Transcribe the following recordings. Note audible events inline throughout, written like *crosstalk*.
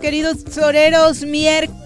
queridos toreros. Miércoles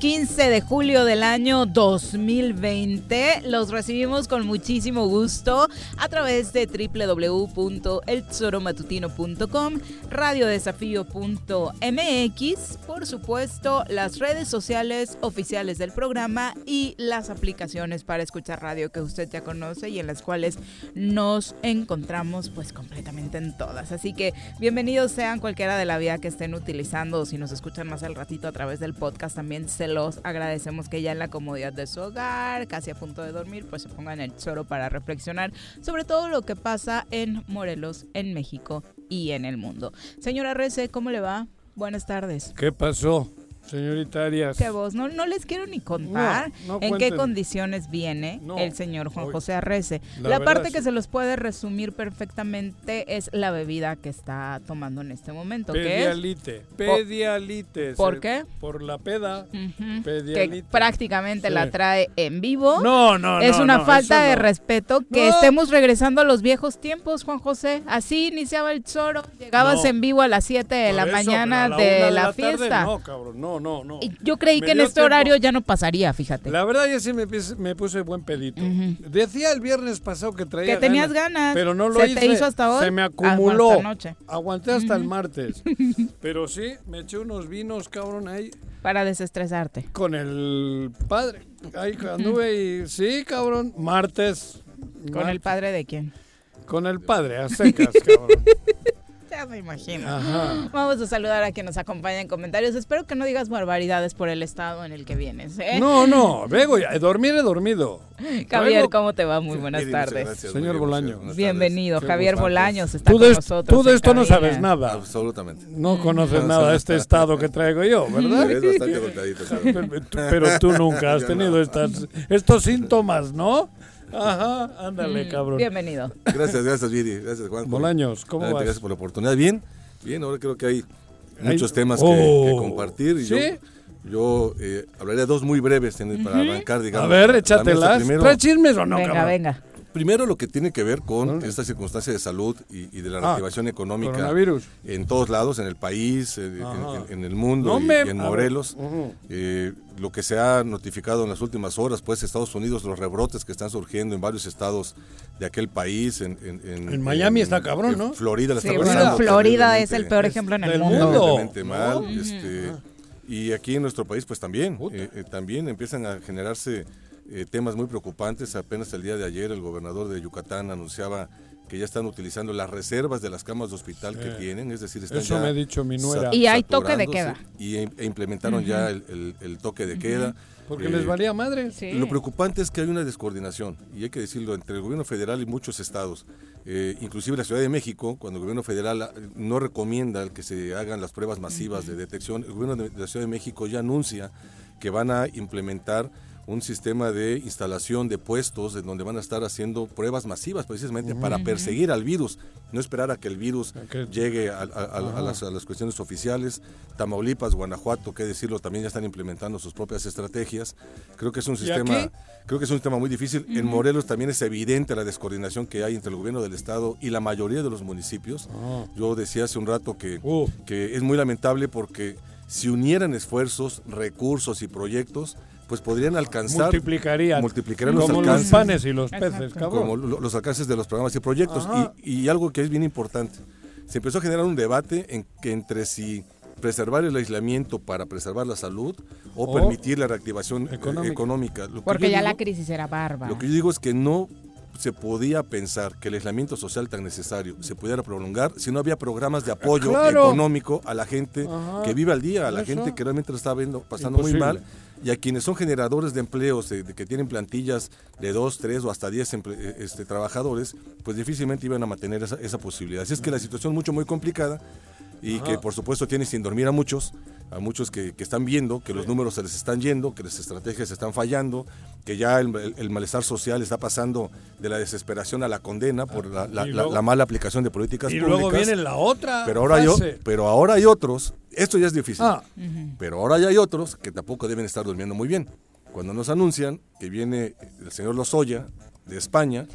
15 de julio del año 2020. Los recibimos con muchísimo gusto a través de www.elzoromatutino.com, radiodesafío.mx, por supuesto, las redes sociales oficiales del programa y las aplicaciones para escuchar radio que usted ya conoce y en las cuales nos encontramos pues completamente en todas. Así que bienvenidos sean cualquiera de la vía que estén utilizando o si nos escuchan más al ratito a través del podcast también se los agradecemos que ya en la comodidad de su hogar, casi a punto de dormir, pues se pongan el choro para reflexionar sobre todo lo que pasa en Morelos, en México y en el mundo. Señora Rece, ¿cómo le va? Buenas tardes. ¿Qué pasó? Señorita Arias. Que vos, no, no les quiero ni contar en qué condiciones viene el señor Juan José Arrece. La, parte que se los puede resumir perfectamente es la bebida que está tomando en este momento. Pedialite. Pedialite. ¿Por qué? Por la peda. Que prácticamente la trae en vivo. No, no, Es una falta de respeto que estemos regresando a los viejos tiempos, Juan José. Así iniciaba el choro. Llegabas en vivo a las 7 de la mañana de la, fiesta. no, cabrón, no no, no. Yo creí que en este horario ya no pasaría, fíjate. La verdad, ya sí me, puse buen pedito. Decía el viernes pasado que traía. Que tenías ganas. pero no lo Se hice. te hizo hasta hoy. Se me acumuló. Aguanté hasta el martes. *laughs* pero sí, me eché unos vinos, cabrón, ahí. Para desestresarte. Con el padre. Ahí anduve y. Sí, cabrón. Martes. ¿Con el padre de quién? Con el padre, a secas, cabrón. *laughs* Ya me imagino. Vamos a saludar a quien nos acompaña en comentarios. Espero que no digas barbaridades por el estado en el que vienes. ¿eh? No, no, vengo ya. Dormir he dormido. Javier, ¿cómo te va? Muy buenas tardes. Señor Bolaño. Bienvenido. Javier Bolaños está con nosotros. Tú de esto no sabes nada. Absolutamente. No conoces nada de este estado que traigo yo, ¿verdad? Es bastante Pero tú nunca *laughs* has tenido estas, estos síntomas, ¿no? Ajá, ándale, mm, cabrón. Bienvenido. Gracias, gracias, Viri. Gracias, Juan. Bolaños, ¿cómo vas? Gracias por la oportunidad. Bien, bien. Ahora creo que hay muchos temas que, oh. compartir. Y ¿Sí? Yo, eh, hablaré de dos muy breves para arrancar, digamos. A ver, échatelas. ¿Trae chismes o no, Venga, venga. Primero lo que tiene que ver con esta circunstancia de salud y, de la ah, reactivación económica en todos lados, en el país, en, el mundo y, en Morelos. Eh, lo que se ha notificado en las últimas horas, pues Estados Unidos, los rebrotes que están surgiendo en varios estados de aquel país. En, en, Miami está cabrón, ¿no? Florida sí, Florida es el peor ejemplo en el mundo. mal. Este, y aquí en nuestro país, pues también, eh, eh, también empiezan a generarse eh, temas muy preocupantes. Apenas el día de ayer el gobernador de Yucatán anunciaba que ya están utilizando las reservas de las camas de hospital que tienen, es decir, están Eso me ha dicho mi nuera. Y hay toque de queda. Y e, e implementaron ya el, toque de queda. Porque les eh, valía madre. Lo preocupante es que hay una descoordinación, y hay que decirlo, entre el gobierno federal y muchos estados. Eh, inclusive la Ciudad de México, cuando el gobierno federal ah, no recomienda que se hagan las pruebas masivas de detección, el gobierno de la Ciudad de México ya anuncia que van a implementar un sistema de instalación de puestos en donde van a estar haciendo pruebas masivas precisamente para perseguir al virus, no esperar a que el virus llegue a, las, a, las, cuestiones oficiales. Tamaulipas, Guanajuato, qué decirlo, también ya están implementando sus propias estrategias. Creo que es un sistema, creo que es un sistema muy difícil. En Morelos también es evidente la descoordinación que hay entre el gobierno del estado y la mayoría de los municipios. Ah. Yo decía hace un rato que, uh. que es muy lamentable porque si unieran esfuerzos, recursos y proyectos, pues podrían alcanzar. Multiplicarían. Multiplicarían los como alcances. los panes y los peces, Como los alcances de los programas y proyectos. Y, algo que es bien importante. Se empezó a generar un debate en que entre si preservar el aislamiento para preservar la salud o, permitir la reactivación eh, económica. Porque ya la crisis era bárbara. Lo que yo digo es que no se podía pensar que el aislamiento social tan necesario se pudiera prolongar si no había programas de apoyo económico a la gente que vive al día, a la gente que realmente lo está viendo, pasando muy mal y a quienes son generadores de empleos, de, que tienen plantillas de dos, tres o hasta diez este, trabajadores, pues difícilmente iban a mantener esa, esa posibilidad. Así es que la situación mucho, muy complicada y que por supuesto tiene sin dormir a muchos, a muchos que, están viendo que los números se les están yendo, que las estrategias están fallando, que ya el, malestar social está pasando de la desesperación a la condena por la, mala aplicación de políticas públicas. Y luego viene la otra. Pero ahora, hay, pero ahora hay otros, esto ya es difícil, ah. pero ahora ya hay otros que tampoco deben estar durmiendo muy bien. Cuando nos anuncian que viene el señor Lozoya de España,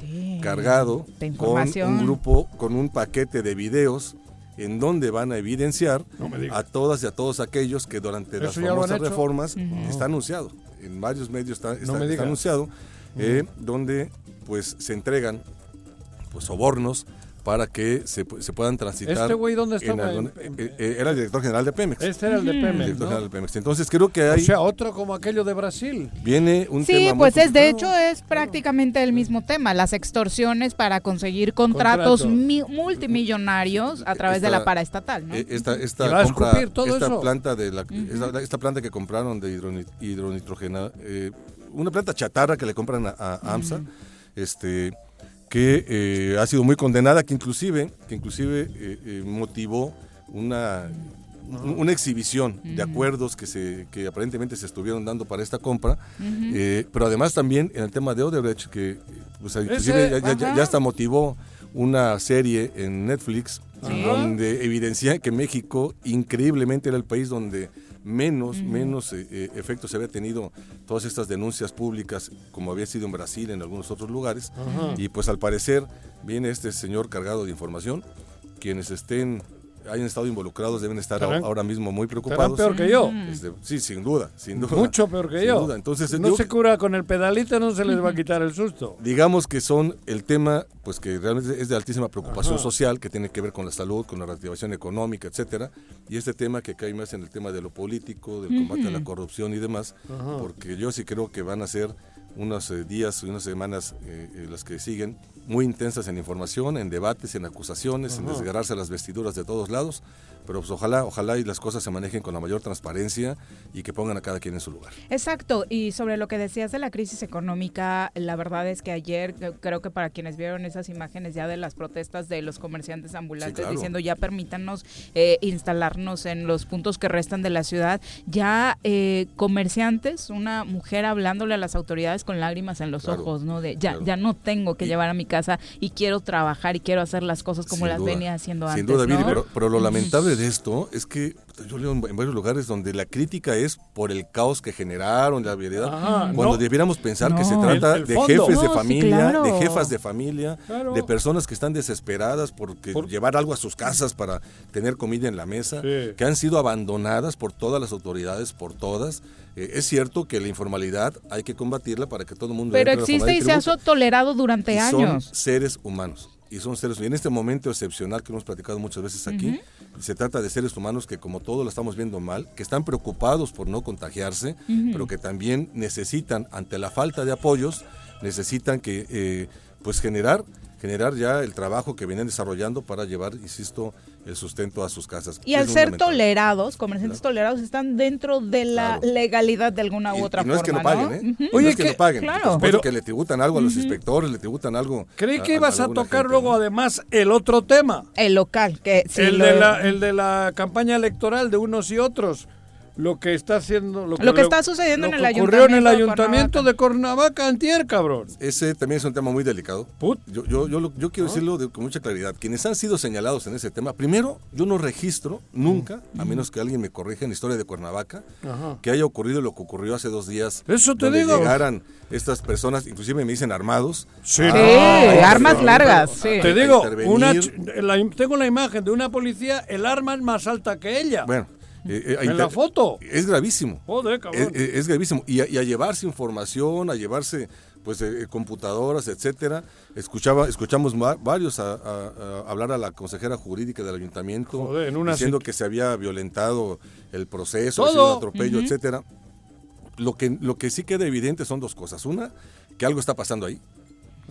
cargado con un grupo, con un paquete de videos en donde van a evidenciar a todas y a todos aquellos que durante las famosas reformas está anunciado, en varios medios está, anunciado, eh, donde pues se entregan pues sobornos para que se, se puedan transitar. ¿Este güey dónde está? Eh, eh, era el director general de Pemex. Este era el de Pemex. director de Pemex. Entonces creo que hay. O sea, otro como aquello de Brasil. Viene un sí, pues es de hecho es prácticamente el mismo tema, las extorsiones para conseguir contratos multimillonarios a través de la paraestatal. ¿no? Eh, esta, esta, compra, esta planta de la, esta, planta que compraron de hidronitrogena, una planta chatarra que le compran a, AMSA, este que eh, ha sido muy condenada, que inclusive, que inclusive eh, eh, motivó una, una exhibición de acuerdos que, se, que aparentemente se estuvieron dando para esta compra, pero además también en el tema de Odebrecht, que pues, inclusive ya, hasta motivó una serie en Netflix donde evidencia que México increíblemente era el país donde menos, menos eh, eh, efecto se había tenido todas estas denuncias públicas como había sido en Brasil, en algunos otros lugares. Y pues al parecer viene este señor cargado de información. Quienes estén hayan estado involucrados deben estar ahora mismo muy preocupados. peor que yo. Este, sí, sin duda, sin duda. Mucho peor que yo. Entonces, no se cura con el pedalito, no se les va a quitar el susto. Digamos que son el tema, pues que realmente es de altísima preocupación social, que tiene que ver con la salud, con la reactivación económica, etcétera, y este tema que cae más en el tema de lo político, del combate a la corrupción y demás, porque yo sí creo que van a ser unos eh, días y unas semanas eh, eh, las que siguen muy intensas en información, en debates, en acusaciones, en desgarrarse las vestiduras de todos lados, pero pues ojalá, ojalá y las cosas se manejen con la mayor transparencia y que pongan a cada quien en su lugar. Exacto, y sobre lo que decías de la crisis económica, la verdad es que ayer creo que para quienes vieron esas imágenes ya de las protestas de los comerciantes ambulantes diciendo ya permítanos eh, instalarnos en los puntos que restan de la ciudad, ya eh, comerciantes, una mujer hablándole a las autoridades con lágrimas en los ojos, ¿no? De ya, ya no tengo que llevar a mi casa y quiero trabajar y quiero hacer las cosas como las venía haciendo antes. Sin duda, pero, pero, lo lamentable de esto es que yo leo en, varios lugares donde la crítica es por el caos que generaron, la vialidad, cuando debiéramos pensar que se trata de jefes de familia, de jefas de familia, de personas que están desesperadas por, llevar algo a sus casas para tener comida en la mesa, que han sido abandonadas por todas las autoridades, por todas. Eh, es cierto que la informalidad hay que combatirla para que todo el mundo... Pero existe y se ha tolerado durante años. Son seres humanos y son seres y en este momento excepcional que hemos platicado muchas veces aquí, se trata de seres humanos que como todos lo estamos viendo mal, que están preocupados por no contagiarse, pero que también necesitan, ante la falta de apoyos, necesitan que eh, pues generar generar ya el trabajo que vienen desarrollando para llevar, insisto, el sustento a sus casas. Y al ser tolerados, comerciantes tolerados, están dentro de la legalidad de alguna u otra y no forma. Es que no paguen, ¿eh? Oye, es que, no paguen. Claro. Pero que le tributan algo a los inspectores, le tributan algo. Creí que ibas a, tocar luego además el otro tema. El local, que el, de la, el de la campaña electoral de unos y otros lo que está haciendo lo que, está sucediendo en el ayuntamiento ocurrió en el ayuntamiento de Cuernavaca. Antier cabrón. Ese también es un tema muy delicado. Yo yo yo, yo quiero decirlo con mucha claridad. Quienes han sido señalados en ese tema primero yo no registro nunca a menos que alguien me corrija en la historia de Cuernavaca que haya ocurrido lo que ocurrió hace dos días eso te digo. llegaran estas personas inclusive me dicen armados. Sí, armas largas te digo una tengo la imagen de una policía el arma es más alta que ella. Bueno eh, eh, en la foto. Es gravísimo. Joder, cabrón. Es, gravísimo. Y a, llevarse información, a llevarse pues eh, computadoras, etcétera. Escuchaba, escuchamos varios a, hablar a la consejera jurídica del ayuntamiento diciendo que se había violentado el proceso, el atropello, etcétera. Lo que, lo que sí queda evidente son dos cosas. Una, que algo está pasando ahí,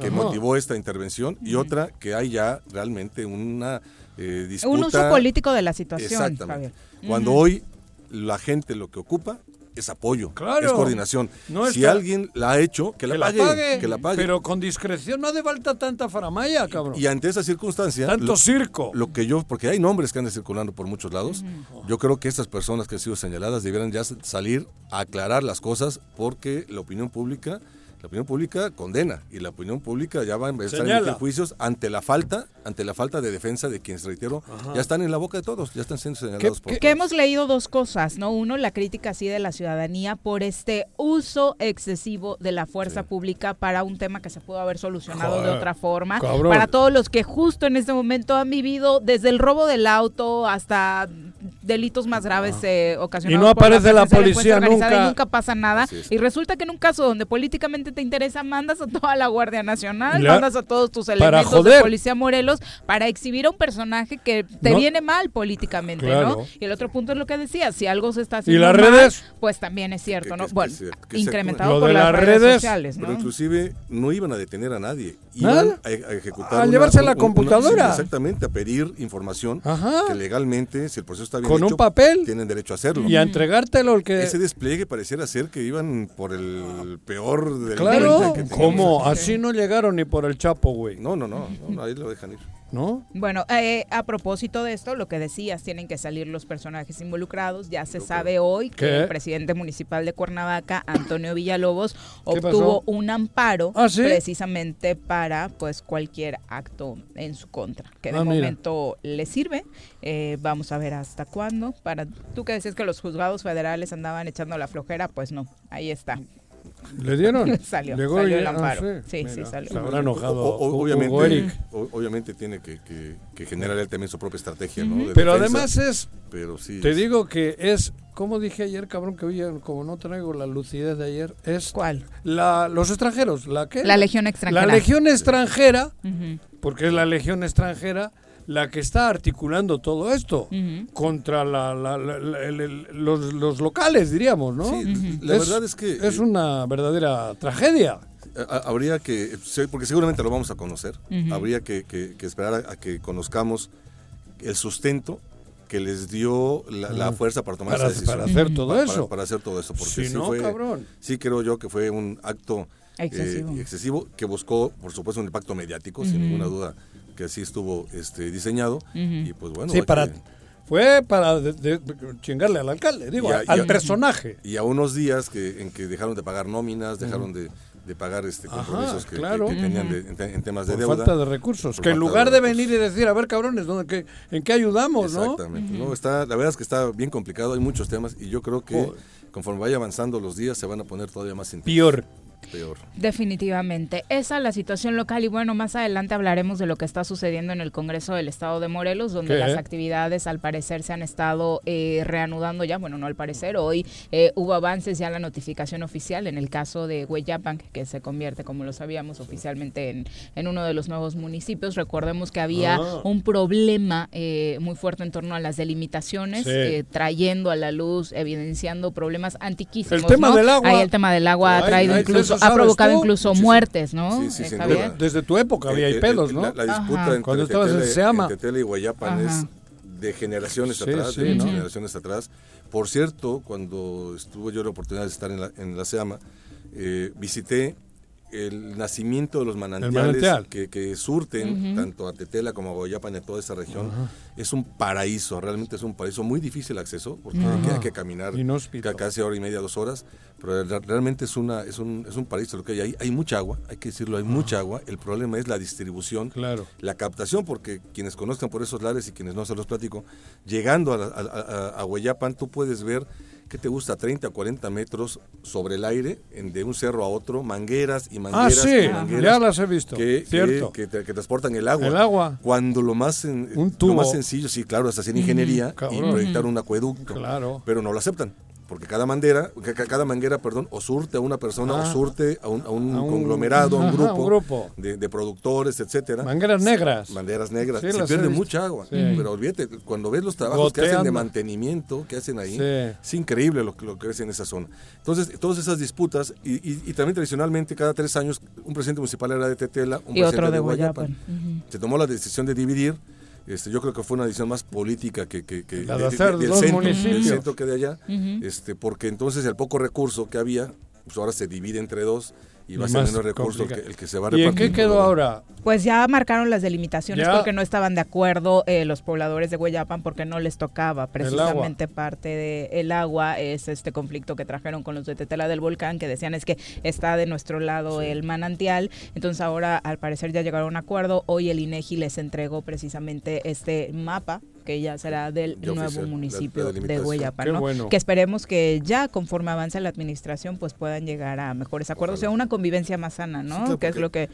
que motivó esta intervención, y otra, que hay ya realmente una disputa. Un uso político de la situación. Exactamente. Cuando hoy la gente lo que ocupa es apoyo, es coordinación. si alguien la ha hecho, que la, pague, que la pague. Pero con discreción no hace falta tanta faramaya, cabrón. Y, ante esa circunstancia, tanto circo. Lo que yo, porque hay nombres que andan circulando por muchos lados, yo creo que estas personas que han sido señaladas debieran ya salir a aclarar las cosas porque la opinión pública la opinión pública condena y la opinión pública ya va a empezar a juicios ante la falta, ante la falta de defensa de quienes, reitero, ya están en la boca de todos, ya están siendo señalados por Que hemos leído dos cosas, ¿no? Uno, la crítica así de la ciudadanía por este uso excesivo de la fuerza pública para un tema que se pudo haber solucionado de otra forma. Para todos los que justo en este momento han vivido desde el robo del auto hasta delitos más graves eh, ocasionados y no aparece la, policía nunca y nunca. pasa nada. Y resulta que en un caso donde políticamente te interesa mandas a toda la Guardia Nacional mandas a todos tus elementos de policía Morelos para exhibir a un personaje que te viene mal políticamente no y el otro punto es lo que decía si algo se está haciendo y las redes pues también es cierto no bueno incrementado por las, redes, sociales pero inclusive no iban a detener a nadie iban a, ejecutar a llevarse la computadora. exactamente a pedir información que legalmente si el proceso con un papel. tienen derecho a hacerlo. Y a entregártelo el que ese despliegue pareciera ser que iban por el peor del claro. que cómo así no llegaron ni por el Chapo güey. No no no, no ahí lo dejan ir bueno, eh, a propósito de esto, lo que decías, tienen que salir los personajes involucrados. Ya se sabe hoy que el presidente municipal de Cuernavaca, Antonio Villalobos, obtuvo un amparo ¿Ah, precisamente para pues cualquier acto en su contra, que de ah, momento le sirve. Eh, vamos a ver hasta cuándo. Para tú que decías que los juzgados federales andaban echando la flojera, pues no, ahí está. ¿Le dieron? *laughs* salió, salió el amparo. sí, sí, salió. Se habrá enojado. obviamente, obviamente tiene que, que, generar él también su propia estrategia, ¿no? pero además es. Pero sí. Te digo que es. Como dije ayer, cabrón, que hoy, como no traigo la lucidez de ayer, es. ¿Cuál? La, los extranjeros. ¿La qué? La legión extranjera. La legión extranjera, porque es la legión extranjera la que está articulando todo esto contra la, los, locales, diríamos, ¿no? Sí, la verdad es que... Es una verdadera tragedia. Habría que, porque seguramente lo vamos a conocer, habría que, esperar a, que conozcamos el sustento que les dio la, fuerza para tomar esa decisión. Para hacer todo eso. Para, hacer todo eso. Porque si no, fue, cabrón. Sí creo yo que fue un acto excesivo. Eh, excesivo que buscó, por supuesto, un impacto mediático, sin ninguna duda que así estuvo este diseñado y pues bueno sí, para, fue para chingarle al alcalde digo al personaje. y a unos días que en que dejaron de pagar nóminas dejaron de, pagar este compromisos que, tenían en, temas de deuda. falta de recursos que en lugar de, venir y decir a ver cabrones ¿dónde, en qué ayudamos exactamente no, está la verdad es que está bien complicado hay muchos temas y yo creo que conforme vaya avanzando los días se van a poner todavía más intensos. peor peor. Definitivamente. Esa es la situación local y bueno, más adelante hablaremos de lo que está sucediendo en el Congreso del Estado de Morelos, donde las actividades al parecer se han estado eh, reanudando ya, bueno, no al parecer, hoy eh, hubo avances ya en la notificación oficial en el caso de Hueyapan, que se convierte, como lo sabíamos, oficialmente en, en uno de los nuevos municipios. Recordemos que había ah. un problema eh, muy fuerte en torno a las delimitaciones, trayendo a la luz, evidenciando problemas antiquísimos. El tema del agua. Ahí el tema del agua ha traído incluso ha provocado incluso muertes, ¿no? Sí, sí, Desde tu época había eh, pedos, ¿no? La, disputa entre, Cuando y Guayapan es de generaciones atrás, de generaciones atrás. Por cierto, cuando estuve yo la oportunidad de estar en la, en la SEAMA, eh, visité el nacimiento de los manantiales que, surten tanto a Tetela como a Goyapan y a toda esa región es un paraíso, realmente es un paraíso muy difícil de acceso porque hay que caminar casi hora y media, dos horas, pero realmente es una es un, es un paraíso lo que hay ahí. Hay mucha agua, hay que decirlo, hay mucha agua. El problema es la distribución, claro. la captación, porque quienes conozcan por esos lares y quienes no se los platico, llegando a, a, a, tú puedes ver ¿qué te gusta? 30 o 40 metros sobre el aire, de un cerro a otro, mangueras y mangueras. Ah, sí, ya las he visto. Que, Cierto. Que, transportan el agua. El agua. Cuando lo más, un Lo más sencillo, sí, claro, es hacer ingeniería y proyectar un acueducto. Claro. Pero no lo aceptan porque cada manguera, cada manguera, perdón, o surte a una persona o ah. surte a un, conglomerado, a un *laughs* grupo, De, productores, etcétera. Mangueras negras. Mangueras negras. se pierde mucha agua. Pero olvídate, cuando ves los trabajos que hacen de mantenimiento, que hacen ahí, es increíble lo, lo que ves en esa zona. Entonces, todas esas disputas, y, también tradicionalmente, cada tres años, un presidente municipal era de Tetela, un y otro de, Guayapan. Se tomó la decisión de dividir este, yo creo que fue una decisión más política que, que, que de, centro, que de allá, este, porque entonces el poco recurso que había, pues ahora se divide entre dos y va a ser menos recurso el que, se va a repartir. ¿Y en qué quedó ahora? Pues ya marcaron las delimitaciones porque no estaban de acuerdo eh, los pobladores de Hueyapan porque no les tocaba. Precisamente parte del el agua es este conflicto que trajeron con los de Tetela del Volcán que decían es que está de nuestro lado el manantial. Entonces ahora al parecer ya llegaron a un acuerdo. Hoy el INEGI les entregó precisamente este mapa que ya será del nuevo municipio de Hueyapan, que esperemos que ya conforme avance la administración pues puedan llegar a mejores acuerdos, o sea, una convivencia más sana, ¿no? que es lo que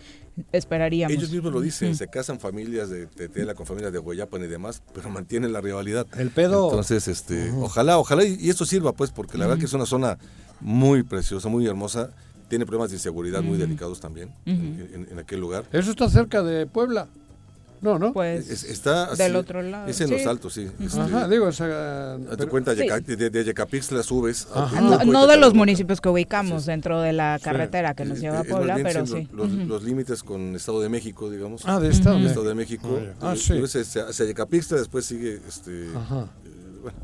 esperaríamos. Ellos mismos lo dicen, se casan familias de Tetela con familias de Hueyapan y demás, pero mantienen la rivalidad. El pedo. Entonces, este, ojalá, ojalá y, esto sirva pues, porque la verdad que es una zona muy preciosa, muy hermosa tiene problemas de inseguridad muy delicados también en, aquel lugar. Eso está cerca de Puebla. No, ¿no? Pues está del otro lado. Es en los altos, sí. Este, Ajá, digo, esa, te cuenta, de, de subes. no, de los municipios que ubicamos dentro de la carretera que nos lleva a Puebla, pero sí. Los, límites con Estado de México, digamos. Ah, de Estado, Estado de México. Ah, sí. Hacia, hacia Yecapixtla, después sigue este, Ajá.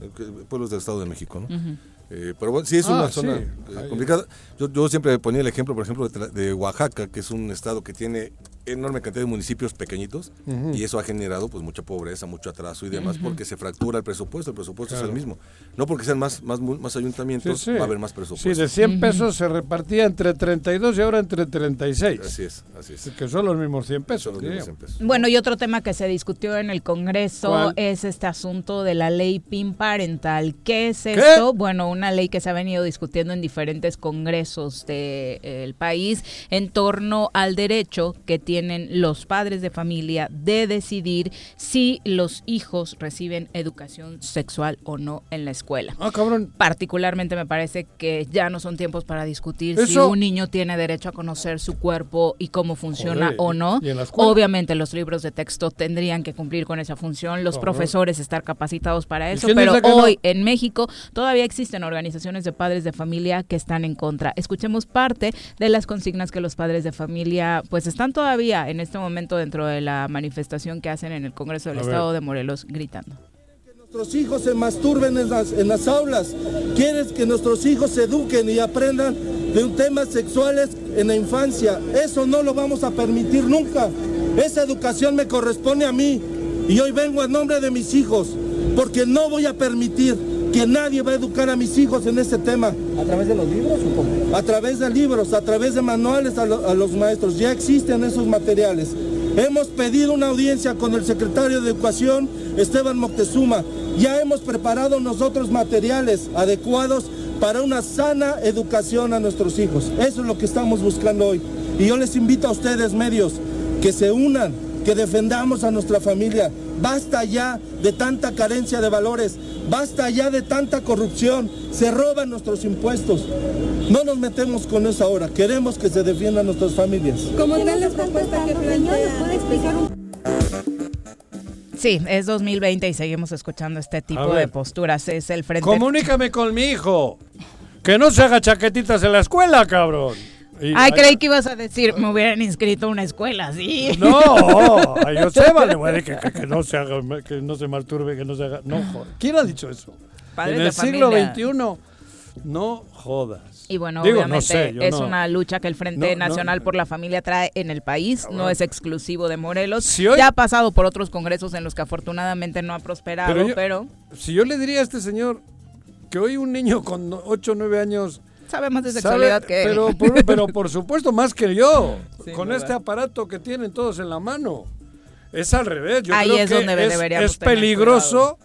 Eh, pueblos del Estado de México, ¿no? Eh, pero bueno, sí es una ah, zona eh, complicada. Yo, yo, siempre ponía el ejemplo, por ejemplo, de, Oaxaca, que es un estado que tiene enorme cantidad de municipios pequeñitos y eso ha generado pues mucha pobreza, mucho atraso y demás porque se fractura el presupuesto, el presupuesto es el mismo. No porque sean más, más, más ayuntamientos, va a haber más presupuesto. Sí, de 100 pesos se repartía entre 32 y ahora entre 36. Así es, así es. Que son los mismos 100 pesos. Bueno, y otro tema que se discutió en el Congreso es este asunto de la ley PIN parental. ¿Qué es esto? Bueno, una ley que se ha venido discutiendo en diferentes congresos del de, país en torno al derecho que tiene tienen los padres de familia de decidir si los hijos reciben educación sexual o no en la escuela. Ah, cabrón. Particularmente me parece que ya no son tiempos para discutir si un niño tiene derecho a conocer su cuerpo y cómo funciona o no. Obviamente los libros de texto tendrían que cumplir con esa función, los profesores estar capacitados para eso, pero hoy en México todavía existen organizaciones de padres de familia que están en contra. Escuchemos parte de las consignas que los padres de familia pues están todavía en este momento dentro de la manifestación que hacen en el Congreso del Estado de Morelos gritando. Que nuestros hijos se masturben en las, en las aulas, quieres que nuestros hijos se eduquen y aprendan de temas sexuales en la infancia. Eso no lo vamos a permitir nunca. Esa educación me corresponde a mí y hoy vengo a nombre de mis hijos porque no voy a permitir que nadie va a educar a mis hijos en este tema. ¿A través de los libros o cómo? A través de libros, a través de manuales a, los maestros. Ya existen esos materiales. Hemos pedido una audiencia con el secretario de Educación, Esteban Moctezuma. Ya hemos preparado nosotros materiales adecuados para una sana educación a nuestros hijos. Eso es lo que estamos buscando hoy. Y yo les invito a ustedes, medios, que se unan, que defendamos a nuestra familia. Basta ya de tanta carencia de valores, basta ya de tanta corrupción, se roban nuestros impuestos. No nos metemos con eso ahora, queremos que se defiendan nuestras familias. ¿Cómo está la propuesta que plantea? ¿Puede explicar un Sí, es 2020 y seguimos escuchando este tipo de posturas. Es el frente. Comunícame con mi hijo. Que no se haga chaquetitas en la escuela, cabrón. Ay, creí que ibas a decir, me hubieran inscrito a una escuela, sí. No, yo sé, vale, *laughs* que, que, no se haga, que no se masturbe, que no se haga. No, joder. ¿Quién ha dicho eso? en el siglo XXI. No jodas. Y bueno, obviamente es una lucha que el Frente Nacional por la Familia trae en el país, no es exclusivo de Morelos. ya ha pasado por otros congresos en los que afortunadamente no ha prosperado, pero... Si yo le diría a este señor que hoy un niño con 8 o 9 años sabe más de sexualidad que él. Pero por, pero *laughs* por supuesto más que yo, con este aparato que tienen todos en la mano. Es al revés. Yo Ahí creo es donde es, deberíamos es peligroso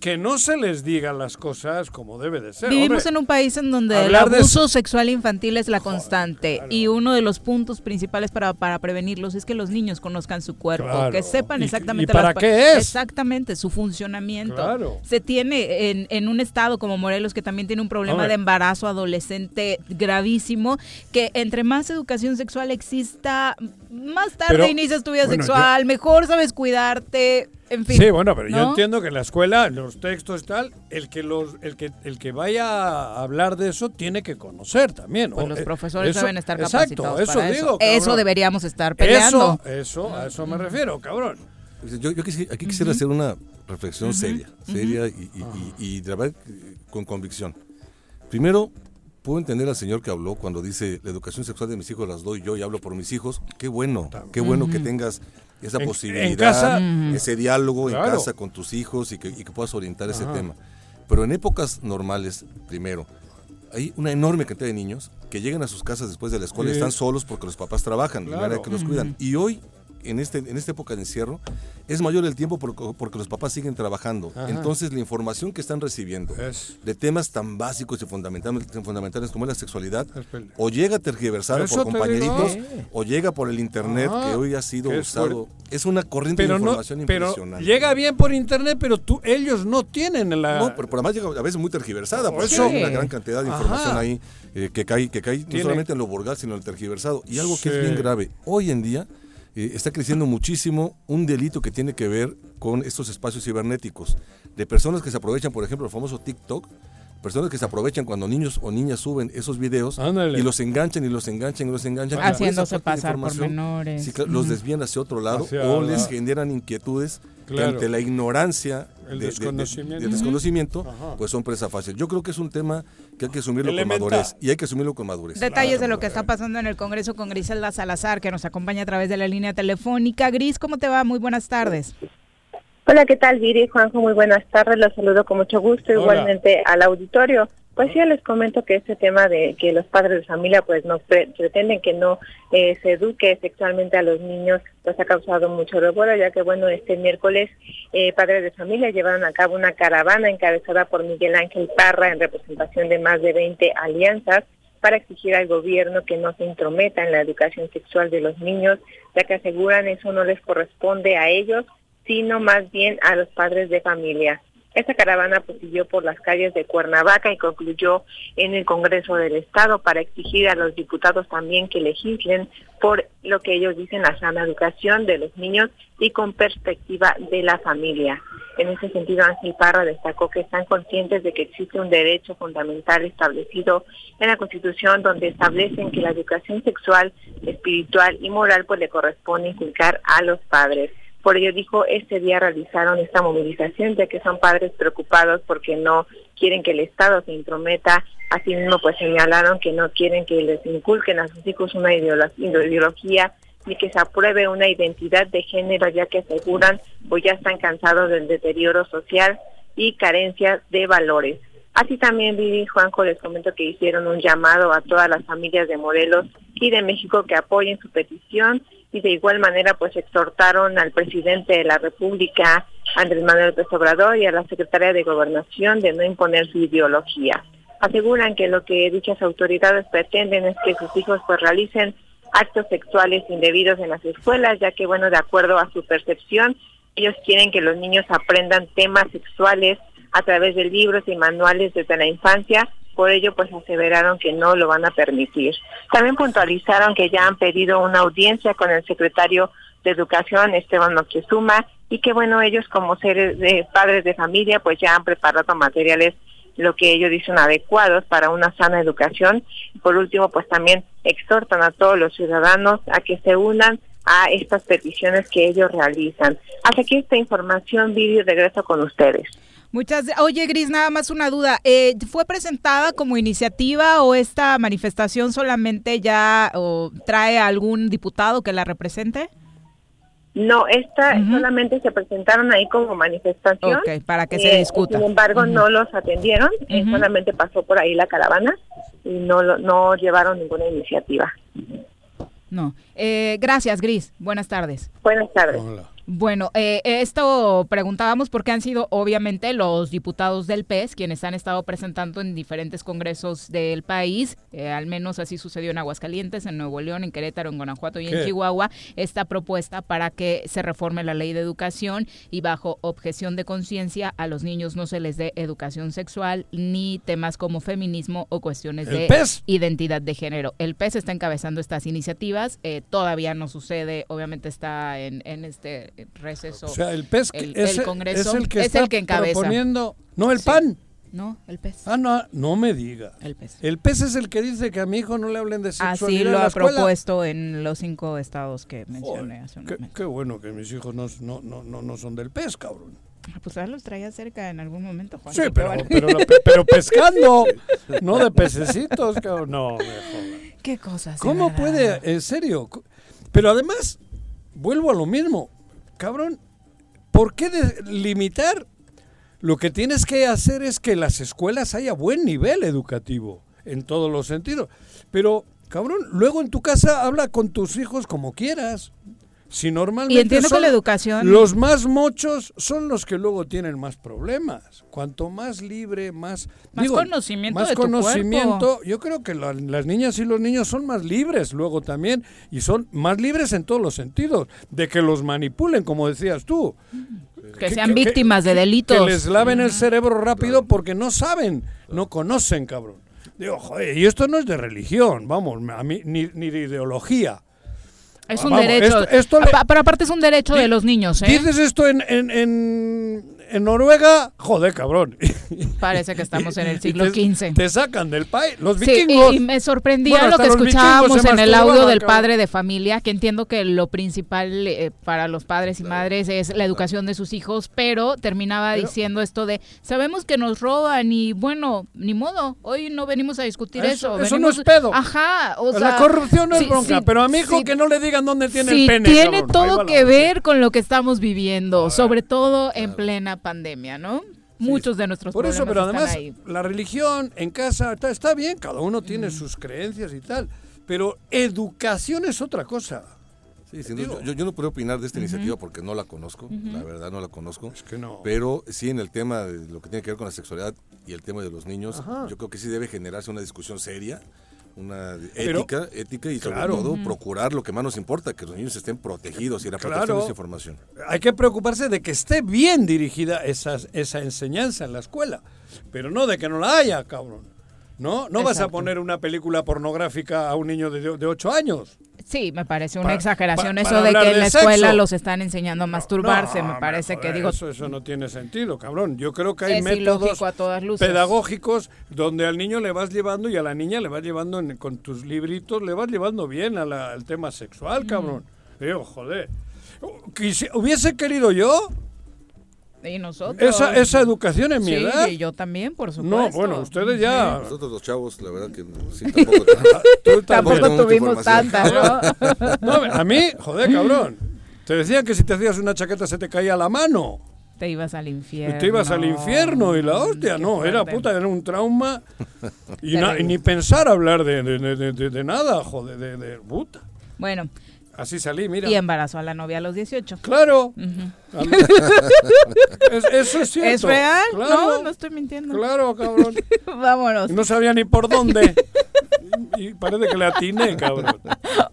que no se les diga las cosas como debe de ser. Vivimos en un país en donde el abuso sexual infantil es la constante y uno de los puntos principales para, para prevenirlos es que los niños conozcan su cuerpo, que sepan exactamente para qué es. exactamente su funcionamiento. Se tiene en, en, un estado como Morelos que también tiene un problema de embarazo adolescente gravísimo, que entre más educación sexual exista, más tarde inicias tu vida sexual, mejor sabes cuidarte, Sí, bueno, pero yo entiendo que en la escuela, los textos tal, el que los, el que, el que vaya a hablar de eso tiene que conocer también. Pues los profesores deben estar capacitados exacto, eso digo, Eso deberíamos estar peleando. Eso, eso, a eso me refiero, cabrón. Yo, aquí quisiera hacer una reflexión seria, seria y, y, verdad con convicción. Primero, puedo entender al señor que habló cuando dice la educación sexual de mis hijos las doy yo y hablo por mis hijos. Qué bueno, qué bueno que tengas esa posibilidad, ese diálogo en casa con tus hijos y que, puedas orientar ese tema. Pero en épocas normales, primero, hay una enorme cantidad de niños que llegan a sus casas después de la escuela y están solos porque los papás trabajan, claro. que los cuidan. Y hoy en, este, en esta época de encierro, es mayor el tiempo porque, los papás siguen trabajando. Entonces, la información que están recibiendo de temas tan básicos y fundamentales, fundamentales como la sexualidad, o llega tergiversada por compañeritos, o llega por el Internet, que hoy ha sido usado. Es una corriente de información impresionante. llega bien por Internet, pero tú, ellos no tienen la... No, pero, además llega a veces muy tergiversada, por eso hay una gran cantidad de información ahí eh, que cae, que cae no solamente en lo vulgar, sino en el tergiversado. Y algo que es bien grave, hoy en día eh, está creciendo muchísimo un delito que tiene que ver con estos espacios cibernéticos, de personas que se aprovechan, por ejemplo, el famoso TikTok, personas que se aprovechan cuando niños o niñas suben esos videos y los enganchan y los enganchan y los enganchan. Haciéndose pasar por menores. Los desvían hacia otro lado o les generan inquietudes que ante la ignorancia el desconocimiento, desconocimiento pues son presa fácil. Yo creo que es un tema que hay que asumirlo con madurez y hay que asumirlo con madurez. Detalles de lo que está pasando en el Congreso con Griselda Salazar, que nos acompaña a través de la línea telefónica. Gris, ¿cómo te va? Muy buenas tardes. Hola, ¿qué tal, Viri? Juanjo, muy buenas tardes. Los saludo con mucho gusto, igualmente al auditorio. Pues sí, les comento que este tema de que los padres de familia pues no pretenden que no eh, se eduque sexualmente a los niños, pues ha causado mucho revuelo, ya que bueno, este miércoles eh, padres de familia llevaron a cabo una caravana encabezada por Miguel Ángel Parra en representación de más de 20 alianzas para exigir al gobierno que no se intrometa en la educación sexual de los niños, ya que aseguran eso no les corresponde a ellos, sino más bien a los padres de familia. Esta caravana pues, siguió por las calles de Cuernavaca y concluyó en el Congreso del Estado para exigir a los diputados también que legislen por lo que ellos dicen la sana educación de los niños y con perspectiva de la familia. En ese sentido, Ángel Parra destacó que están conscientes de que existe un derecho fundamental establecido en la Constitución donde establecen que la educación sexual, espiritual y moral pues le corresponde inculcar a los padres. Por ello dijo, este día realizaron esta movilización ya que son padres preocupados porque no quieren que el Estado se intrometa. Asimismo, pues señalaron que no quieren que les inculquen a sus hijos una ideología ni que se apruebe una identidad de género ya que aseguran pues ya están cansados del deterioro social y carencias de valores. Así también Vivi Juanjo les comento que hicieron un llamado a todas las familias de Morelos y de México que apoyen su petición y de igual manera pues exhortaron al presidente de la República, Andrés Manuel López Obrador, y a la secretaria de Gobernación de no imponer su ideología. Aseguran que lo que dichas autoridades pretenden es que sus hijos pues realicen actos sexuales indebidos en las escuelas, ya que bueno, de acuerdo a su percepción, ellos quieren que los niños aprendan temas sexuales a través de libros y manuales desde la infancia por ello pues aseveraron que no lo van a permitir. También puntualizaron que ya han pedido una audiencia con el secretario de Educación, Esteban Moctezuma, y que bueno, ellos como seres padres de familia pues ya han preparado materiales lo que ellos dicen adecuados para una sana educación. por último, pues también exhortan a todos los ciudadanos a que se unan a estas peticiones que ellos realizan. Hasta aquí esta información, vídeo regreso con ustedes. Muchas Oye, Gris, nada más una duda. Eh, ¿Fue presentada como iniciativa o esta manifestación solamente ya o trae algún diputado que la represente? No, esta solamente se presentaron ahí como manifestación. Ok, para que se eh, discuta. Sin embargo, no los atendieron, eh, solamente pasó por ahí la caravana y no, no llevaron ninguna iniciativa. No. Eh, gracias, Gris. Buenas tardes. Buenas tardes. Bueno, eh, esto preguntábamos porque han sido obviamente los diputados del PES quienes han estado presentando en diferentes congresos del país, eh, al menos así sucedió en Aguascalientes, en Nuevo León, en Querétaro, en Guanajuato y en Chihuahua, esta propuesta para que se reforme la ley de educación y bajo objeción de conciencia a los niños no se les dé educación sexual ni temas como feminismo o cuestiones de identidad de género. El PES está encabezando estas iniciativas, eh, todavía no sucede, obviamente está en, en este receso. O sea, el pez el, Congreso es el que está proponiendo, no el pan. No, el pez. Ah, no, no me diga. El pez. El pez es el que dice que a mi hijo no le hablen de sexualidad Así lo ha propuesto en los cinco estados que mencioné hace un qué, qué, bueno que mis hijos no, no, no, no son del pez, cabrón. Ah, pues ahora los traía cerca en algún momento, Juan. Sí, pero, pero, pero, pescando, no de pececitos, cabrón. No, me Qué cosas. ¿Cómo puede, en serio? Pero además, vuelvo a lo mismo cabrón, ¿por qué limitar? Lo que tienes que hacer es que las escuelas haya buen nivel educativo, en todos los sentidos. Pero, cabrón, luego en tu casa habla con tus hijos como quieras. Si normalmente y entiendo que la educación los más mochos son los que luego tienen más problemas. Cuanto más libre, más más conocimiento, más conocimiento. Yo creo que las niñas y los niños son más libres luego también y son más libres en todos los sentidos de que los manipulen, como decías tú. Que, sean víctimas de delitos. Que les laven el cerebro rápido porque no saben, no conocen, cabrón. Digo, joder, y esto no es de religión, vamos, a mí, ni, ni de ideología. Es un derecho. Pero aparte es un derecho de los niños, ¿eh? Dices esto en, en, en, en Noruega, joder, cabrón. *laughs* Parece que estamos en el siglo XV. Te sacan del país, los vikingos. y me sorprendía lo que escuchábamos en el audio del padre de familia, que entiendo que lo principal eh, para los padres y madres es la educación de sus hijos, pero terminaba diciendo esto de, sabemos que nos roban y bueno, ni modo, hoy no venimos a discutir eso. Eso, no es pedo. Ajá, o La corrupción no es bronca, pero a mi hijo que no le digan dónde tiene el pene. tiene todo que ver con lo que estamos viviendo, sobre todo en plena pandemia, ¿no? Muchos de nuestros Por eso, pero además ahí. la religión en casa está, bien, cada uno tiene sus creencias y tal, pero educación es otra cosa. Sí, yo, yo, no puedo opinar de esta iniciativa porque no la conozco, la verdad no la conozco. Es que no. Pero sí en el tema de lo que tiene que ver con la sexualidad y el tema de los niños, yo creo que sí debe generarse una discusión seria una ética, ética y sobre todo procurar lo que más nos importa, que los niños estén protegidos y la protección de esa información. Hay que preocuparse de que esté bien dirigida esa, esa enseñanza en la escuela, pero no de que no la haya, cabrón. ¿No? No vas a poner una película pornográfica a un niño de, de 8 años. Sí, me parece una exageración eso de que en la escuela los están enseñando a masturbarse, me parece que digo... Eso, eso no tiene sentido, cabrón. Yo creo que hay métodos pedagógicos donde al niño le vas llevando y a la niña le vas llevando con tus libritos, le vas llevando bien al tema sexual, mm. cabrón. Digo, joder. Hubiese querido yo y nosotros. Esa, esa educación en mi sí, edad. Y yo también, por supuesto. No, bueno, ustedes ya. Nosotros los chavos, la verdad que sí, *laughs* tampoco. tampoco tuvimos tanta, *laughs* ¿no? A mí, joder, cabrón. Te decían que si te hacías una chaqueta se te caía la mano. Te ibas al infierno. Y te ibas al infierno y la hostia, no, era puta, era un trauma. Y, ni pensar hablar de, de, de, de nada, joder, de, puta. Bueno, Así salí, mira. Y embarazó a la novia a los 18. Claro. *laughs* eso es cierto. ¿Es real? No, no estoy mintiendo. Claro, cabrón. *laughs* Vámonos. No sabía ni por dónde. y parece que le atiné, cabrón.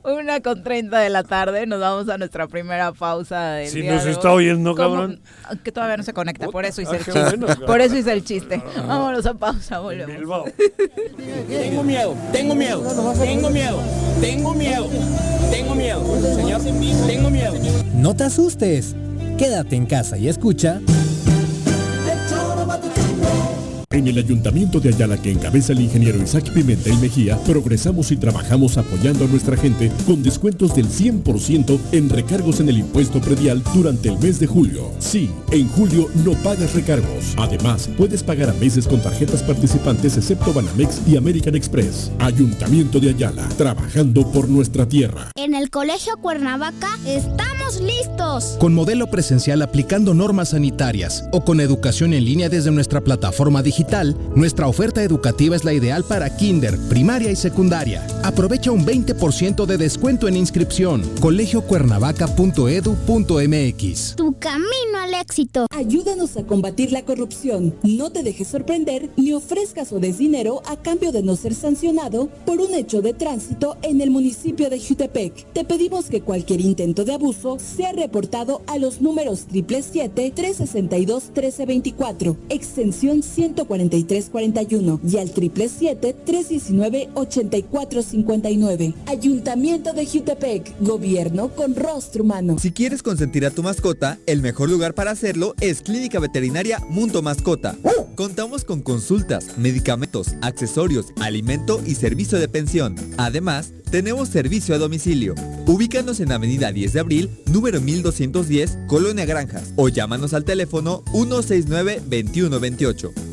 Una con 30 de la tarde, nos vamos a nuestra primera pausa del Si nos está oyendo, cabrón. Que todavía no se conecta, por eso hice el chiste. por eso hice el chiste. Vámonos a pausa, volvemos. Tengo miedo, tengo miedo, tengo miedo, tengo miedo, tengo miedo, No te asustes, quédate en casa y escucha. En el Ayuntamiento de Ayala que encabeza el ingeniero Isaac Pimentel Mejía, progresamos y trabajamos apoyando a nuestra gente con descuentos del 100% en recargos en el impuesto predial durante el mes de julio. Sí, en julio no pagas recargos. Además, puedes pagar a meses con tarjetas participantes excepto Banamex y American Express. Ayuntamiento de Ayala, trabajando por nuestra tierra. En el Colegio Cuernavaca estamos listos. Con modelo presencial aplicando normas sanitarias o con educación en línea desde nuestra plataforma digital nuestra oferta educativa es la ideal para kinder, primaria y secundaria. Aprovecha un 20% de descuento en inscripción. colegiocuernavaca.edu.mx. Tu camino al éxito. Ayúdanos a combatir la corrupción. No te dejes sorprender ni ofrezcas o des dinero a cambio de no ser sancionado por un hecho de tránsito en el municipio de Jutepec. Te pedimos que cualquier intento de abuso sea reportado a los números 777-362-1324, extensión 140 4341 y al 777-319-8459. Ayuntamiento de Jutepec, gobierno con rostro humano. Si quieres consentir a tu mascota, el mejor lugar para hacerlo es Clínica Veterinaria Mundo Mascota. Contamos con consultas, medicamentos, accesorios, alimento y servicio de pensión. Además, tenemos servicio a domicilio. Ubícanos en Avenida 10 de Abril, número 1210, Colonia Granjas, o llámanos al teléfono 169-2128.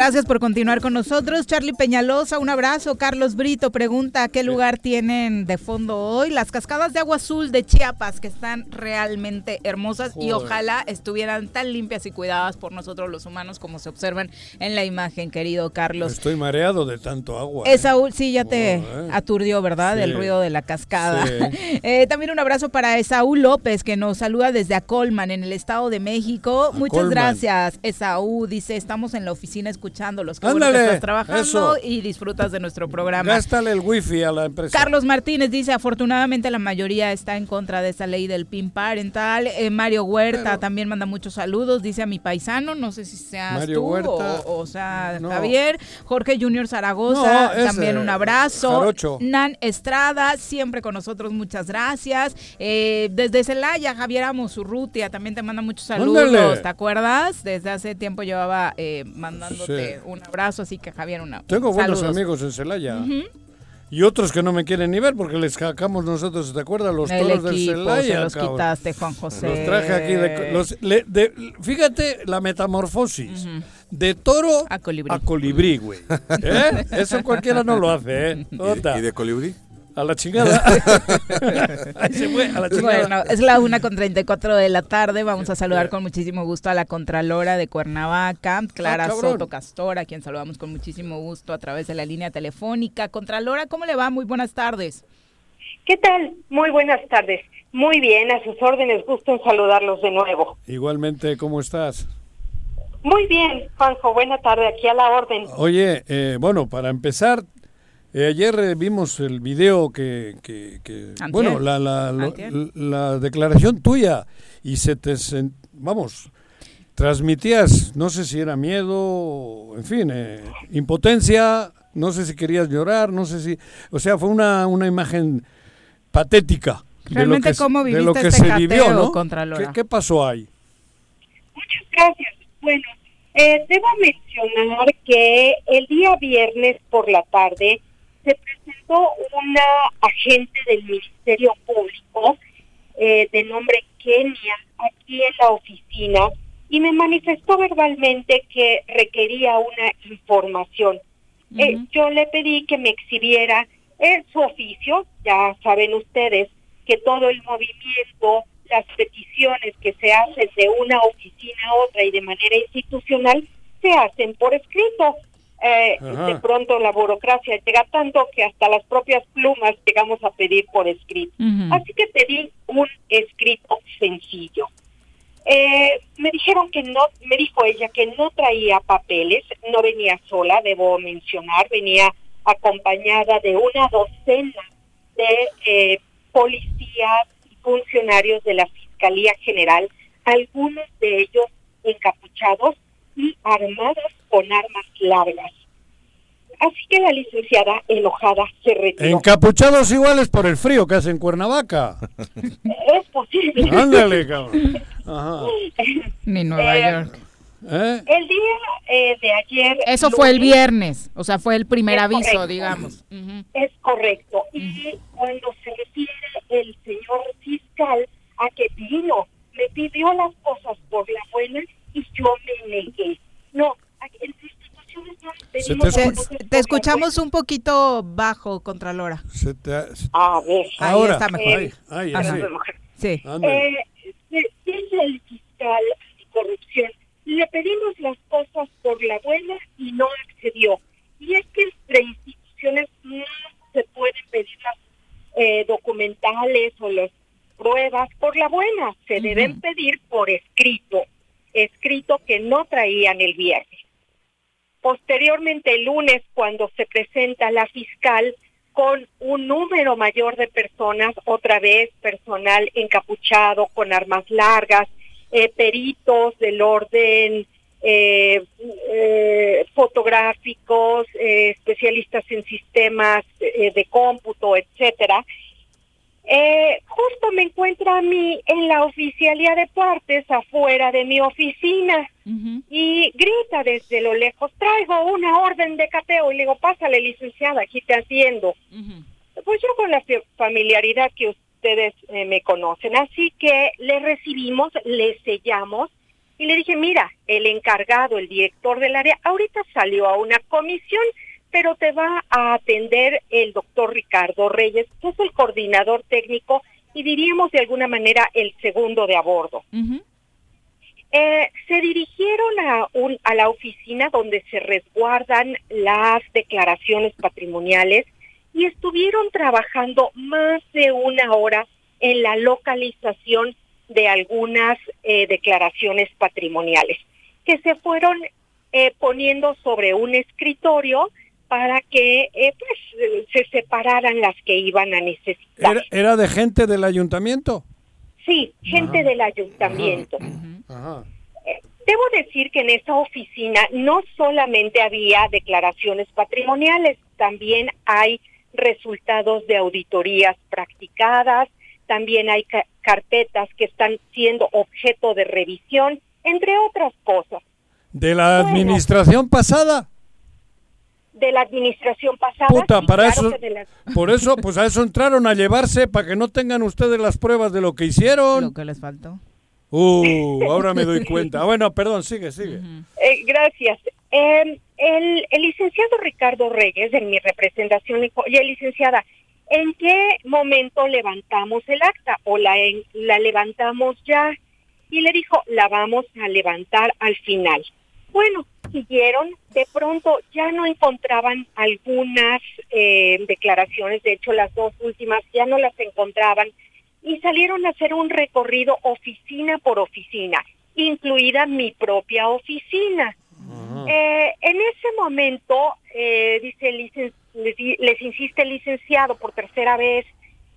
Gracias por continuar con nosotros. Charlie Peñalosa, un abrazo. Carlos Brito pregunta qué lugar tienen de fondo hoy. Las cascadas de agua azul de Chiapas, que están realmente hermosas y ojalá estuvieran tan limpias y cuidadas por nosotros los humanos como se observan en la imagen, querido Carlos. Estoy mareado de tanto agua. ¿eh? Esaúl, sí, ya te eh. aturdió, ¿verdad? El ruido de la cascada. *laughs* Eh, también un abrazo para Esaú López, que nos saluda desde Acolman, en el Estado de México. Muchas gracias, Esaú. Dice, estamos en la oficina escuchándolos. Qué bueno que estás trabajando y disfrutas de nuestro programa. Gástale el wifi a la empresa. Carlos Martínez dice, afortunadamente la mayoría está en contra de esa ley del PIN parental. Eh, Mario Huerta también manda muchos saludos, dice a mi paisano, no sé si seas tú o, sea Javier. Jorge Junior Zaragoza, también un abrazo. Nan Estrada, siempre con nosotros, muchas gracias. Eh, desde Celaya, Javier Amosurrutia, también te manda muchos saludos, ¿te acuerdas? Desde hace tiempo llevaba eh, un abrazo, así que Javier, una Tengo buenos amigos en Celaya. Y otros que no me quieren ni ver porque les sacamos nosotros, ¿te acuerdas? Los toros del Celaya. los quitaste, Juan José. Los traje aquí. De, fíjate la metamorfosis. De toro a colibrí, güey. ¿Eh? Eso cualquiera no lo hace, ¿eh? *laughs* ¿Y de colibrí? A la chingada. *laughs* Ahí se fue, a la chingada. Bueno, es la una con 34 de la tarde. Vamos a saludar con muchísimo gusto a la Contralora de Cuernavaca, Clara ah, Soto Castor, a quien saludamos con muchísimo gusto a través de la línea telefónica. Contralora, ¿cómo le va? Muy buenas tardes. ¿Qué tal? Muy buenas tardes. Muy bien, a sus órdenes, gusto en saludarlos de nuevo. Igualmente, ¿cómo estás? Muy bien, Juanjo, buena tarde, aquí a la orden. Oye, eh, bueno, para empezar, eh, ayer eh, vimos el video que, bueno, la, la, la, declaración tuya y se te, vamos, transmitías, no sé si era miedo, en fin, impotencia, no sé si querías llorar, no sé si, o sea, fue una, una imagen patética. Realmente, ¿cómo viviste lo que este se vivió, ¿no? contra ¿Qué, ¿Qué, pasó ahí? Muchas gracias. Bueno, eh, debo mencionar que el día viernes por la tarde se presentó una agente del Ministerio Público eh, de nombre Kenia aquí en la oficina y me manifestó verbalmente que requería una información. Eh, yo le pedí que me exhibiera en su oficio, ya saben ustedes que todo el movimiento, las peticiones que se hacen de una oficina a otra y de manera institucional se hacen por escrito. Eh, de pronto la burocracia llega tanto que hasta las propias plumas llegamos a pedir por escrito. Así que pedí un escrito sencillo. Eh, me dijeron que no, me dijo ella que no traía papeles, no venía sola, debo mencionar, venía acompañada de una docena de eh, policías y funcionarios de la Fiscalía General, algunos de ellos encapuchados y armados con armas largas. Así que la licenciada, enojada, se retiró. Encapuchados iguales por el frío que hace en Cuernavaca. *laughs* Es posible. Ándale, cabrón. *laughs* Ajá. Ni Nueva eh, York. ¿Eh? El día eh, de ayer... Eso fue el viernes, o sea, fue el primer aviso, digamos. Es correcto. Y cuando se refiere el señor fiscal a que vino, me pidió las cosas por la buena y yo me negué. No te, te, escuchamos un poquito bajo, Contralora. Se te, a ver. Ahora, está mejor. Ahí, ahí, ahí. Sí. Eh, el fiscal anticorrupción le pedimos las cosas por la buena y no accedió. Y es que entre instituciones no se pueden pedir las eh, documentales o las pruebas por la buena, se deben pedir por escrito, escrito que no traían el viernes. Posteriormente, el lunes, cuando se presenta la fiscal con un número mayor de personas, otra vez personal encapuchado con armas largas, eh, peritos del orden eh, eh, fotográficos, especialistas en sistemas de cómputo, etcétera. justo me encuentra a mí en la oficialía de partes afuera de mi oficina y grita desde lo lejos, traigo una orden de cateo y le digo, pásale licenciada, aquí te atiendo. Pues yo con la familiaridad que usted ustedes eh, me conocen. Así que le recibimos, le sellamos y le dije, mira, el encargado, el director del área, ahorita salió a una comisión, pero te va a atender el doctor Ricardo Reyes, que es el coordinador técnico y diríamos de alguna manera el segundo de a bordo. Eh, se dirigieron a, un, a la oficina donde se resguardan las declaraciones patrimoniales y estuvieron trabajando más de una hora en la localización de algunas eh, declaraciones patrimoniales que se fueron eh, poniendo sobre un escritorio para que eh, pues, se separaran las que iban a necesitar. ¿Era, de gente del ayuntamiento? Sí, gente del ayuntamiento. Debo decir que en esa oficina no solamente había declaraciones patrimoniales, también hay resultados de auditorías practicadas, también hay carpetas que están siendo objeto de revisión, entre otras cosas. ¿De la administración pasada? De la administración pasada. Puta, para eso, *laughs* por eso, pues a eso entraron a llevarse para que no tengan ustedes las pruebas de lo que hicieron. Lo que les faltó. Uh, ahora me doy *laughs* cuenta. Bueno, perdón, sigue, sigue. Eh, gracias. Eh, el, licenciado Ricardo Reyes, en mi representación, dijo, oye, licenciada, ¿en qué momento levantamos el acta? ¿O la, la levantamos ya? Y le dijo, la vamos a levantar al final. Bueno, siguieron, de pronto ya no encontraban algunas eh, declaraciones, de hecho las dos últimas ya no las encontraban, y salieron a hacer un recorrido oficina por oficina. incluida mi propia oficina. Eh, en ese momento, eh, dice les, les, insiste el licenciado por tercera vez,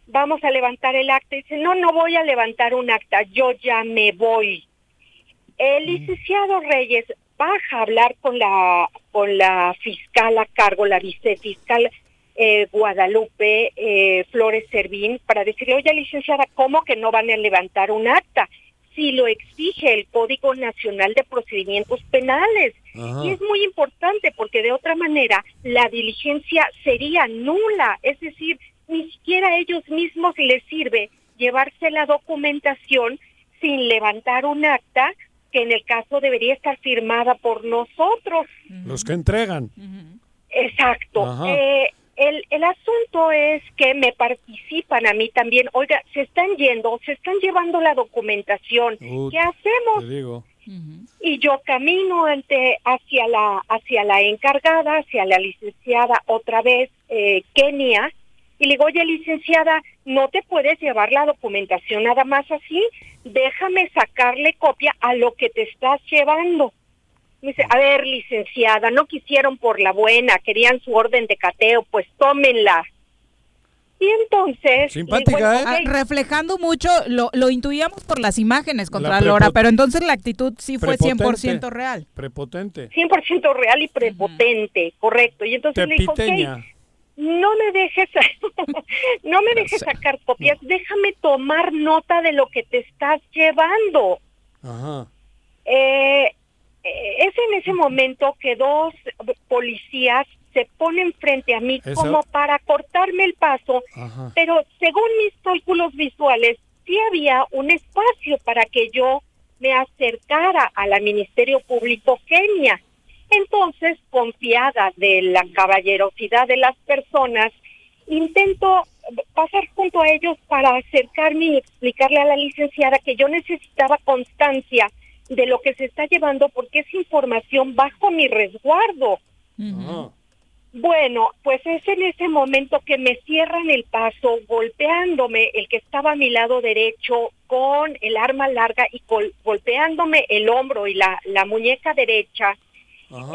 vamos a levantar el acta. Dice, no, no voy a levantar un acta, yo ya me voy. El licenciado Reyes baja a hablar con la, con la fiscal a cargo, la vicefiscal eh, Guadalupe eh, Flores Servín, para decirle, oye, licenciada, ¿cómo que no van a levantar un acta? Si lo exige el Código Nacional de Procedimientos Penales. Y es muy importante porque de otra manera la diligencia sería nula, es decir, ni siquiera a ellos mismos les sirve llevarse la documentación sin levantar un acta que en el caso debería estar firmada por nosotros. Los que entregan. Exacto. Eh, el, el asunto es que me participan a mí también. Oiga, se están yendo, se están llevando la documentación. ¿Qué hacemos? digo. Y yo camino ante hacia la hacia la encargada, hacia la licenciada otra vez eh, Kenia y le digo, oye licenciada, no te puedes llevar la documentación nada más así, déjame sacarle copia a lo que te estás llevando. Me dice, a ver, licenciada, no quisieron por la buena, querían su orden de cateo, pues tómenla. Y entonces... Simpática, ¿eh? Ah, reflejando mucho, lo, lo intuíamos por las imágenes contra Lora, pero entonces la actitud sí fue 100% real. Prepotente. 100% real y prepotente, correcto. Y entonces le dijo, no me dejes, *laughs* no me dejes sacar copias, déjame tomar nota de lo que te estás llevando. Ajá. Eh, es en ese momento que dos policías se ponen frente a mí como para cortarme el paso, pero según mis cálculos visuales, sí había un espacio para que yo me acercara a la Ministerio Público Kenia. Entonces, confiada de la caballerosidad de las personas, intento pasar junto a ellos para acercarme y explicarle a la licenciada que yo necesitaba constancia de lo que se está llevando porque es información bajo mi resguardo. Bueno, pues es en ese momento que me cierran el paso, golpeándome el que estaba a mi lado derecho con el arma larga y golpeándome el hombro y la, la muñeca derecha.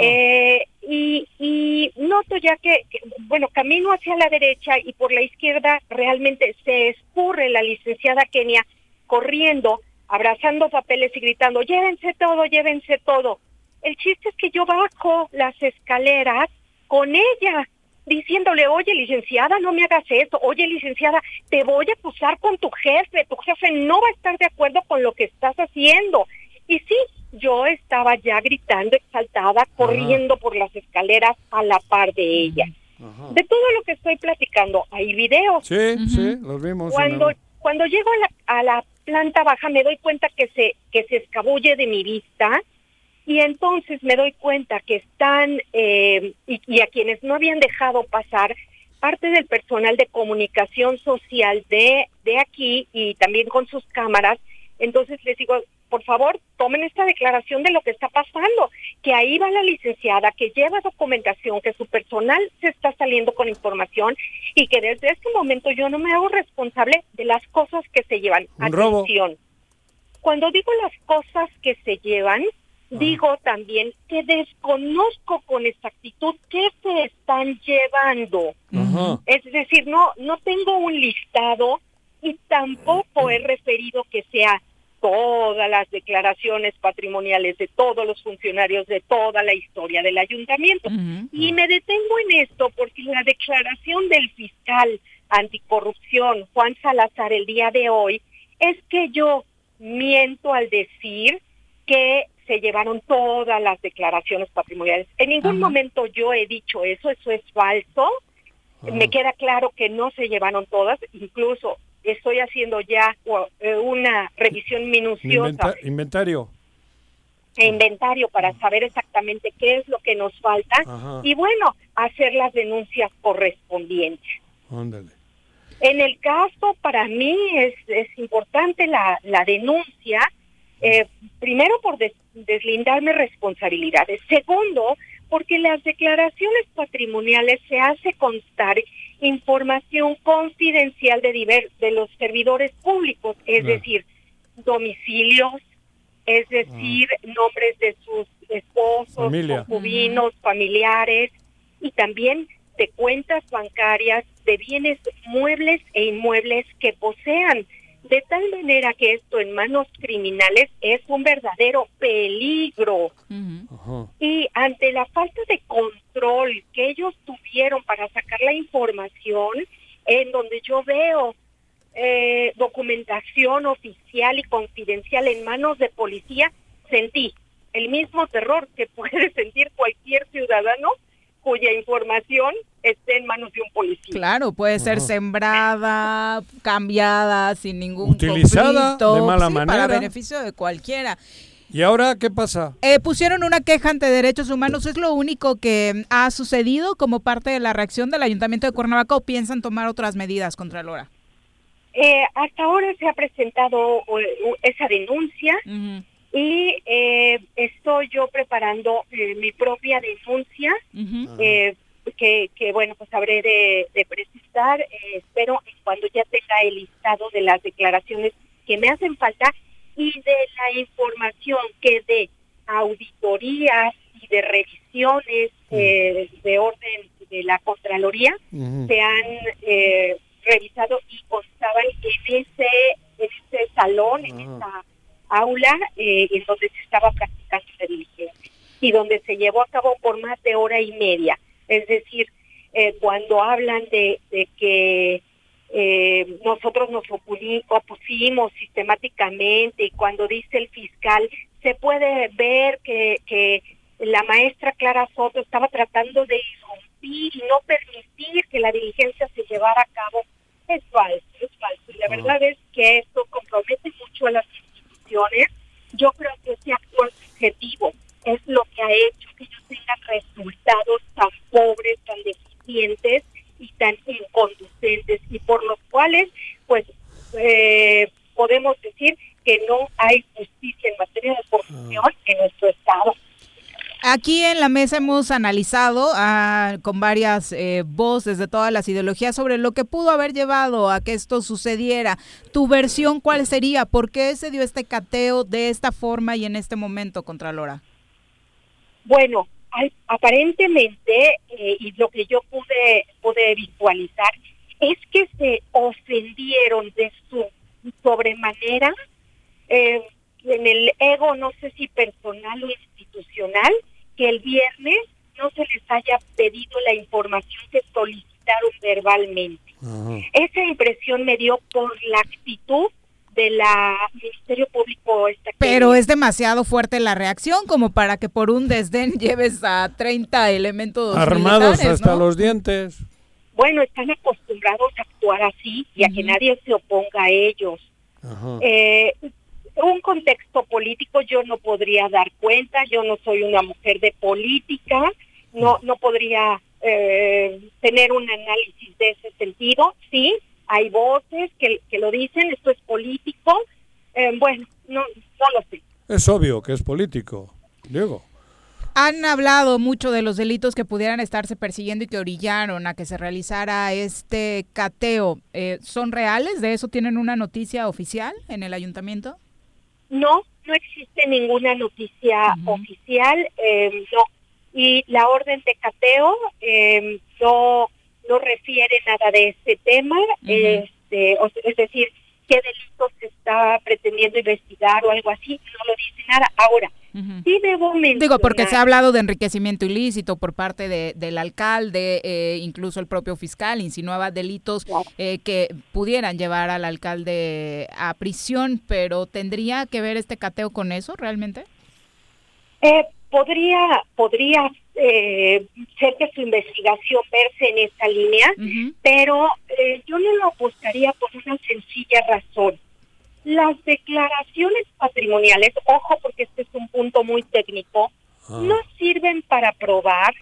Eh, y, y, noto ya que, bueno, camino hacia la derecha y por la izquierda realmente se escurre la licenciada Kenia corriendo, abrazando papeles y gritando, llévense todo, llévense todo. El chiste es que yo bajo las escaleras con ella, diciéndole, oye licenciada, no me hagas esto, oye licenciada, te voy a acusar con tu jefe, tu jefe no va a estar de acuerdo con lo que estás haciendo. Y sí, yo estaba ya gritando, exaltada, corriendo por las escaleras a la par de ella. De todo lo que estoy platicando, hay videos. Sí, sí, los vimos. Cuando, cuando llego a la, a la planta baja me doy cuenta que se, que se escabulle de mi vista y entonces me doy cuenta que están, eh, y, y, a quienes no habían dejado pasar, parte del personal de comunicación social de, de aquí y también con sus cámaras. Entonces les digo, por favor, tomen esta declaración de lo que está pasando, que ahí va la licenciada, que lleva documentación, que su personal se está saliendo con información y que desde este momento yo no me hago responsable de las cosas que se llevan. Atención. Cuando digo las cosas que se llevan, digo también que desconozco con exactitud qué se están llevando. Es decir, no no tengo un listado y tampoco he referido que sea todas las declaraciones patrimoniales de todos los funcionarios de toda la historia del ayuntamiento. Y me detengo en esto porque la declaración del fiscal anticorrupción, Juan Salazar, el día de hoy, es que yo miento al decir que se llevaron todas las declaraciones patrimoniales. En ningún momento yo he dicho eso, eso es falso. Me queda claro que no se llevaron todas, incluso estoy haciendo ya eh, una revisión minuciosa. inventario. Inventario para saber exactamente qué es lo que nos falta y bueno, hacer las denuncias correspondientes. En el caso, para mí es, es importante la, la denuncia, eh, primero por deslindarme responsabilidades, segundo, porque las declaraciones patrimoniales se hace constar información confidencial de, de los servidores públicos, es decir, domicilios, es decir, nombres de sus esposos, concubinos, familiares y también de cuentas bancarias, de bienes muebles e inmuebles que posean. De tal manera que esto en manos criminales es un verdadero peligro. Y ante la falta de control que ellos tuvieron para sacar la información, en donde yo veo eh, documentación oficial y confidencial en manos de policía, sentí el mismo terror que *laughs* puede sentir cualquier ciudadano cuya información esté en manos de un policía. Claro, puede ser sembrada, cambiada, sin ningún Utilizada de mala manera. Para beneficio de cualquiera. ¿Y ahora qué pasa? Eh, pusieron una queja ante derechos humanos. ¿Es lo único que ha sucedido como parte de la reacción del Ayuntamiento de Cuernavaca o piensan tomar otras medidas contra Lora? Eh, hasta ahora se ha presentado esa denuncia y eh, estoy yo preparando eh, mi propia denuncia eh, que, que, bueno pues habré de, precisar espero cuando ya tenga el listado de las declaraciones que me hacen falta y de la información que de auditorías y de revisiones de orden de la Contraloría se han revisado y constaban en ese en ese salón en esa aula eh, en donde se estaba practicando la diligencia y donde se llevó a cabo por más de hora y media. Es decir, eh, cuando hablan de, que eh, nosotros nos opusimos sistemáticamente y cuando dice el fiscal, se puede ver que, que la maestra Clara Soto estaba tratando de irrumpir y no permitir que la diligencia se llevara a cabo. Es falso, es falso. Y la verdad es que esto compromete mucho a yo creo que ese actual objetivo es lo que ha hecho que ellos tengan resultados tan pobres, tan deficientes y tan inconducentes y por los cuales pues eh, podemos decir que no hay justicia en materia de corrupción en nuestro estado. Aquí en la mesa hemos analizado ah, con varias eh, voces de todas las ideologías sobre lo que pudo haber llevado a que esto sucediera. ¿Tu versión cuál sería? ¿Por qué se dio este cateo de esta forma y en este momento, Contralora? Bueno, aparentemente, eh, y lo que yo pude, pude visualizar, es que se ofendieron de su sobremanera eh, en el ego, no sé si personal o institucional, que el viernes no se les haya pedido la información que solicitaron verbalmente. Esa impresión me dio por la actitud de la Ministerio Público Pero es demasiado fuerte la reacción como para que por un desdén *laughs* lleves a 30 elementos armados hasta los dientes. Bueno, están acostumbrados a actuar así y a que nadie se oponga a ellos. Eh, un contexto político yo no podría dar cuenta, yo no soy una mujer de política, no, no podría eh, tener un análisis de ese sentido, sí, hay voces que, que lo dicen, esto es político, eh, bueno, no, no lo sé. Es obvio que es político, Diego. Han hablado mucho de los delitos que pudieran estarse persiguiendo y que orillaron a que se realizara este cateo. Eh, ¿Son reales? ¿De eso tienen una noticia oficial en el ayuntamiento? No, no existe ninguna noticia oficial, eh, no. Y la orden de cateo eh, no, no refiere nada de este tema, este, es decir, qué delitos se está pretendiendo investigar o algo así, no lo dice nada. Ahora, sí debo mencionar... Digo, porque se ha hablado de enriquecimiento ilícito por parte de, del alcalde, eh, incluso el propio fiscal insinuaba delitos eh, que pudieran llevar al alcalde a prisión, pero ¿tendría que ver este cateo con eso realmente? Eh, podría podría eh, ser que su investigación verse en esta línea, pero eh, yo no lo apostaría por una sencilla razón. Las declaraciones patrimoniales, ojo porque este es un punto muy técnico, ah. no sirven para probar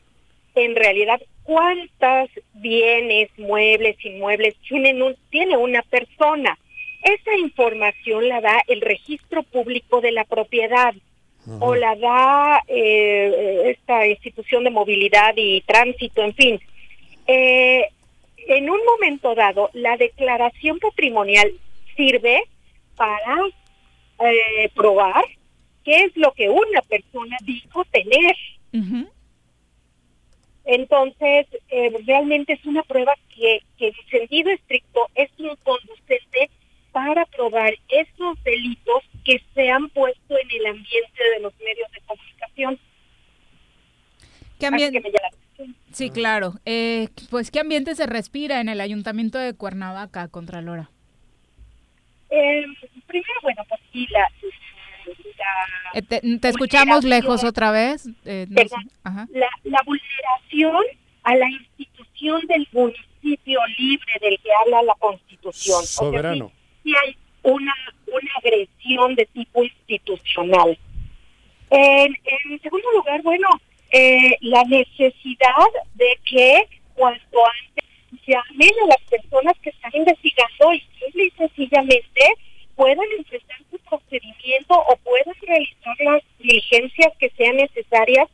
en realidad cuántas bienes, muebles, inmuebles tienen un, tiene una persona. Esa información la da el registro público de la propiedad o la da eh, esta institución de movilidad y tránsito, en fin. Eh, en un momento dado, la declaración patrimonial sirve para eh, probar qué es lo que una persona dijo tener. Entonces, eh, realmente es una prueba que, que en sentido estricto es inconducente para probar esos delitos que se han puesto en el ambiente de los medios de comunicación. ¿Qué ambiente? Sí, claro. Eh, pues, ¿qué ambiente se respira en el Ayuntamiento de Cuernavaca, Contralora? Eh, primero, bueno, pues sí, la... Eh, te, escuchamos lejos otra vez. Eh, La, la vulneración a la institución del municipio libre del que habla la Constitución. Soberano. si, hay una, una agresión de tipo institucional. En, en segundo lugar, bueno, eh, la necesidad de que cuanto antes llamen a las personas que están investigando y simple y sencillamente puedan enfrentar su procedimiento o puedan realizar las diligencias que sean necesarias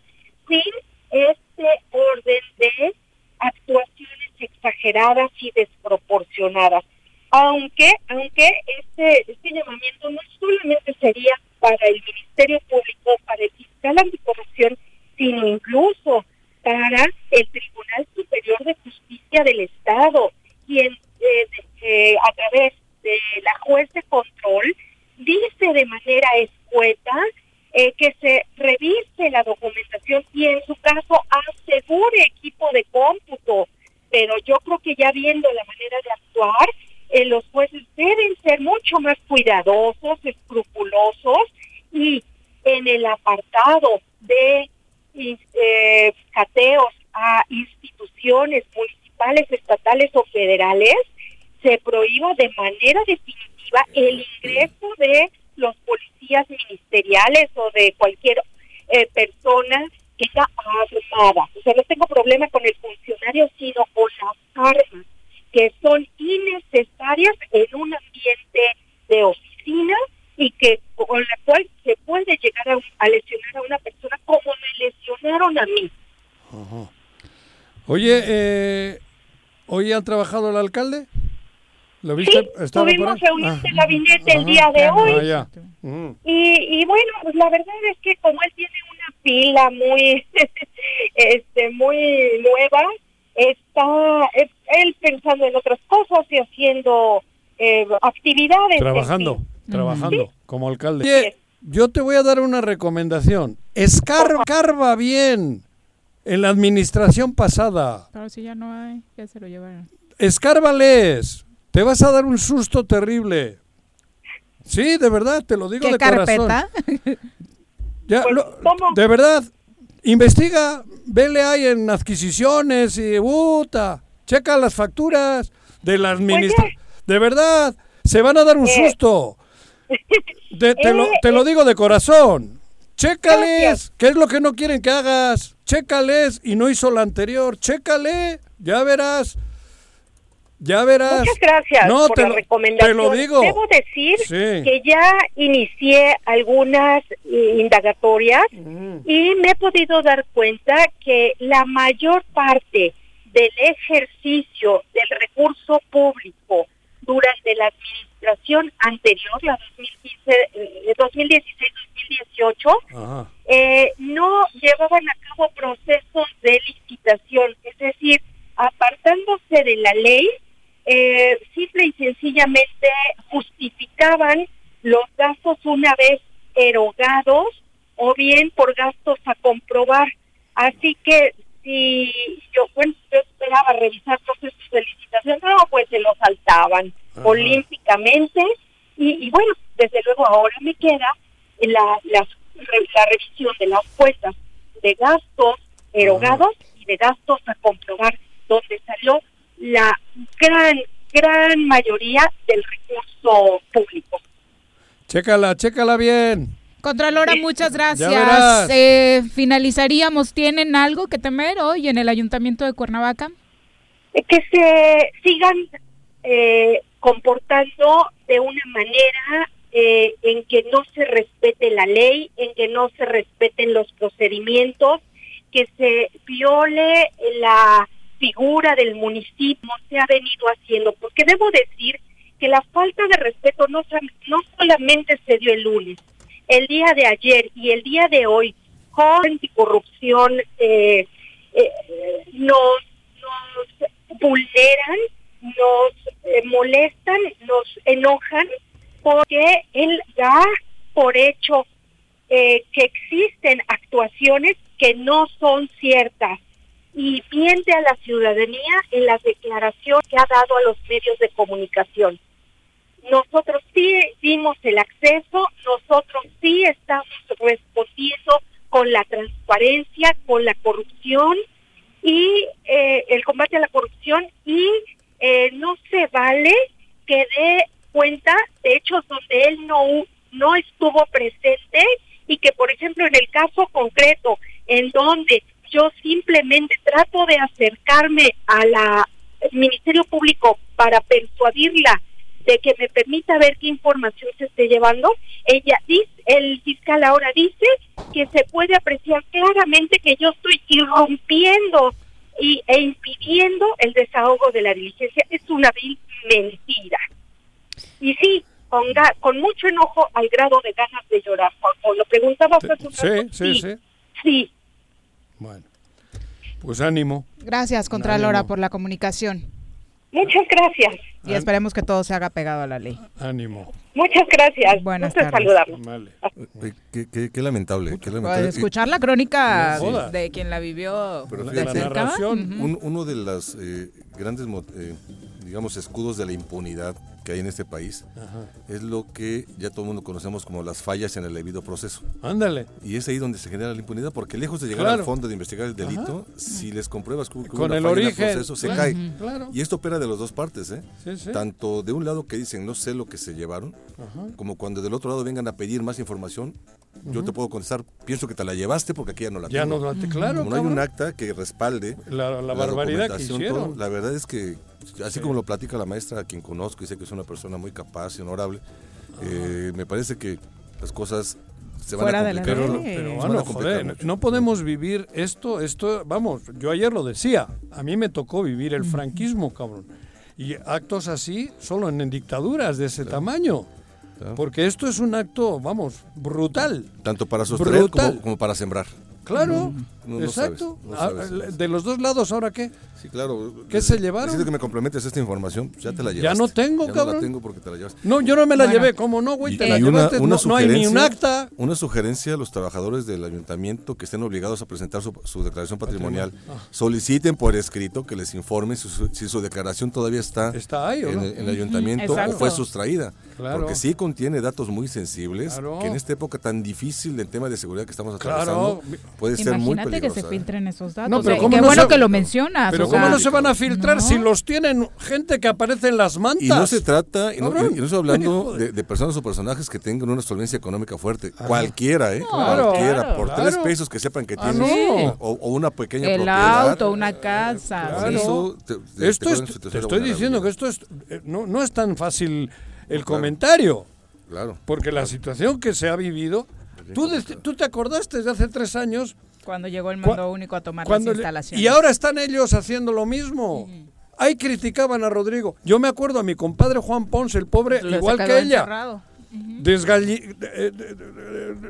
sin este orden de actuaciones exageradas y desproporcionadas. Aunque, aunque este, este llamamiento no solamente sería para el Ministerio Público, para el fiscal anticorrupción, sino incluso para el Tribunal Superior de Justicia del Estado, quien eh, eh, a través de la juez de control dice de manera escueta eh, que se revise la documentación y en su caso asegure equipo de cómputo. Pero yo creo que ya viendo la manera de actuar, los jueces deben ser mucho más cuidadosos, escrupulosos y en el apartado de eh, cateos a instituciones municipales, estatales o federales, se prohíba de manera definitiva el ingreso de los policías ministeriales o de cualquier eh, persona que está armada. O sea, no tengo problema con el funcionario, sino con las armas que son innecesarias en un ambiente de oficina y que con la cual se puede llegar a, lesionar a una persona como me lesionaron a mí. Oye, eh, ¿hoy ha trabajado el alcalde? ¿Lo viste? Sí, tuvimos reunión ah. de gabinete el día de hoy. Ah, mm. y, y, bueno, pues la verdad es que como él tiene una pila muy, *laughs* este, muy nueva, está él pensando en otras cosas y haciendo eh, actividades. Trabajando trabajando como alcalde. yo te voy a dar una recomendación. Escarba bien en la administración pasada. Pero si ya no hay, ya se lo llevaron. Escárbales. Te vas a dar un susto terrible. Sí, de verdad, te lo digo de carpeta? corazón. *laughs* Ya, pues, de verdad, investiga, vele ahí en adquisiciones y puta, checa las facturas de la administración. De verdad, se van a dar un eh, susto *laughs* te, lo, te lo digo de corazón. Chécales, ¿qué es lo que no quieren que hagas? Chécales y no hizo la anterior. Chécale, ya verás. Ya verás. Muchas gracias no, por te la lo, recomendación. Te lo digo. Debo decir que ya inicié algunas eh, indagatorias mm. y me he podido dar cuenta que la mayor parte del ejercicio del recurso público durante la administración anterior, la 2016-2018, eh, eh, no llevaban a cabo procesos de licitación, es decir, apartándose de la ley, eh, simple y sencillamente justificaban los gastos una vez erogados o bien por gastos a comprobar. Así que si yo, bueno, yo esperaba revisar procesos de licitación, no, pues se los saltaban olímpicamente. Y, bueno, desde luego ahora me queda la, la, la revisión de las cuentas de gastos erogados y de gastos a comprobar, donde salió la gran, gran mayoría del recurso público. Chécala, chécala bien. Contralora, muchas gracias. Eh, finalizaríamos, ¿tienen algo que temer hoy en el Ayuntamiento de Cuernavaca? Que se sigan eh, comportando de una manera eh, en que no se respete la ley, en que no se respeten los procedimientos, que se viole la figura del municipio, se ha venido haciendo, porque debo decir que la falta de respeto no, no solamente se dio el lunes, el día de ayer y el día de hoy con anticorrupción eh, eh, nos, nos vulneran, nos eh, molestan, nos enojan, porque él da por hecho que existen actuaciones que no son ciertas y miente a la ciudadanía en las declaraciones que ha dado a los medios de comunicación. Nosotros sí dimos el acceso, nosotros sí estamos respondiendo con la transparencia, con la corrupción y eh, el combate a la corrupción y eh, no se vale que dé cuenta de hechos donde él no, no estuvo presente y que, por ejemplo, en el caso concreto, en donde yo simplemente trato de acercarme a la Ministerio Público para persuadirla de que me permita ver qué información se esté llevando, ella dice, el fiscal ahora dice que se puede apreciar claramente que yo estoy irrumpiendo y, e impidiendo el desahogo de la diligencia. Es una vil mentira. Y sí, con, con mucho enojo al grado de ganas de llorar. Cuando lo preguntaba sí, sí, sí, sí. Bueno, pues ánimo. Gracias, Contralora, por la comunicación. Muchas gracias. Y esperemos que todo se haga pegado a la ley. Ánimo. Muchas gracias. Buenas tardes. Vale. Qué, lamentable, Escuchar la crónica de quien la vivió Pero de la narración. uno de los eh, grandes, eh, digamos, escudos de la impunidad que hay en este país es lo que ya todo el mundo conocemos como las fallas en el debido proceso. Ándale. Y es ahí donde se genera la impunidad, porque lejos de llegar al fondo de investigar el delito, si les compruebas que con el origen, proceso, se cae. Y esto opera de las dos partes, ¿eh? Tanto de un lado que dicen no sé lo que se llevaron, como cuando del otro lado vengan a pedir más información, yo te puedo contestar, pienso que te la llevaste porque aquí ya no la ya tengo. no la claro. Como no hay un acta que respalde la, barbaridad que hicieron. la verdad es que, así como lo platica la maestra, a quien conozco y sé que es una persona muy capaz y honorable, eh, me parece que las cosas se van a complicar. Pero, bueno, joder, no podemos vivir esto, esto, vamos, yo ayer lo decía, a mí me tocó vivir el franquismo, cabrón. Y actos así solo en, dictaduras de ese tamaño. Porque esto es un acto, vamos, brutal. Tanto para sostener como, para sembrar. Claro, exacto. Ah, de los dos lados, ¿ahora qué? Sí, claro. ¿Qué se llevaron? Necesito que me complementes esta información, pues ya te la llevaste. Ya no tengo, ya cabrón. No la tengo porque te la llevaste. No, yo no me la llevé, ¿cómo no, güey? Te la llevaste, una no, hay ni un acta. Una sugerencia a los trabajadores del ayuntamiento que estén obligados a presentar su, declaración patrimonial, ah. soliciten por escrito que les informen si su, declaración todavía está, ¿Está ahí, en, el, ayuntamiento o fue sustraída. Porque sí contiene datos muy sensibles que en esta época tan difícil del tema de seguridad que estamos atravesando puede ser muy peligroso que se filtren esos datos. No, pero qué bueno que lo mencionas. Pero ¿cómo no se van a filtrar si los tienen gente que aparece en las mantas? Y no se trata, y no, estoy hablando *laughs* de, personas o personajes que tengan una solvencia económica fuerte. Cualquiera, ¿eh? Cualquiera. por tres pesos que sepan que ah, tienen. o, una pequeña El auto, una casa. esto te, estoy diciendo que esto es, eh, no, no es tan fácil el comentario. Claro. Porque la situación que se ha vivido. Tú, tú te acordaste de hace tres años cuando llegó el mando único a tomar las instalaciones. Y ahora están ellos haciendo lo mismo. Ahí criticaban a Rodrigo. Yo me acuerdo a mi compadre Juan Ponce, el pobre, igual que ella.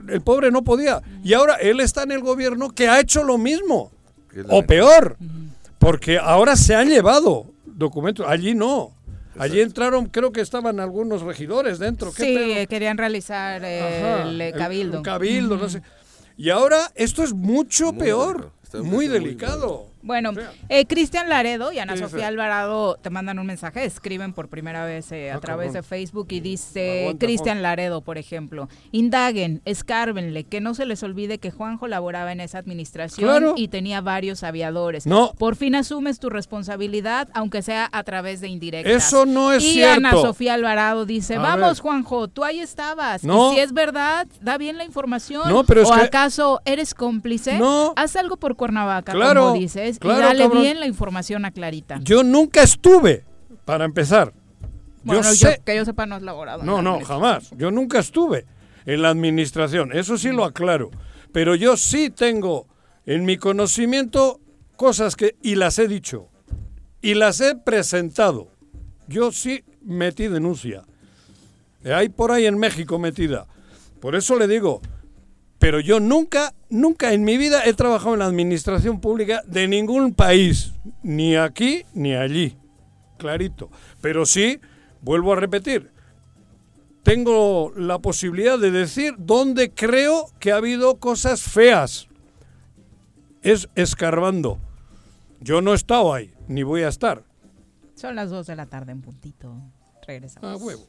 el pobre no podía. Y ahora él está en el gobierno que ha hecho lo mismo. O peor. Porque ahora se han llevado documentos. Allí no. Allí entraron, creo que estaban algunos regidores dentro. sí, querían realizar el cabildo. cabildo, no sé. Y ahora esto es mucho peor, muy delicado. Bueno, eh, Cristian Laredo y Ana Sofía Alvarado te mandan un mensaje, escriben por primera vez eh, a ah, través de Facebook y dice Cristian Laredo, por ejemplo, indaguen, escárbenle, que no se les olvide que Juanjo laboraba en esa administración y tenía varios aviadores. No. Por fin asumes tu responsabilidad, aunque sea a través de indirectas. Eso no es cierto. Y Ana Sofía Alvarado dice, vamos Juanjo, tú ahí estabas. No. Y si es verdad, da bien la información. No, pero ¿O acaso eres cómplice? No. Haz algo por Cuernavaca, como dices y dale bien la información a Clarita. Yo nunca estuve, para empezar. Bueno, yo, sé, que yo sepa no es laborado. No, no, jamás. Yo nunca estuve en la administración, eso sí lo aclaro. Pero yo sí tengo en mi conocimiento cosas que, y las he dicho, y las he presentado. Yo sí metí denuncia. Hay por ahí en México metida. Por eso le digo, pero yo nunca, nunca en mi vida he trabajado en la administración pública de ningún país, ni aquí ni allí, clarito. Pero sí, vuelvo a repetir, tengo la posibilidad de decir dónde creo que ha habido cosas feas. Es escarbando. Yo no he estado ahí, ni voy a estar. Son las 2 de la tarde en puntito. Regresamos. A huevo.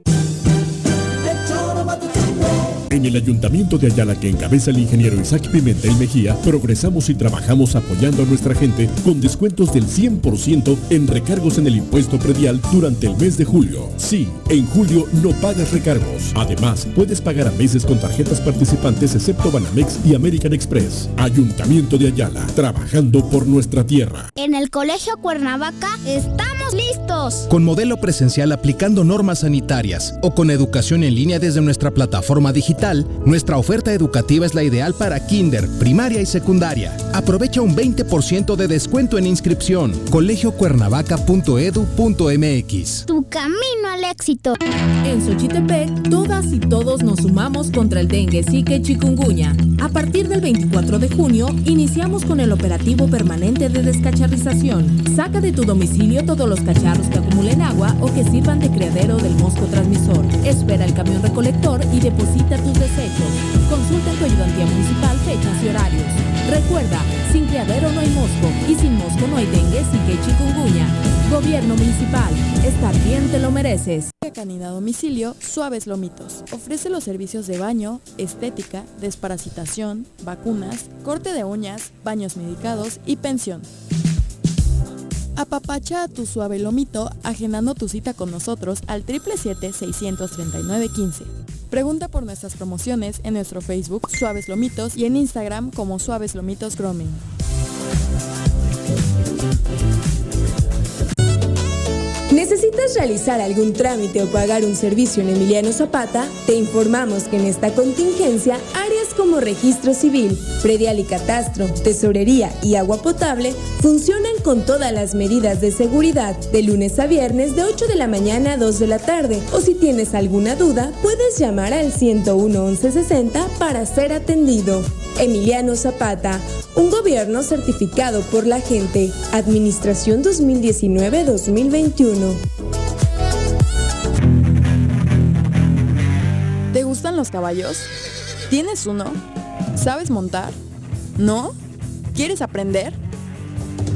En el Ayuntamiento de Ayala que encabeza el ingeniero Isaac Pimentel Mejía, progresamos y trabajamos apoyando a nuestra gente con descuentos del 100% en recargos en el impuesto predial durante el mes de julio. Sí, en julio no pagas recargos. Además, puedes pagar a meses con tarjetas participantes excepto Banamex y American Express. Ayuntamiento de Ayala, trabajando por nuestra tierra. En el Colegio Cuernavaca estamos listos. Con modelo presencial aplicando normas sanitarias o con educación en línea desde nuestra plataforma digital nuestra oferta educativa es la ideal para kinder, primaria y secundaria. Aprovecha un 20% de descuento en inscripción. colegiocuernavaca.edu.mx. Tu camino al éxito. En Xochitepec, todas y todos nos sumamos contra el dengue, zika y chikungunya. A partir del 24 de junio, iniciamos con el operativo permanente de descacharrización. Saca de tu domicilio todos los cacharros que acumulen agua o que sirvan de criadero del mosco transmisor. Espera el camión recolector y deposita tus desechos. Consulta en tu ayudantía municipal fechas y horarios. Recuerda, sin criadero no hay mosco y sin mosco no hay dengue, zika y chikungunya. Gobierno municipal, estar bien te lo mereces. Canina Domicilio Suaves Lomitos. Ofrece los servicios de baño, estética, desparasitación, vacunas, corte de uñas, baños medicados y pensión. Apapacha a tu suave lomito agendando tu cita con nosotros al 777-639-15. Pregunta por nuestras promociones en nuestro Facebook Suaves Lomitos y en Instagram como Suaves Lomitos Grooming. ¿Necesitas realizar algún trámite o pagar un servicio en Emiliano Zapata? Te informamos que en esta contingencia, áreas como registro civil, predial y catastro, tesorería y agua potable funcionan con todas las medidas de seguridad de lunes a viernes de 8 de la mañana a 2 de la tarde. O si tienes alguna duda, puedes llamar al 101 1160 para ser atendido. Emiliano Zapata, un gobierno certificado por la gente. Administración 2019-2021. ¿Te gustan los caballos? ¿Tienes uno? ¿Sabes montar? ¿No? ¿Quieres aprender?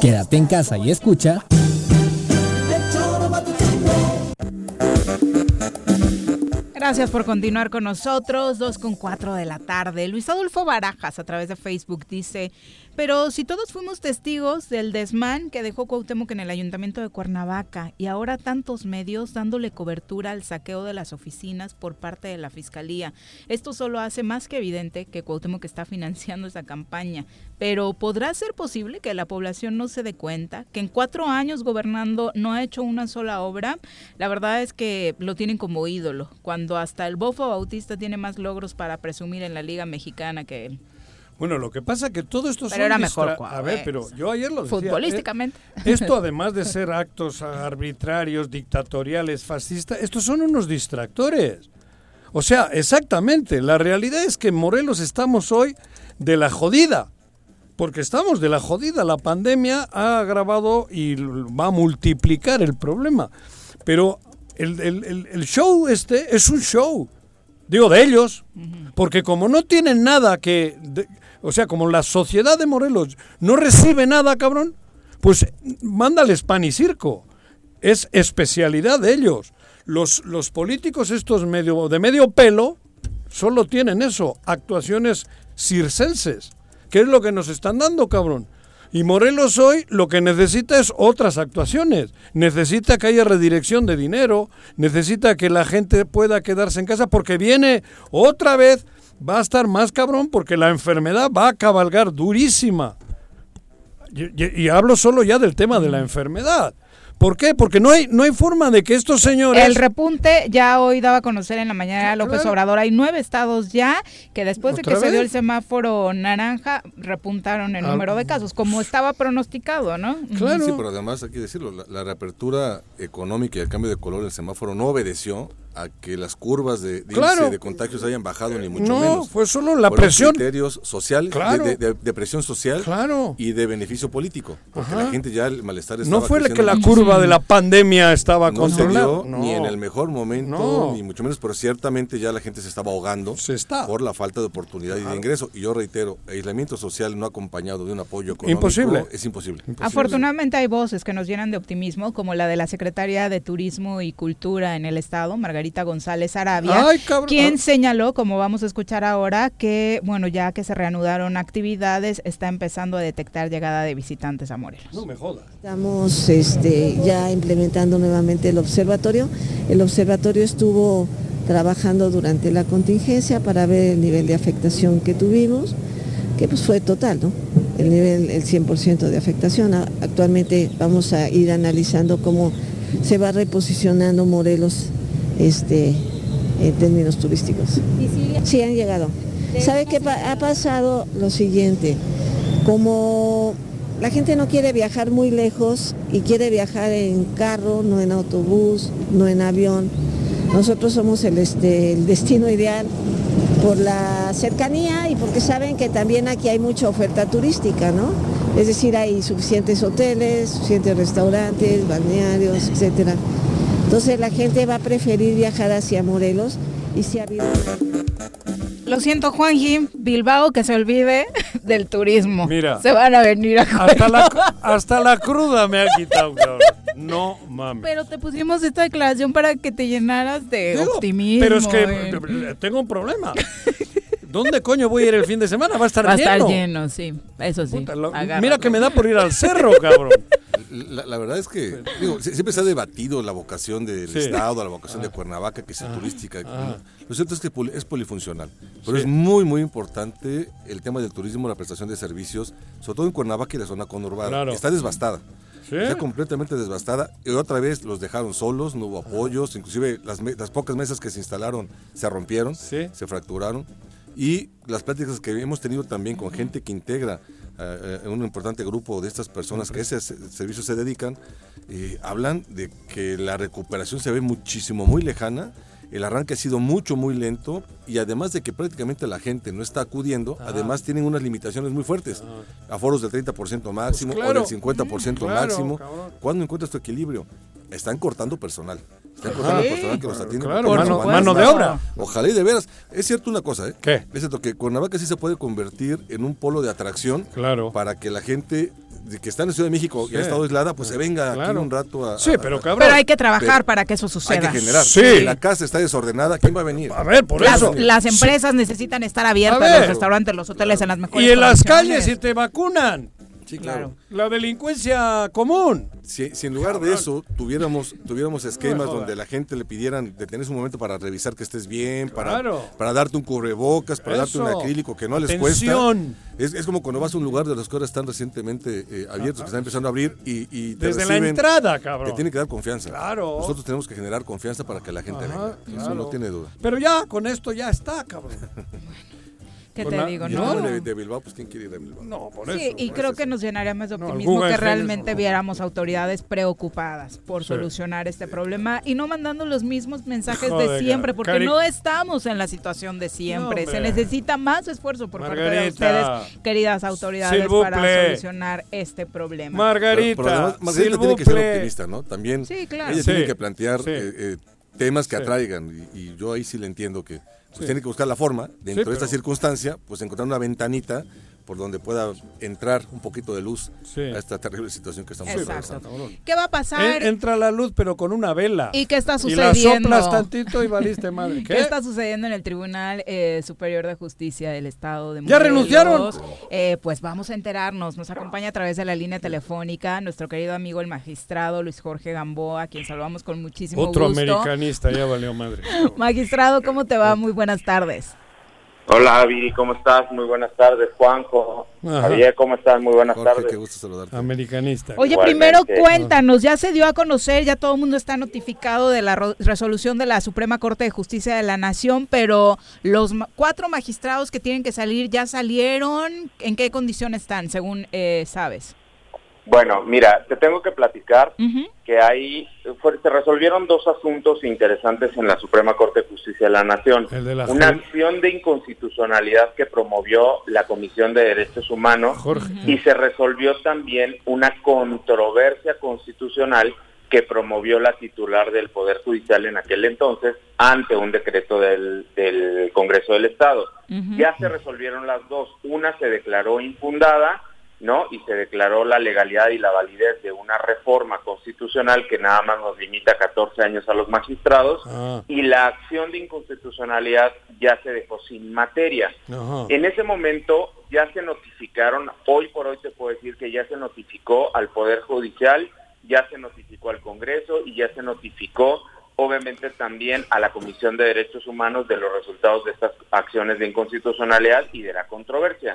Quédate en casa y escucha. Gracias por continuar con nosotros. 2 con 4 de la tarde. Luis Adolfo Barajas a través de Facebook dice, pero si todos fuimos testigos del desmán que dejó Cuauhtémoc en el ayuntamiento de Cuernavaca y ahora tantos medios dándole cobertura al saqueo de las oficinas por parte de la fiscalía, esto solo hace más que evidente que Cuauhtémoc está financiando esa campaña. Pero ¿podrá ser posible que la población no se dé cuenta que en cuatro años gobernando no ha hecho una sola obra? La verdad es que lo tienen como ídolo, cuando hasta el Bofo Bautista tiene más logros para presumir en la Liga Mexicana que él. Bueno, lo que pasa que todo esto pero era mejor A ver, pero yo ayer lo decía. Futbolísticamente. Eh, esto además de ser actos arbitrarios, dictatoriales, fascistas, estos son unos distractores. O sea, exactamente, la realidad es que en Morelos estamos hoy de la jodida. Porque estamos de la jodida. La pandemia ha agravado y va a multiplicar el problema. Pero el, el show este es un show. Digo de ellos, porque como no tienen nada que... o sea, como la sociedad de Morelos no recibe nada, cabrón, pues mándales pan y circo. Es especialidad de ellos. Los, los políticos estos medio, de medio pelo solo tienen eso, actuaciones circenses. ¿Qué es lo que nos están dando, cabrón? Y Morelos hoy lo que necesita es otras actuaciones. Necesita que haya redirección de dinero, necesita que la gente pueda quedarse en casa porque viene otra vez, va a estar más cabrón porque la enfermedad va a cabalgar durísima. Y, y hablo solo ya del tema de la enfermedad. ¿Por qué? Porque no hay, no hay forma de que estos señores... El repunte ya hoy daba a conocer en la mañana López Obrador. Hay nueve estados ya que después de que se dio el semáforo naranja repuntaron el número de casos, como estaba pronosticado, ¿no? Claro. Sí, pero además hay que decirlo, la, reapertura económica y el cambio de color del semáforo no obedeció a que las curvas de, de, contagios hayan bajado ni mucho menos. No, fue solo la presión. criterios sociales, de, presión social y de beneficio político. Porque la gente ya el malestar estaba No fue que la curva de la pandemia estaba no controlada. ni en el mejor momento, ni mucho menos, pero ciertamente ya la gente se estaba ahogando por la falta de oportunidad y de ingreso. Y yo reitero, aislamiento social no acompañado de un apoyo económico imposible. es imposible. Afortunadamente hay voces que nos llenan de optimismo, como la de la Secretaria de Turismo y Cultura en el Estado, Margarita González Arabia, quien señaló, como vamos a escuchar ahora, que bueno, ya que se reanudaron actividades, está empezando a detectar llegada de visitantes a Morelos. No me jodas. Estamos este, ya implementando nuevamente el observatorio. El observatorio estuvo trabajando durante la contingencia para ver el nivel de afectación que tuvimos, que pues fue total, ¿no? El nivel, el 100% de afectación. Actualmente vamos a ir analizando cómo se va reposicionando Morelos este, en términos turísticos. Sí, han llegado. ¿Sabe qué ha pasado? Lo siguiente, como la gente no quiere viajar muy lejos y quiere viajar en carro, no en autobús, no en avión, nosotros somos el, este, el destino ideal por la cercanía y porque saben que también aquí hay mucha oferta turística, ¿no? Es decir, hay suficientes hoteles, suficientes restaurantes, balnearios, etcétera. Entonces la gente va a preferir viajar hacia Morelos y si ha habido... Lo siento, Juanji, Bilbao, que se olvide *laughs* del turismo. Mira. Se van a venir a hasta la, hasta la cruda me ha quitado, cabrón. No mames. Pero te pusimos esta declaración para que te llenaras de optimismo. Pero es que eh. tengo un problema. *laughs* ¿Dónde coño voy a ir el fin de semana? Va a estar lleno. Va a estar lleno, sí. Eso sí. mira que me da por ir al cerro, cabrón. La, verdad es que digo, siempre se ha debatido la vocación del Estado, la vocación de ah. Cuernavaca, que es ah. turística. Ah. Lo cierto es que es polifuncional, pero es muy, muy importante el tema del turismo, la prestación de servicios, sobre todo en Cuernavaca y la zona conurbada. Está devastada. Está completamente devastada. Y otra vez los dejaron solos, no hubo apoyos, inclusive las, las pocas mesas que se instalaron se rompieron, se fracturaron. Y las pláticas que hemos tenido también con gente que integra eh, un importante grupo de estas personas que a ese servicio se dedican, eh, hablan de que la recuperación se ve muchísimo, muy lejana, el arranque ha sido mucho, muy lento y además de que prácticamente la gente no está acudiendo, además tienen unas limitaciones muy fuertes, aforos del 30% máximo pues o del 50% máximo. ¿Cuándo encuentras tu equilibrio? Están cortando personal. Están cortando personal que los atiende. mano, de obra. Ojalá y de veras. Es cierto una cosa, ¿eh? ¿Qué? Es cierto que Cuernavaca sí se puede convertir en un polo de atracción claro. para que la gente que está en la Ciudad de México y ha estado aislada, pues se venga aquí un rato a... Sí, pero cabrón. Pero hay que trabajar para que eso suceda. Hay que generar. Sí. la casa está desordenada, ¿quién va a venir? A ver, por las, eso. Las empresas necesitan estar abiertas, los restaurantes, los hoteles en las mejores Y en las calles si te vacunan. Sí, claro. La delincuencia común. Si, en lugar de eso tuviéramos, tuviéramos esquemas donde la gente le pidieran detenerse un momento para revisar que estés bien, para, para darte un cubrebocas, para darte un acrílico que no les cuesta. Es, es, como cuando vas a un lugar de los que ahora están recientemente eh, abiertos, que están empezando a abrir y, Desde la entrada, cabrón. Te tiene que dar confianza. Claro. Nosotros tenemos que generar confianza para que la gente venga. Eso no tiene duda. Pero ya, con esto ya está, cabrón. *laughs* ¿Qué te digo? No, de, Bilbao, pues ¿quién quiere ir a Bilbao? No, por sí, eso. y creo que nos llenaría más de optimismo que realmente viéramos autoridades preocupadas por solucionar este problema y no mandando los mismos mensajes de siempre, porque no estamos en la situación de siempre. Se necesita más esfuerzo por parte de ustedes, queridas autoridades, para solucionar este problema. Margarita, pero, Margarita tiene que ser optimista, ¿no? También sí, claro. ella tiene que plantear... Eh, eh, temas que atraigan. Y, yo ahí sí le entiendo que pues, tiene que buscar la forma, dentro de esta circunstancia, pues encontrar una ventanita por donde pueda entrar un poquito de luz a esta terrible situación que estamos atravesando. ¿Qué va a pasar? entra la luz, pero con una vela. ¿Y qué está sucediendo? Y la soplas tantito y valiste madre. ¿Qué, está sucediendo en el Tribunal eh, Superior de Justicia del Estado de Morelos? ¿Ya renunciaron? Eh, pues vamos a enterarnos. Nos acompaña a través de la línea telefónica nuestro querido amigo el magistrado Luis Jorge Gamboa, a quien saludamos con muchísimo Otro gusto. Otro americanista, ya valió madre. *laughs* magistrado, ¿cómo te va? Muy buenas tardes. Hola, Avi, ¿cómo estás? Muy buenas tardes, Juanjo. Javier, ¿cómo estás? Muy buenas tardes. Qué gusto saludarte. Americanista. Oye, primero cuéntanos, ya se dio a conocer, ya todo el mundo está notificado de la resolución de la Suprema Corte de Justicia de la Nación, pero los cuatro magistrados que tienen que salir ya salieron. ¿En qué condición están, según eh, sabes? Bueno, mira, te tengo que platicar que ahí se resolvieron dos asuntos interesantes en la Suprema Corte de Justicia de la Nación. Una acción de inconstitucionalidad que promovió la Comisión de Derechos Humanos y se resolvió también una controversia constitucional que promovió la titular del Poder Judicial en aquel entonces ante un decreto del, Congreso del Estado. Ya se resolvieron las dos. Una se declaró infundada ¿no? Y se declaró la legalidad y la validez de una reforma constitucional que nada más nos limita 14 años a los magistrados ah. y la acción de inconstitucionalidad ya se dejó sin materia. En ese momento ya se notificaron, hoy por hoy te puedo decir que ya se notificó al Poder Judicial, ya se notificó al Congreso y ya se notificó obviamente también a la Comisión de Derechos Humanos de los resultados de estas acciones de inconstitucionalidad y de la controversia.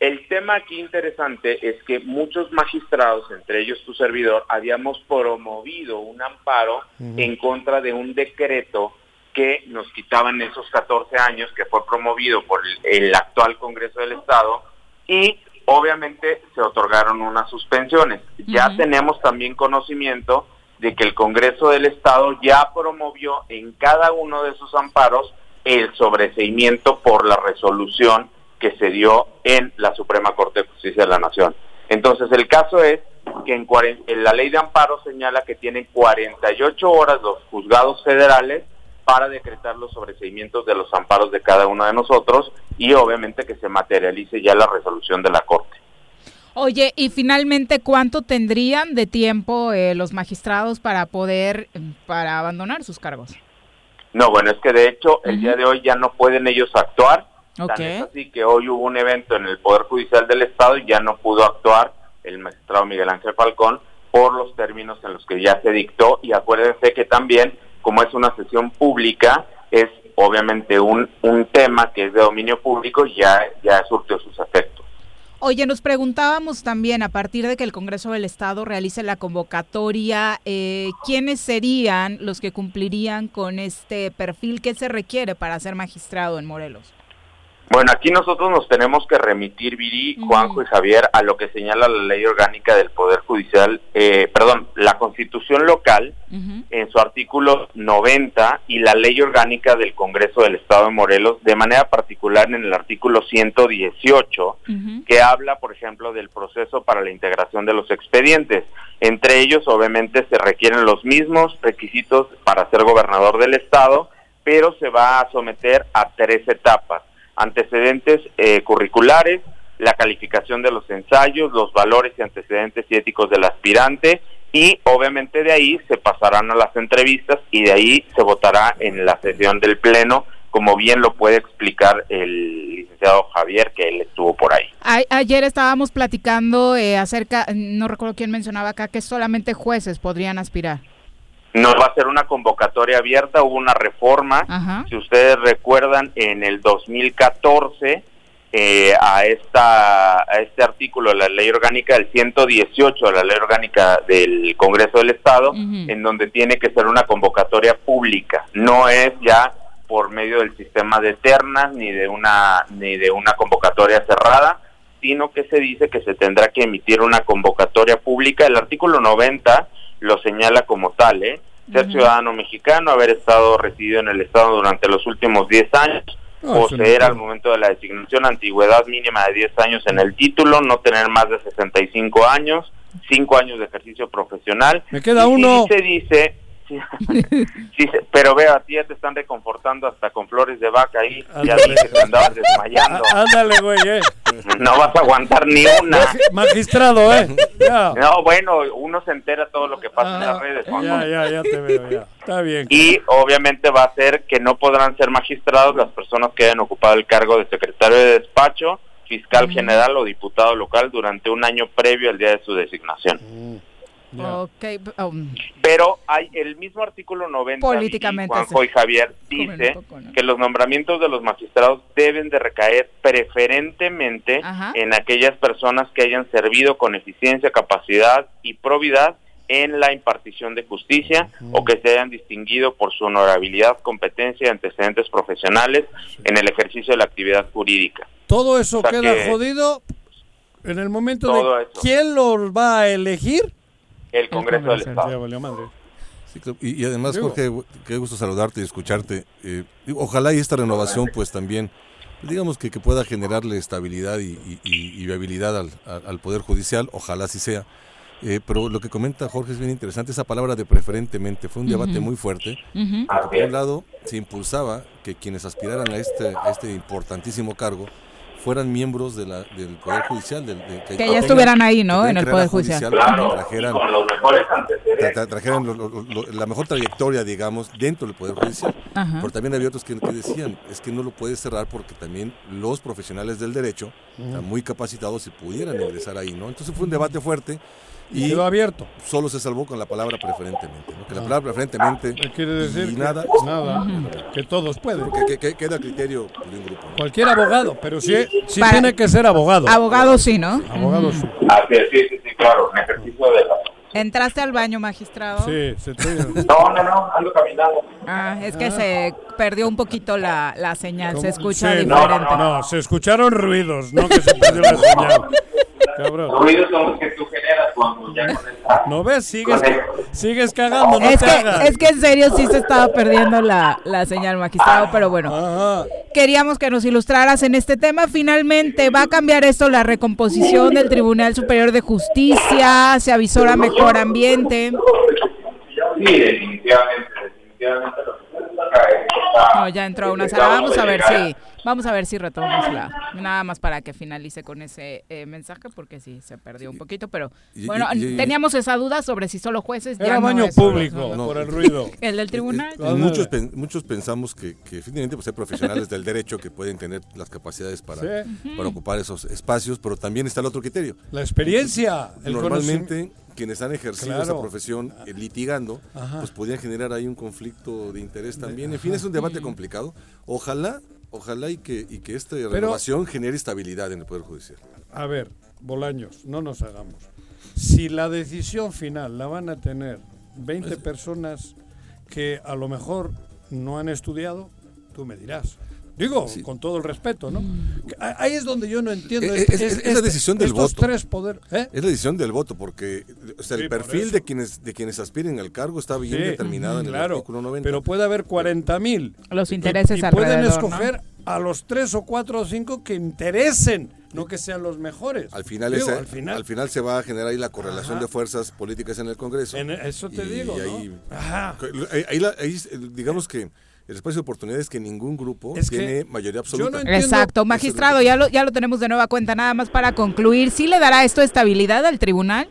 El tema aquí interesante es que muchos magistrados, entre ellos tu servidor, habíamos promovido un amparo en contra de un decreto que nos quitaban esos 14 años que fue promovido por el actual Congreso del Estado y obviamente se otorgaron unas suspensiones. Ya tenemos también conocimiento de que el Congreso del Estado ya promovió en cada uno de sus amparos el sobreseimiento por la resolución que se dio en la Suprema Corte de Justicia de la Nación. Entonces, el caso es que en, en la ley de amparo señala que tienen 48 horas los juzgados federales para decretar los sobreseimientos de los amparos de cada uno de nosotros y obviamente que se materialice ya la resolución de la Corte. Oye, y finalmente, ¿cuánto tendrían de tiempo eh, los magistrados para poder, para abandonar sus cargos? No, bueno, es que de hecho el día de hoy ya no pueden ellos actuar. Okay. así que hoy hubo un evento en el Poder Judicial del Estado y ya no pudo actuar el magistrado Miguel Ángel Falcón por los términos en los que ya se dictó. Y acuérdense que también, como es una sesión pública, es obviamente un, un tema que es de dominio público y ya, ya surtió sus efectos. Oye, nos preguntábamos también, a partir de que el Congreso del Estado realice la convocatoria, eh, ¿quiénes serían los que cumplirían con este perfil que se requiere para ser magistrado en Morelos? Bueno, aquí nosotros nos tenemos que remitir, Viri, Juanjo y Javier, a lo que señala la ley orgánica del Poder Judicial, eh, perdón, la Constitución local en su artículo 90 y la ley orgánica del Congreso del Estado de Morelos, de manera particular en el artículo 118, que habla, por ejemplo, del proceso para la integración de los expedientes. Entre ellos, obviamente, se requieren los mismos requisitos para ser gobernador del Estado, pero se va a someter a tres etapas antecedentes eh, curriculares, la calificación de los ensayos, los valores y antecedentes y éticos del aspirante y obviamente de ahí se pasarán a las entrevistas y de ahí se votará en la sesión del Pleno, como bien lo puede explicar el licenciado Javier, que él estuvo por ahí. ayer estábamos platicando eh, acerca, no recuerdo quién mencionaba acá, que solamente jueces podrían aspirar. No va a ser una convocatoria abierta, hubo una reforma, si ustedes recuerdan, en el 2014 eh, a, esta, a este artículo de la ley orgánica del 118 de la ley orgánica del Congreso del Estado, en donde tiene que ser una convocatoria pública, no es ya por medio del sistema de ternas ni de una ni de una convocatoria cerrada, sino que se dice que se tendrá que emitir una convocatoria pública. El artículo 90 lo señala como tal, ¿eh? Ser ciudadano mexicano, haber estado residido en el Estado durante los últimos 10 años, poseer al momento de la designación antigüedad mínima de 10 años en el título, no tener más de 65 años, 5 años de ejercicio profesional. Me queda uno. se dice *laughs* sí, pero veo, a ti ya te están reconfortando hasta con flores de vaca ahí. Ya que andabas desmayando. *laughs* Ándale, güey, eh. No vas a aguantar ni una. Magistrado, eh. No, bueno, uno se entera todo lo que pasa en las redes. Ya, ya, ya te veo, ya. Está bien. Y obviamente va a ser que no podrán ser magistrados las personas que hayan ocupado el cargo de secretario de despacho, fiscal general o diputado local durante un año previo al día de su designación. Mm. Um, Pero hay el mismo artículo 90 políticamente Juanjo y Javier dice que los nombramientos de los magistrados deben de recaer preferentemente en aquellas personas que hayan servido con eficiencia, capacidad y probidad en la impartición de justicia o que se hayan distinguido por su honorabilidad, competencia y antecedentes profesionales en el ejercicio de la actividad jurídica. Todo eso queda jodido en el momento de quién los va a elegir el Congreso, del Estado. y, además, Jorge, qué gusto saludarte y escucharte. Eh, ojalá y esta renovación, pues también, digamos que, que pueda generarle estabilidad y, viabilidad al, al, Poder Judicial, ojalá así sea. Eh, pero lo que comenta Jorge es bien interesante, esa palabra de preferentemente, fue un debate muy fuerte. por un lado, se impulsaba que quienes aspiraran a este, a este importantísimo cargo, fueran miembros de la, del Poder Judicial. Del, que, ya estuvieran ahí, ¿no? En el Poder Judicial. trajeran, la mejor trayectoria, digamos, dentro del Poder Judicial. Pero también había otros que, decían, es que no lo puedes cerrar porque también los profesionales del derecho están muy capacitados y pudieran ingresar ahí, ¿no? Entonces fue un debate fuerte. Y quedó abierto. Solo se salvó con la palabra preferentemente. Que la ah. palabra preferentemente. ¿Qué quiere decir? nada. nada. Que todos pueden. Que, queda criterio de un grupo. Cualquier abogado, pero sí, sí tiene que ser abogado. Abogado sí, ¿no? Abogado sí. sí, sí, sí, claro. Ejercicio de la ¿Entraste al baño, magistrado? Sí, se te... No, no, no, ando caminando. Ah, es que ah. se perdió un poquito la, la señal, se escucha diferente. No, no, no, se escucharon ruidos, no que se perdió la *laughs* señal. Cabrón. Los ruidos son los que tú generas cuando ya ¿No ves? Sigues, sigues cagando, no es te que, hagas. Es que en serio sí se estaba perdiendo la, la señal, magistrado, pero bueno. Queríamos que nos ilustraras en este tema. Finalmente, ¿va a cambiar esto la recomposición del Tribunal Superior de Justicia? ¿Se avisora mejor ambiente? Sí, definitivamente, definitivamente no, ya entró una sala. Vamos a ver si, vamos a ver si retomamos la, nada más para que finalice con ese eh, mensaje, porque sí se perdió un poquito, pero bueno, teníamos esa duda sobre si solo jueces. Era baño público por el ruido. *laughs* el del tribunal. Eh, muchos, muchos pensamos que, que efectivamente pues, hay profesionales del derecho que pueden tener las capacidades para, para ocupar esos espacios, pero también está el otro criterio. La experiencia. Normalmente quienes han ejercido esa profesión eh, litigando, pues podían generar ahí un conflicto de interés también. En fin, es un debate complicado. Ojalá, ojalá y que, y que esta renovación genere estabilidad en el Poder Judicial. A ver, Bolaños, no nos hagamos. Si la decisión final la van a tener 20 personas que a lo mejor no han estudiado, tú me dirás. Digo, con todo el respeto, ¿no? Ahí es donde yo no entiendo. Es, es, la decisión del voto. Tres poder, ¿eh? Es la decisión del voto, porque el perfil de quienes de quienes aspiren al cargo está bien determinado en el artículo 90. Pero puede haber 40 mil. Los intereses y, y pueden escoger a los tres o cuatro o cinco que interesen, no que sean los mejores. Al final, al, final, al final se va a generar ahí la correlación de fuerzas políticas en el Congreso. eso te digo. Ahí, ahí, digamos que el espacio de oportunidades que ningún grupo tiene mayoría absoluta. Exacto, magistrado, ya lo, ya lo tenemos de nueva cuenta, nada más para concluir, ¿sí le dará esto estabilidad al tribunal?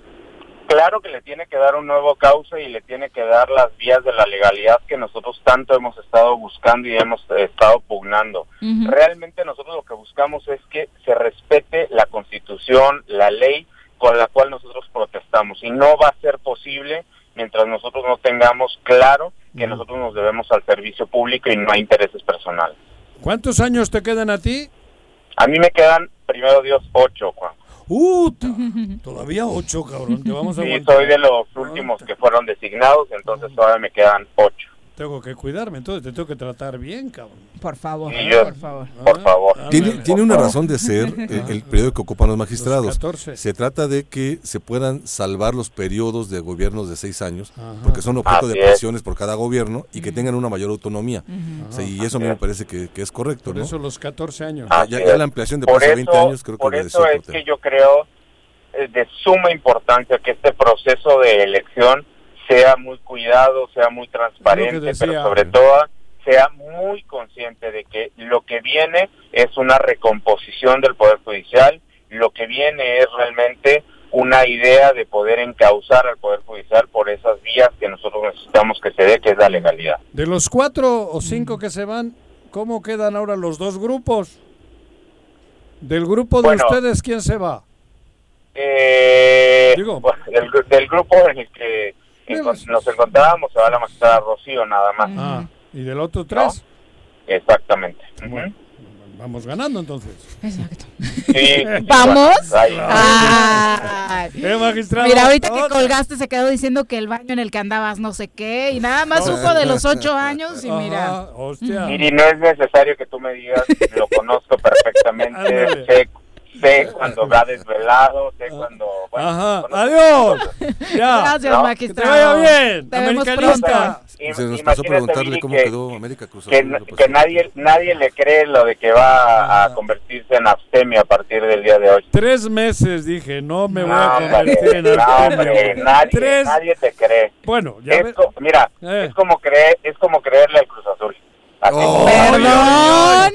Claro que le tiene que dar un nuevo causa y le tiene que dar las vías de la legalidad que nosotros tanto hemos estado buscando y hemos estado pugnando. Realmente nosotros lo que buscamos es que se respete la constitución, la ley con la cual nosotros protestamos y no va a ser posible mientras nosotros no tengamos claro que nosotros nos debemos al servicio público y no a intereses personales. ¿Cuántos años te quedan a ti? A mí me quedan, primero Dios, ocho, Juan. ¡Uh! *laughs* Todavía ocho, cabrón. Te vamos a sí, soy de los últimos que fueron designados, entonces todavía me quedan ocho tengo que cuidarme, entonces te tengo que tratar bien, cabrón. Por favor, por favor. Por favor. Ah, tiene, tiene una razón de ser *laughs* el, periodo que ocupan los magistrados. se trata de que se puedan salvar los periodos de gobiernos de seis años, porque son objeto de presiones por cada gobierno y que tengan una mayor autonomía. y eso a mí me parece que, es correcto. Por eso los 14 años. ya, la ampliación de por 20 años creo por eso es que yo creo eh, de suma importancia que este proceso de elección sea muy cuidado, sea muy transparente, pero sobre todo sea muy consciente de que lo que viene es una recomposición del Poder Judicial, lo que viene es realmente una idea de poder encauzar al Poder Judicial por esas vías que nosotros necesitamos que se dé, que es la legalidad. De los cuatro o cinco que se van, ¿cómo quedan ahora los dos grupos? Del grupo de ustedes, ¿quién se va? Eh, pues, del, grupo en el que nos encontrábamos se va la magistrada Rocío nada más. Ah, ¿y del otro tres? Exactamente. Vamos ganando entonces. Exacto. *laughs* ¿Vamos? Eh, magistrado. Mira, ahorita que colgaste se quedó diciendo que el baño en el que andabas no sé qué y nada más supo de los ocho años y mira. Hostia. Y no es necesario que tú me digas, lo conozco perfectamente, *laughs* sé sé cuando va desvelado, sé cuando... Ajá, adiós. ya. Gracias, magistrado. Que te vaya bien, americanista. Se nos pasó preguntarle cómo quedó América Cruz Que, que nadie, nadie le cree lo de que va a convertirse en abstemio a partir del día de hoy. Tres meses dije, no me voy a convertir en abstemio. nadie, Tres... nadie te cree. Bueno, ya Mira, eh. es como creer, es como creerle al Cruz Azul. Oh, Perdón.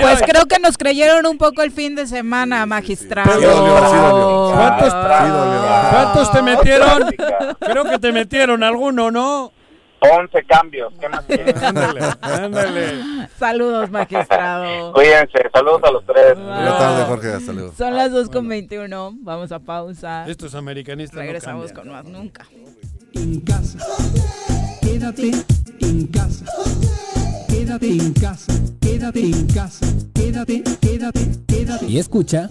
pues creo que nos creyeron un poco el fin de semana, magistrado. ¿Cuántos, te metieron? creo que te metieron alguno, ¿no? 11 cambios. ¿Qué más ándale, ándale. Saludos, magistrado. Cuídense, saludos a los tres. Buenas tardes, Jorge, saludos. Son las 2.21, vamos a pausa. Esto es americanista. Regresamos con más nunca. En casa, quédate en casa. Quédate en casa, quédate en casa, quédate, quédate, quédate. Y escucha.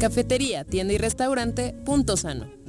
Cafetería, tienda y restaurante Punto Sano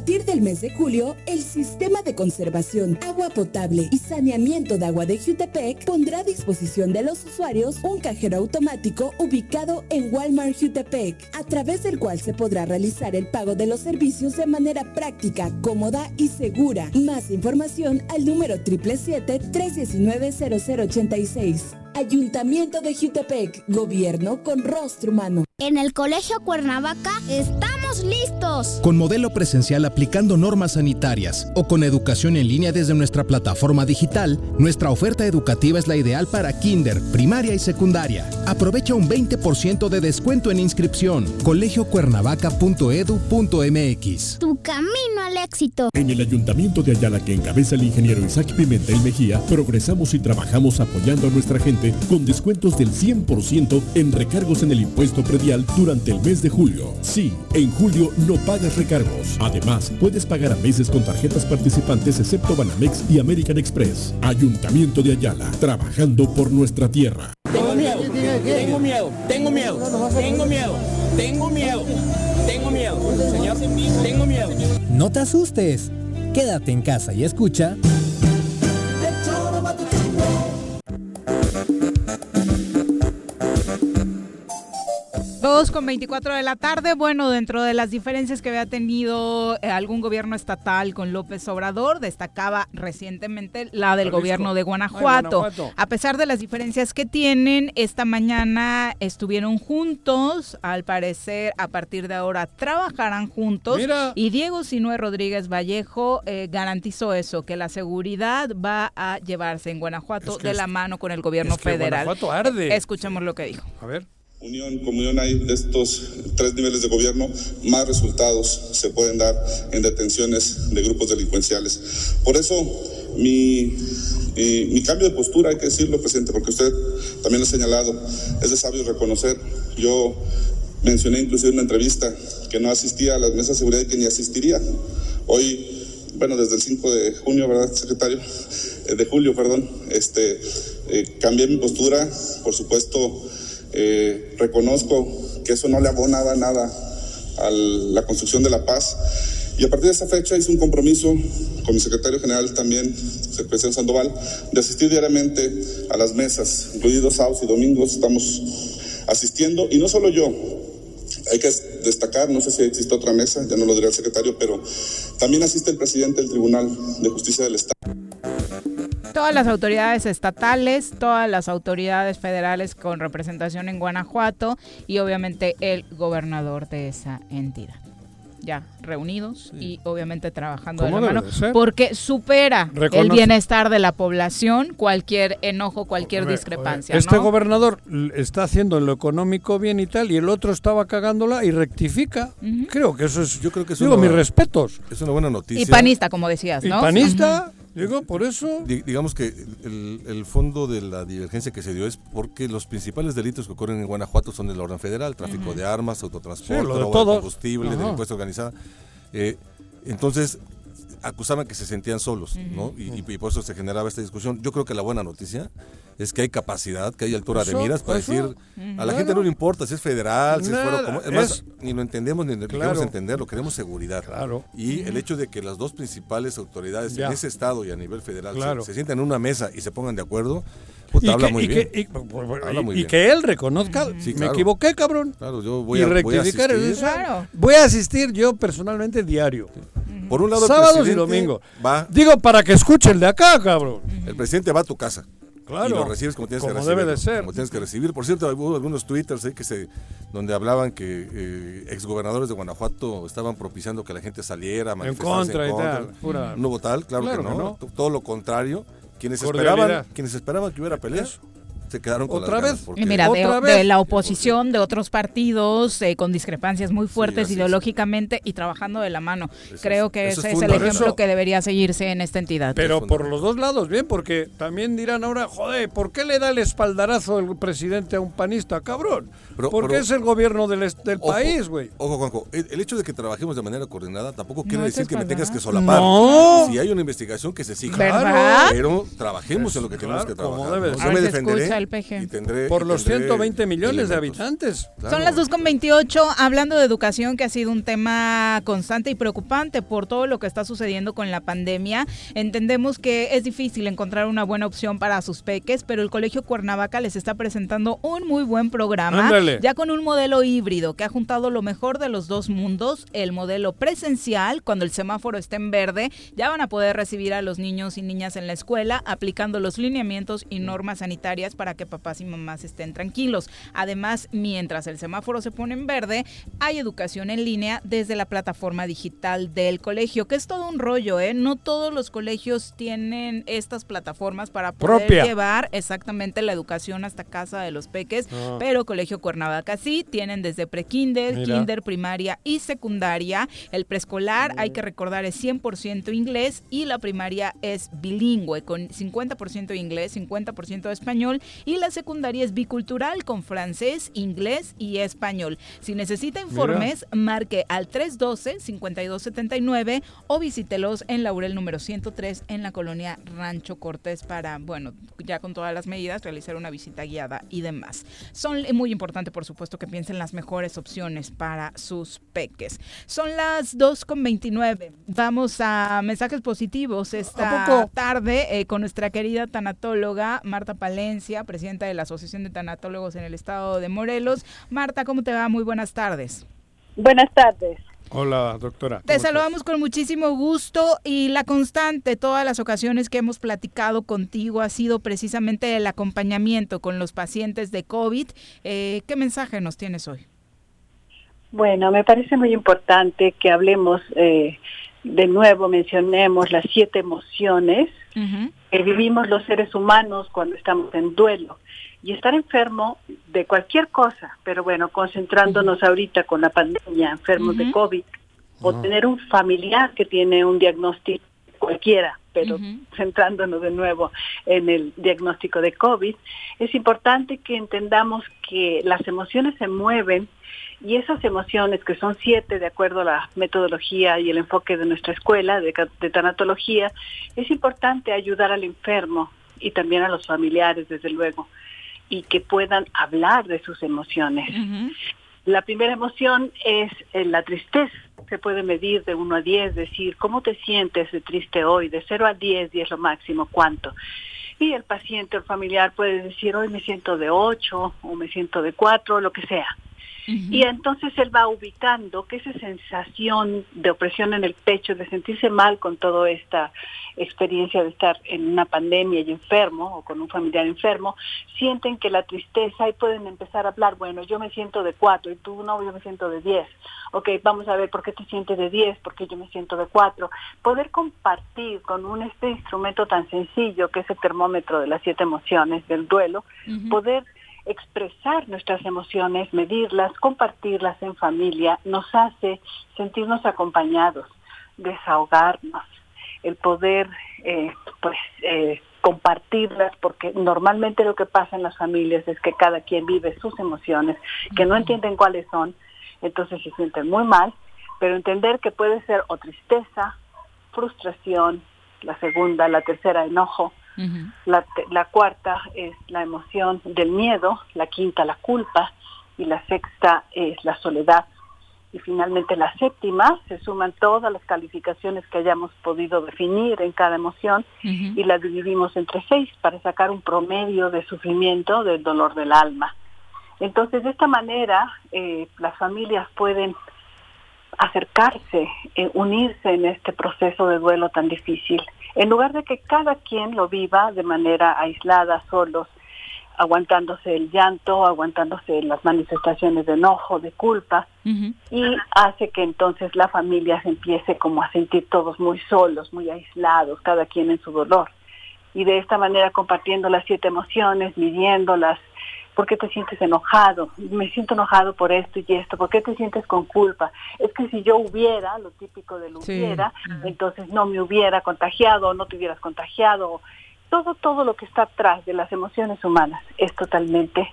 partir del mes de julio, el Sistema de Conservación, Agua Potable y Saneamiento de Agua de Jutepec pondrá a disposición de los usuarios un cajero automático ubicado en Walmart Jutepec, a través del cual se podrá realizar el pago de los servicios de manera práctica, cómoda y segura. Más información al número 777-319-0086. Ayuntamiento de Jutepec, gobierno con rostro humano. En el Colegio Cuernavaca estamos listos. Con modelo presencial aplicando normas sanitarias o con educación en línea desde nuestra plataforma digital, nuestra oferta educativa es la ideal para kinder, primaria y secundaria. Aprovecha un 20% de descuento en inscripción. colegiocuernavaca.edu.mx. Tu camino al éxito. En el Ayuntamiento de Ayala que encabeza el ingeniero Isaac Pimentel Mejía, progresamos y trabajamos apoyando a nuestra gente con descuentos del 100% en recargos en el impuesto predial durante el mes de julio. Sí, en julio no pagas recargos. Además, puedes pagar a meses con tarjetas participantes excepto Banamex y American Express. Ayuntamiento de Ayala, trabajando por nuestra tierra. Tengo miedo, tengo miedo, tengo miedo, tengo miedo, tengo miedo, tengo miedo, señor, tengo miedo. No te asustes, quédate en casa y escucha. 2 con 24 de la tarde. Bueno, dentro de las diferencias que había tenido eh, algún gobierno estatal con López Obrador, destacaba recientemente la del gobierno de Guanajuato. A pesar de las diferencias que tienen, esta mañana estuvieron juntos. Al parecer, a partir de ahora trabajarán juntos. Y Diego Sinue Rodríguez Vallejo eh, garantizó eso, que la seguridad va a llevarse en Guanajuato de la mano con el gobierno federal. Guanajuato arde. Escuchemos lo que dijo. A ver. Unión, como unión hay estos tres niveles de gobierno, más resultados se pueden dar en detenciones de grupos delincuenciales. Por eso, mi, mi cambio de postura, hay que decirlo, presidente, porque usted también lo ha señalado, es de sabio reconocer. Yo mencioné inclusive en una entrevista que no asistía a las mesas de seguridad y que ni asistiría. Hoy, bueno, desde el 5 de junio, ¿verdad, secretario? Eh, de julio, perdón, este, eh, cambié mi postura, por supuesto eh, reconozco que eso no le abonaba nada a la construcción de la paz. Y a partir de esa fecha hice un compromiso con mi secretario general también, el presidente Sandoval, de asistir diariamente a las mesas, incluidos sábados y domingos, estamos asistiendo. Y no solo yo, hay que destacar, no sé si existe otra mesa, ya no lo dirá el secretario, pero también asiste el presidente del Tribunal de Justicia del Estado. Todas las autoridades estatales, todas las autoridades federales con representación en Guanajuato y obviamente el gobernador de esa entidad ya reunidos y obviamente trabajando de la mano porque supera el bienestar de la población cualquier enojo, cualquier discrepancia. Este gobernador está haciendo en lo económico bien y tal y el otro estaba cagándola y rectifica. Creo que eso es, yo creo que es digo mis respetos. Es una buena noticia. Y panista, como decías, ¿no? Y panista. Digo, por eso. digamos que el, fondo de la divergencia que se dio es porque los principales delitos que ocurren en Guanajuato son de la orden federal: tráfico de armas, autotransporte, robo de combustible, delincuencia organizada. Eh, entonces, acusaban que se sentían solos, ¿no? Y, por eso se generaba esta discusión. Yo creo que la buena noticia es que hay capacidad, que hay altura de miras para decir, a la gente no le importa si es federal, si es fuero como, es más, ni lo entendemos ni lo queremos entender, lo queremos seguridad. Claro. Y el hecho de que las dos principales autoridades en ese estado y a nivel federal se, sientan en una mesa y se pongan de acuerdo, habla muy bien. y, que él reconozca, me equivoqué, cabrón. Claro, yo voy a, rectificar voy a asistir. Voy a asistir yo personalmente diario. Por un lado, sábados y domingo. Va, Digo, para que escuche el de acá, cabrón. El presidente va a tu casa. Claro. Y lo recibes como tienes que recibir. debe de ser. Como tienes que recibir. Por cierto, hubo algunos twitters ahí que se, donde hablaban que eh, exgobernadores de Guanajuato estaban propiciando que la gente saliera, en contra, en contra. y tal. No hubo tal, claro, que, no. Todo lo contrario. Quienes esperaban, quienes esperaban que hubiera peleas se quedaron con otra vez. Mira, de, la oposición, de otros partidos, eh, con discrepancias muy fuertes ideológicamente y trabajando de la mano. Creo que ese es, el ejemplo que debería seguirse en esta entidad. Pero por los dos lados, bien, porque también dirán ahora, joder, ¿por qué le da el espaldarazo el presidente a un panista, cabrón? porque es el gobierno del, del país, güey. Ojo, Juanjo, el, hecho de que trabajemos de manera coordinada tampoco quiere decir que me tengas que solapar. No. Si hay una investigación que se siga. Pero trabajemos en lo que tenemos que trabajar. Yo me defenderé por los 120 millones de habitantes. Son las 2.28, hablando de educación, que ha sido un tema constante y preocupante por todo lo que está sucediendo con la pandemia. Entendemos que es difícil encontrar una buena opción para sus peques, pero el Colegio Cuernavaca les está presentando un muy buen programa, ya con un modelo híbrido que ha juntado lo mejor de los dos mundos, el modelo presencial, cuando el semáforo está en verde, ya van a poder recibir a los niños y niñas en la escuela, aplicando los lineamientos y normas sanitarias para que papás y mamás estén tranquilos. Además, mientras el semáforo se pone en verde, hay educación en línea desde la plataforma digital del colegio, que es todo un rollo, ¿eh? No todos los colegios tienen estas plataformas para poder llevar exactamente la educación hasta casa de los peques, ah. pero Colegio Cuernavaca sí, tienen desde prekinder, kinder, primaria y secundaria. El preescolar, hay que recordar, es 100% inglés y la primaria es bilingüe, con 50% inglés, 50% de español y la secundaria es bicultural con francés, inglés y español. Si necesita informes, marque al 312-5279 o visítelos en Laurel número 103 en la colonia Rancho Cortés para, bueno, ya con todas las medidas, realizar una visita guiada y demás. Son muy importante, por supuesto, que piensen las mejores opciones para sus peques. Son las 2.29. Vamos a mensajes positivos esta tarde eh, con nuestra querida tanatóloga Marta Palencia presidenta de la Asociación de Tanatólogos en el estado de Morelos. Marta, ¿cómo te va? Muy buenas tardes. Buenas tardes. Hola, doctora. Te saludamos con muchísimo gusto y la constante, todas las ocasiones que hemos platicado contigo ha sido precisamente el acompañamiento con los pacientes de COVID. Eh, ¿Qué mensaje nos tienes hoy? Bueno, me parece muy importante que hablemos eh, de nuevo, mencionemos las siete emociones que vivimos los seres humanos cuando estamos en duelo. Y estar enfermo de cualquier cosa, pero bueno, concentrándonos ahorita con la pandemia, enfermos de COVID, o tener un familiar que tiene un diagnóstico cualquiera, pero centrándonos de nuevo en el diagnóstico de COVID, es importante que entendamos que las emociones se mueven y esas emociones, que son siete de acuerdo a la metodología y el enfoque de nuestra escuela de, tanatología, es importante ayudar al enfermo y también a los familiares, desde luego, y que puedan hablar de sus emociones. La primera emoción es eh, la tristeza. Se puede medir de 1 a 10, decir, ¿cómo te sientes de triste hoy? De 0 a 10, 10 lo máximo, ¿cuánto? Y el paciente o el familiar puede decir, hoy me siento de 8 o me siento de 4, lo que sea. Y entonces él va ubicando que esa sensación de opresión en el pecho, de sentirse mal con toda esta experiencia de estar en una pandemia y enfermo o con un familiar enfermo, sienten que la tristeza y pueden empezar a hablar, bueno, yo me siento de cuatro y tú no, yo me siento de diez. Ok, vamos a ver por qué te sientes de diez, porque yo me siento de cuatro. Poder compartir con un este instrumento tan sencillo que es el termómetro de las siete emociones del duelo, poder expresar nuestras emociones, medirlas, compartirlas en familia, nos hace sentirnos acompañados, desahogarnos, el poder eh, pues eh, compartirlas, porque normalmente lo que pasa en las familias es que cada quien vive sus emociones, que no entienden cuáles son, entonces se sienten muy mal, pero entender que puede ser o tristeza, frustración, la segunda, la tercera, enojo, la, la cuarta es la emoción del miedo, la quinta la culpa y la sexta es la soledad. Y finalmente la séptima, se suman todas las calificaciones que hayamos podido definir en cada emoción y la dividimos entre seis para sacar un promedio de sufrimiento del dolor del alma. Entonces, de esta manera, eh, las familias pueden acercarse, eh, unirse en este proceso de duelo tan difícil en lugar de que cada quien lo viva de manera aislada, solos, aguantándose el llanto, aguantándose las manifestaciones de enojo, de culpa, y hace que entonces la familia se empiece como a sentir todos muy solos, muy aislados, cada quien en su dolor. Y de esta manera compartiendo las siete emociones, midiéndolas, ¿Por qué te sientes enojado? Me siento enojado por esto y esto. ¿Por qué te sientes con culpa? Es que si yo hubiera, lo típico de lo hubiera, entonces no me hubiera contagiado, no te hubieras contagiado. Todo, todo lo que está atrás de las emociones humanas es totalmente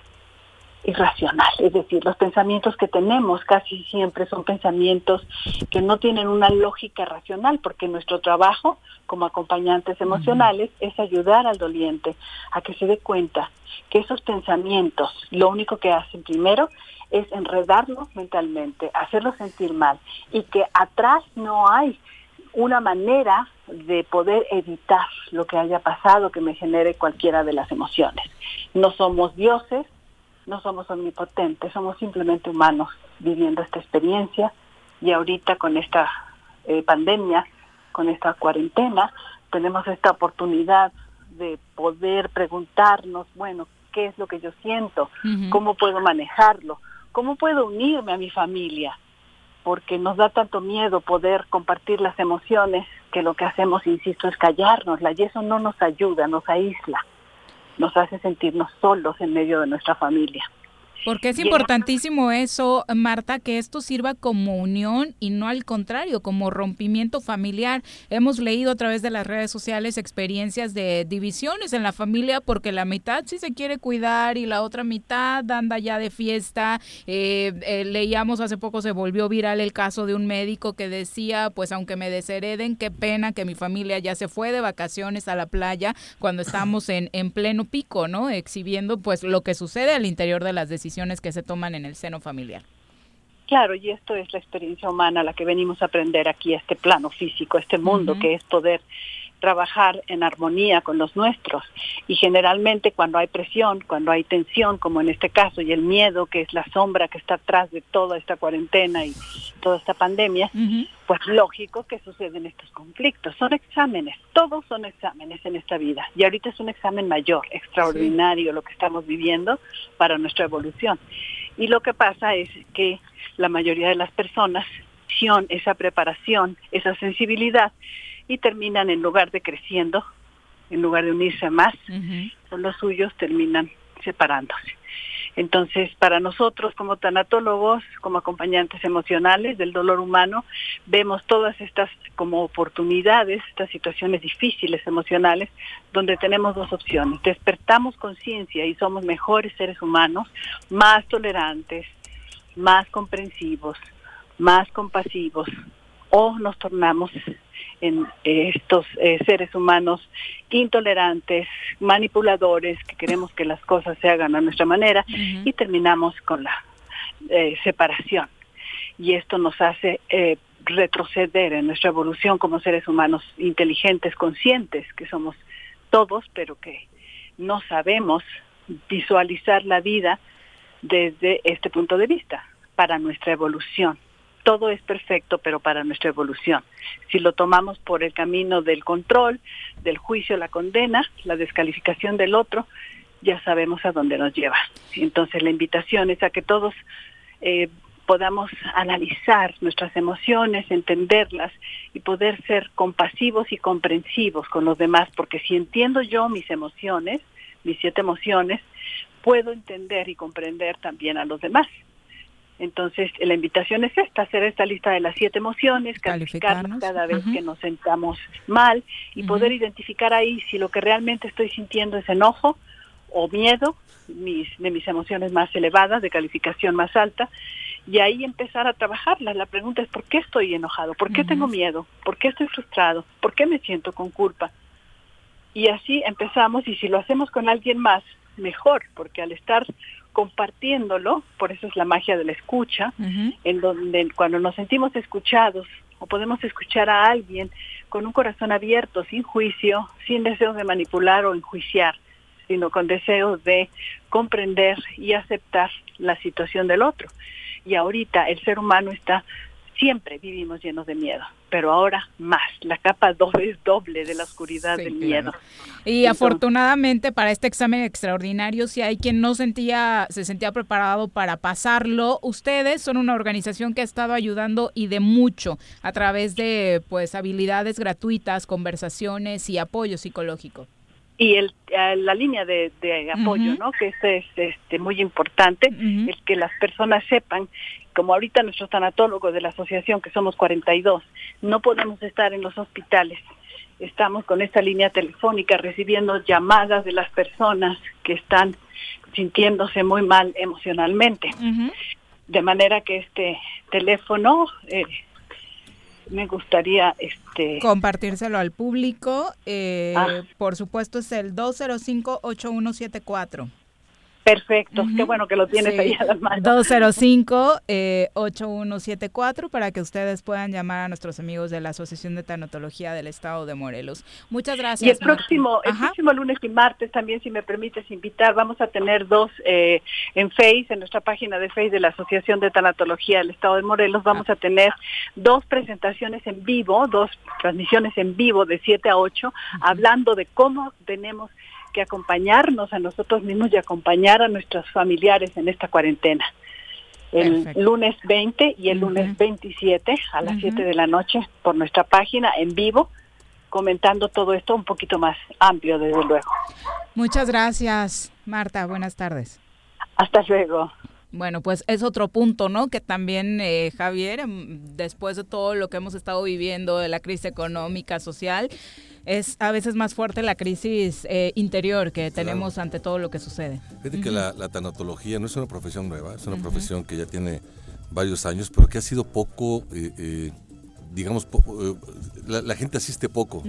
irracional. Es decir, los pensamientos que tenemos casi siempre son pensamientos que no tienen una lógica racional, porque nuestro trabajo como acompañantes emocionales es ayudar al doliente a que se dé cuenta que esos pensamientos lo único que hacen primero es enredarlo mentalmente, hacerlo sentir mal y que atrás no hay una manera de poder evitar lo que haya pasado que me genere cualquiera de las emociones. No somos dioses, no somos omnipotentes, somos simplemente humanos viviendo esta experiencia y ahorita con esta eh, pandemia, con esta cuarentena, tenemos esta oportunidad de poder preguntarnos, bueno, ¿qué es lo que yo siento? ¿Cómo puedo manejarlo? ¿Cómo puedo unirme a mi familia? Porque nos da tanto miedo poder compartir las emociones que lo que hacemos, insisto, es callárnosla y eso no nos ayuda, nos aísla nos hace sentirnos solos en medio de nuestra familia. Porque es importantísimo eso, Marta, que esto sirva como unión y no al contrario, como rompimiento familiar. Hemos leído a través de las redes sociales experiencias de divisiones en la familia porque la mitad sí se quiere cuidar y la otra mitad anda ya de fiesta. Eh, eh, leíamos hace poco, se volvió viral el caso de un médico que decía, pues aunque me deshereden, qué pena que mi familia ya se fue de vacaciones a la playa cuando estamos en, en pleno pico, ¿no? Exhibiendo pues lo que sucede al interior de las decisiones que se toman en el seno familiar. Claro, y esto es la experiencia humana, la que venimos a aprender aquí, este plano físico, este mundo que es poder trabajar en armonía con los nuestros. Y generalmente cuando hay presión, cuando hay tensión, como en este caso, y el miedo, que es la sombra que está atrás de toda esta cuarentena y toda esta pandemia, pues lógico que suceden estos conflictos. Son exámenes, todos son exámenes en esta vida. Y ahorita es un examen mayor, extraordinario lo que estamos viviendo para nuestra evolución. Y lo que pasa es que la mayoría de las personas, esa preparación, esa sensibilidad, y terminan en lugar de creciendo, en lugar de unirse más con los suyos, terminan separándose. Entonces, para nosotros como tanatólogos, como acompañantes emocionales del dolor humano, vemos todas estas como oportunidades, estas situaciones difíciles emocionales, donde tenemos dos opciones. Despertamos conciencia y somos mejores seres humanos, más tolerantes, más comprensivos, más compasivos, o nos tornamos en estos eh, seres humanos intolerantes, manipuladores, que queremos que las cosas se hagan a nuestra manera y terminamos con la eh, separación. Y esto nos hace eh, retroceder en nuestra evolución como seres humanos inteligentes, conscientes, que somos todos, pero que no sabemos visualizar la vida desde este punto de vista para nuestra evolución todo es perfecto, pero para nuestra evolución. Si lo tomamos por el camino del control, del juicio, la condena, la descalificación del otro, ya sabemos a dónde nos lleva. Entonces la invitación es a que todos eh, podamos analizar nuestras emociones, entenderlas y poder ser compasivos y comprensivos con los demás, porque si entiendo yo mis emociones, mis siete emociones, puedo entender y comprender también a los demás. Entonces, la invitación es esta, hacer esta lista de las siete emociones, calificarnos cada vez que nos sentamos mal y poder identificar ahí si lo que realmente estoy sintiendo es enojo o miedo, mis, de mis emociones más elevadas, de calificación más alta, y ahí empezar a trabajarlas. La pregunta es, ¿por qué estoy enojado? ¿Por qué tengo miedo? ¿Por qué estoy frustrado? ¿Por qué me siento con culpa? Y así empezamos, y si lo hacemos con alguien más, mejor, porque al estar compartiéndolo, por eso es la magia de la escucha, en donde cuando nos sentimos escuchados o podemos escuchar a alguien con un corazón abierto, sin juicio, sin deseo de manipular o enjuiciar, sino con deseo de comprender y aceptar la situación del otro. Y ahorita el ser humano está siempre vivimos llenos de miedo, pero ahora más, la capa doble es doble de la oscuridad del miedo. Y afortunadamente para este examen extraordinario, si hay quien no sentía, se sentía preparado para pasarlo, ustedes son una organización que ha estado ayudando y de mucho a través de pues habilidades gratuitas, conversaciones y apoyo psicológico y el, eh, la línea de, apoyo, ¿no? Que este es este, muy importante, es que las personas sepan, como ahorita nuestros tanatólogos de la asociación, que somos 42, no podemos estar en los hospitales. Estamos con esta línea telefónica recibiendo llamadas de las personas que están sintiéndose muy mal emocionalmente. De manera que este teléfono eh, me gustaría este compartírselo al público. Eh, ah. Por supuesto es el 205-8174. Perfecto, qué bueno que lo tienes ahí a las manos. 205-8174 eh, para que ustedes puedan llamar a nuestros amigos de la Asociación de Tanatología del Estado de Morelos. Muchas gracias. Y el próximo, el próximo lunes y martes también, si me permites invitar, vamos a tener dos eh, en Face, en nuestra página de Face de la Asociación de Tanatología del Estado de Morelos, vamos a tener dos presentaciones en vivo, dos transmisiones en vivo de 7 a 8, hablando de cómo tenemos que acompañarnos a nosotros mismos y acompañar a nuestros familiares en esta cuarentena. El lunes 20 y el lunes 27 a las 7 de la noche por nuestra página en vivo, comentando todo esto un poquito más amplio, desde luego. Muchas gracias, Marta. Buenas tardes. Hasta luego. Bueno, pues es otro punto, ¿no? Que también, eh, Javier, em, después de todo lo que hemos estado viviendo, de la crisis económica, social, es a veces más fuerte la crisis eh, interior que tenemos ante todo lo que sucede. Fíjate que la, tanatología no es una profesión nueva, es una profesión que ya tiene varios años, pero que ha sido poco, eh, eh, digamos, la, gente asiste poco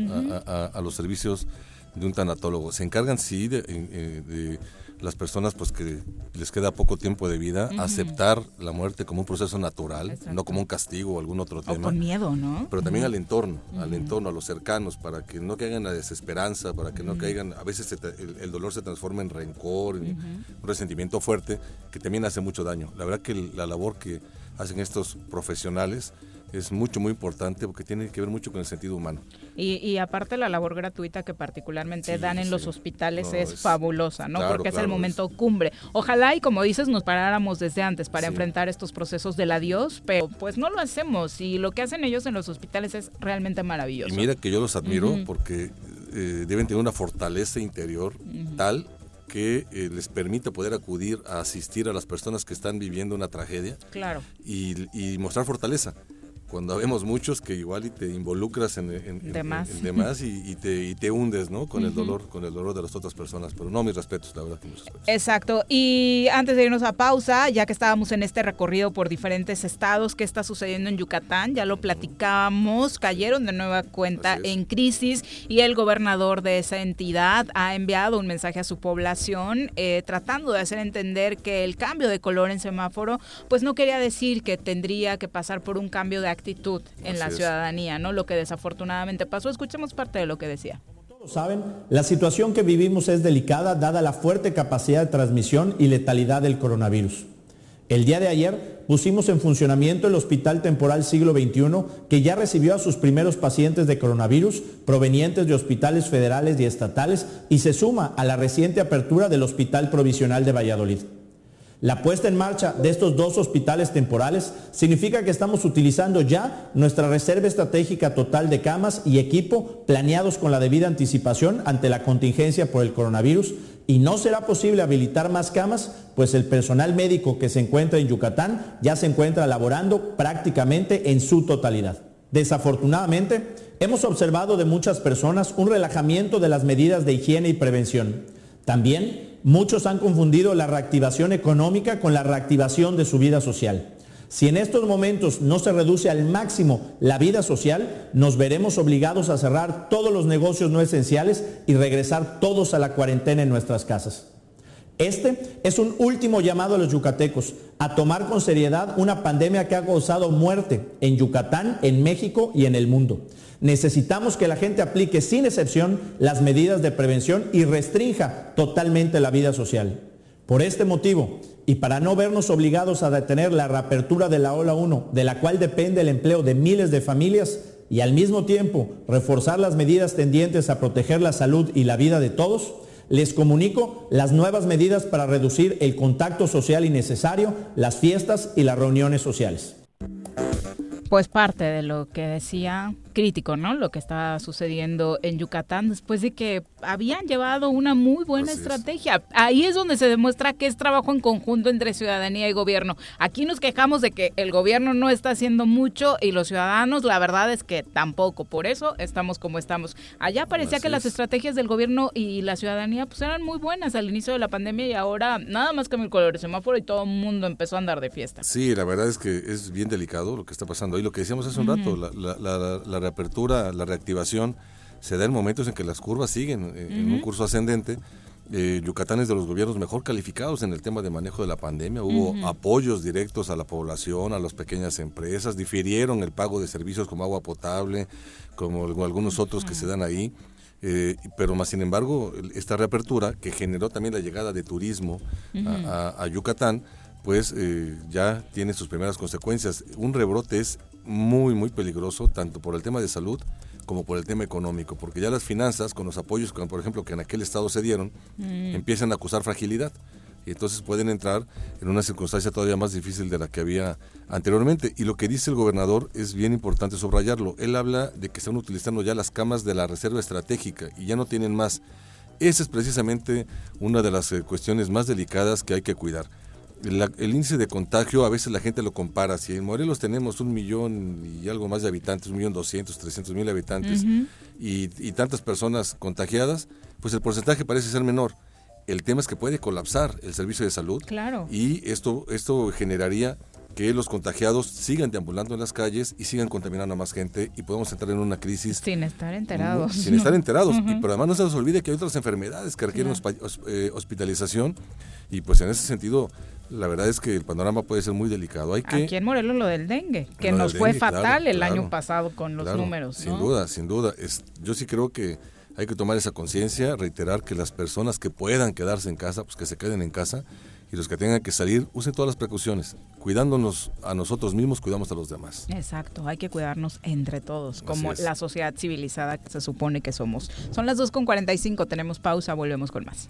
a, los servicios de un tanatólogo. Se encargan, sí, de, las personas pues que les queda poco tiempo de vida, aceptar la muerte como un proceso natural, no como un castigo o algún otro tema. O con miedo, ¿no? Pero también al entorno, al entorno, a los cercanos, para que no caigan en la desesperanza, para que no caigan, a veces el, dolor se transforma en rencor, en un resentimiento fuerte, que también hace mucho daño. La verdad que la labor que hacen estos profesionales, es mucho, muy importante porque tiene que ver mucho con el sentido humano. Y, aparte la labor gratuita que particularmente dan en los hospitales es, fabulosa, ¿no? porque es el momento cumbre. Ojalá y como dices nos paráramos desde antes para enfrentar estos procesos del adiós, pero pues no lo hacemos y lo que hacen ellos en los hospitales es realmente maravilloso. Y mira que yo los admiro porque eh, deben tener una fortaleza interior tal que eh, les permite poder acudir a asistir a las personas que están viviendo una tragedia claro. y, y mostrar fortaleza cuando vemos muchos que igual y te involucras en, demás, y, te, te hundes no con el dolor con el dolor de las otras personas pero no mis respetos la verdad que mis respetos. Exacto. Y antes de irnos a pausa ya que estábamos en este recorrido por diferentes estados qué está sucediendo en Yucatán ya lo platicamos cayeron de nueva cuenta en crisis y el gobernador de esa entidad ha enviado un mensaje a su población eh, tratando de hacer entender que el cambio de color en semáforo pues no quería decir que tendría que pasar por un cambio de actitud en la ciudadanía, ¿no? Lo que desafortunadamente pasó. Escuchemos parte de lo que decía. Como todos saben, la situación que vivimos es delicada dada la fuerte capacidad de transmisión y letalidad del coronavirus. El día de ayer pusimos en funcionamiento el Hospital Temporal Siglo XXI que ya recibió a sus primeros pacientes de coronavirus provenientes de hospitales federales y estatales y se suma a la reciente apertura del Hospital Provisional de Valladolid. La puesta en marcha de estos dos hospitales temporales significa que estamos utilizando ya nuestra reserva estratégica total de camas y equipo planeados con la debida anticipación ante la contingencia por el coronavirus y no será posible habilitar más camas, pues el personal médico que se encuentra en Yucatán ya se encuentra laborando prácticamente en su totalidad. Desafortunadamente, hemos observado de muchas personas un relajamiento de las medidas de higiene y prevención. También muchos han confundido la reactivación económica con la reactivación de su vida social. Si en estos momentos no se reduce al máximo la vida social, nos veremos obligados a cerrar todos los negocios no esenciales y regresar todos a la cuarentena en nuestras casas. Este es un último llamado a los yucatecos a tomar con seriedad una pandemia que ha causado muerte en Yucatán, en México y en el mundo. Necesitamos que la gente aplique sin excepción las medidas de prevención y restrinja totalmente la vida social. Por este motivo, y para no vernos obligados a detener la reapertura de la ola 1, de la cual depende el empleo de miles de familias, y al mismo tiempo reforzar las medidas tendientes a proteger la salud y la vida de todos, les comunico las nuevas medidas para reducir el contacto social innecesario, las fiestas y las reuniones sociales. Pues parte de lo que decía crítico, ¿no? Lo que está sucediendo en Yucatán después de que habían llevado una muy buena estrategia. Ahí es donde se demuestra que es trabajo en conjunto entre ciudadanía y gobierno. Aquí nos quejamos de que el gobierno no está haciendo mucho y los ciudadanos, la verdad es que tampoco. Por eso estamos como estamos. Allá parecía que las estrategias del gobierno y la ciudadanía pues eran muy buenas al inicio de la pandemia y ahora nada más que el color de semáforo y todo el mundo empezó a andar de fiesta. Sí, la verdad es que es bien delicado lo que está pasando ahí. Lo que decíamos hace un rato, la, la apertura, la reactivación, se da en momentos en que las curvas siguen eh, en un curso ascendente. Eh, Yucatán es de los gobiernos mejor calificados en el tema de manejo de la pandemia. Hubo apoyos directos a la población, a las pequeñas empresas, difirieron el pago de servicios como agua potable, como algunos otros que se dan ahí. Eh, pero más sin embargo, esta reapertura que generó también la llegada de turismo a, Yucatán, pues ya tiene sus primeras consecuencias. Un rebrote es muy, muy peligroso, tanto por el tema de salud como por el tema económico, porque ya las finanzas, con los apoyos, como por ejemplo, que en aquel estado se dieron, mm. empiezan a acusar fragilidad y entonces pueden entrar en una circunstancia todavía más difícil de la que había anteriormente. Y lo que dice el gobernador es bien importante subrayarlo. Él habla de que están utilizando ya las camas de la reserva estratégica y ya no tienen más. Esa es precisamente una de las eh, cuestiones más delicadas que hay que cuidar el índice de contagio a veces la gente lo compara. Si en Morelos tenemos un millón y algo más de habitantes, un millón doscientos, trescientos mil habitantes y, tantas personas contagiadas, pues el porcentaje parece ser menor. El tema es que puede colapsar el servicio de salud. Claro. Y esto, esto generaría que los contagiados sigan deambulando en las calles y sigan contaminando a más gente y podemos entrar en una crisis. Sin estar enterados. Sin estar enterados. y, pero además no se nos olvide que hay otras enfermedades que requieren eh, hospitalización y pues en ese sentido la verdad es que el panorama puede ser muy delicado. Hay que, Aquí en Morelos lo del dengue, que nos fue fatal el año pasado con los números. Sin duda, sin duda. Es, yo sí creo que hay que tomar esa conciencia, reiterar que las personas que puedan quedarse en casa, pues que se queden en casa y los que tengan que salir usen todas las precauciones. Cuidándonos a nosotros mismos, cuidamos a los demás. Exacto, hay que cuidarnos entre todos, como la sociedad civilizada que se supone que somos. Son las 2.45, tenemos pausa, volvemos con más.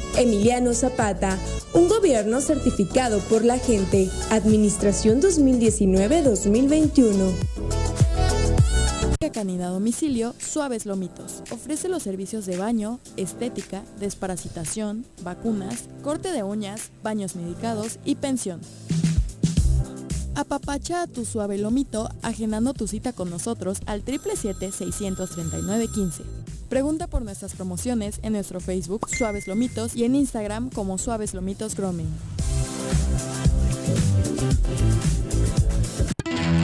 Emiliano Zapata, un gobierno certificado por la gente. Administración 2019-2021. Canina Domicilio Suaves Lomitos. Ofrece los servicios de baño, estética, desparasitación, vacunas, corte de uñas, baños medicados y pensión. Apapacha a tu suave lomito agendando tu cita con nosotros al 777-639-15. Pregunta por nuestras promociones en nuestro Facebook Suaves Lomitos y en Instagram como Suaves Lomitos Grooming.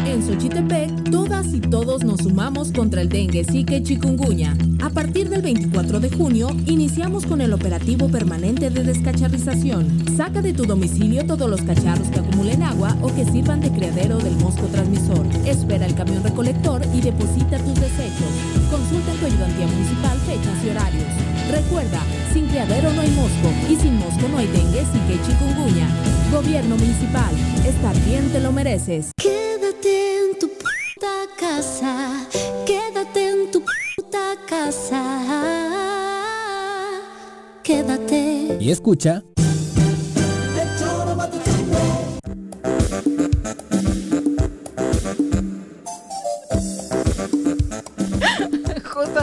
En Xochitepec, todas y todos nos sumamos contra el dengue, zika y chikungunya. A partir del 24 de junio, iniciamos con el operativo permanente de descacharrización. Saca de tu domicilio todos los cacharros que acumulen agua o que sirvan de criadero del mosco transmisor. Espera el camión recolector y deposita tus desechos. Consulta en tu ayudantía municipal fechas y horarios. Recuerda, sin criadero no hay mosco y sin mosco no hay dengue, zika y chikungunya. Gobierno municipal, estar bien te lo mereces. Quédate en tu puta casa, quédate en tu puta casa. Quédate. Y escucha.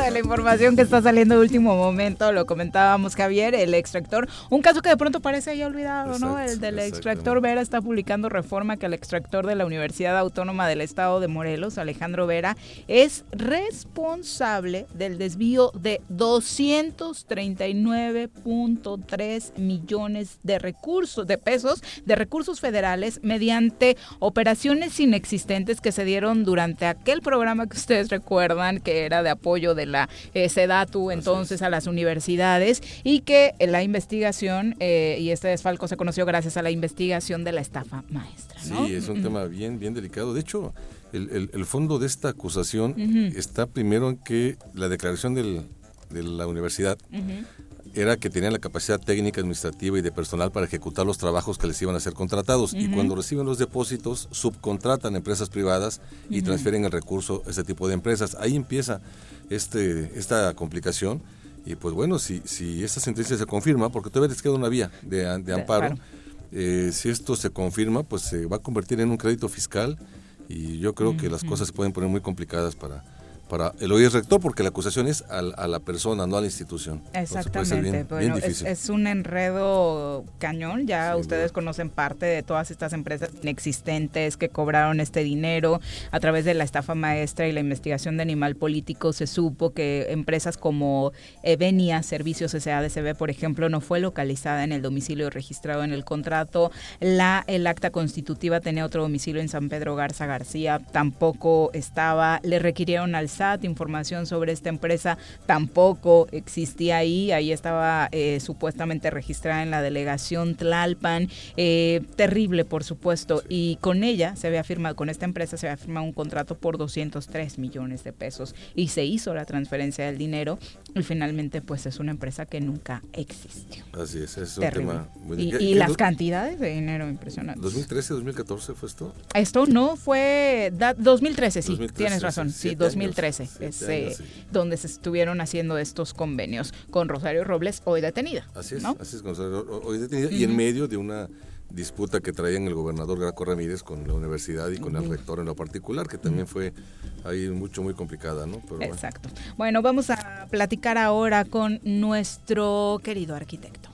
De la información que está saliendo de último momento, lo comentábamos Javier, el extractor, un caso que de pronto parece ya olvidado, ¿no? El del extractor Vera está publicando reforma que el extractor de la Universidad Autónoma del Estado de Morelos, Alejandro Vera, es responsable del desvío de 239.3 millones de recursos, de pesos, de recursos federales mediante operaciones inexistentes que se dieron durante aquel programa que ustedes recuerdan que era de apoyo de la eh, SEDATU entonces a las universidades y que la investigación eh, y este desfalco se conoció gracias a la investigación de la estafa maestra. Sí, es un tema bien, bien delicado. De hecho, el, fondo de esta acusación está primero en que la declaración del, de la universidad era que tenían la capacidad técnica, administrativa y de personal para ejecutar los trabajos que les iban a ser contratados. Y cuando reciben los depósitos, subcontratan a empresas privadas y transfieren el recurso a ese tipo de empresas. Ahí empieza este, esta complicación. Y pues bueno, si, si esta sentencia se confirma, porque todavía les queda una vía de, amparo, eh, si esto se confirma, pues se va a convertir en un crédito fiscal y yo creo que las cosas se pueden poner muy complicadas para, para el hoy rector, porque la acusación es a, la persona, no a la institución. Exactamente, es, un enredo cañón, ya ustedes conocen parte de todas estas empresas inexistentes que cobraron este dinero. A través de la estafa maestra y la investigación de animal político, se supo que empresas como Evenia Servicios SADCB, por ejemplo, no fue localizada en el domicilio registrado en el contrato, la, el acta constitutiva tenía otro domicilio en San Pedro Garza García, tampoco estaba, le requirieron al SAT información sobre esta empresa, tampoco existía ahí, ahí estaba eh, supuestamente registrada en la delegación Tlalpan, eh, terrible por supuesto, y con ella se había firmado, con esta empresa se había firmado un contrato por 203 millones de pesos y se hizo la transferencia del dinero y finalmente pues es una empresa que nunca existió. Así es, es un tema muy Y, y las cantidades de dinero impresionantes. ¿2013, 2014 fue esto? Esto no fue, 2013, sí, tienes razón, sí, 2013, es eh, donde se estuvieron haciendo estos convenios con Rosario Robles, hoy detenida. Así es, así es, Rosario, hoy detenida, y en medio de una disputa que traían el gobernador Graco Ramírez con la universidad y con el rector en lo particular, que también fue ahí mucho, muy complicada, ¿no? Exacto. bueno, vamos a platicar ahora con nuestro querido arquitecto.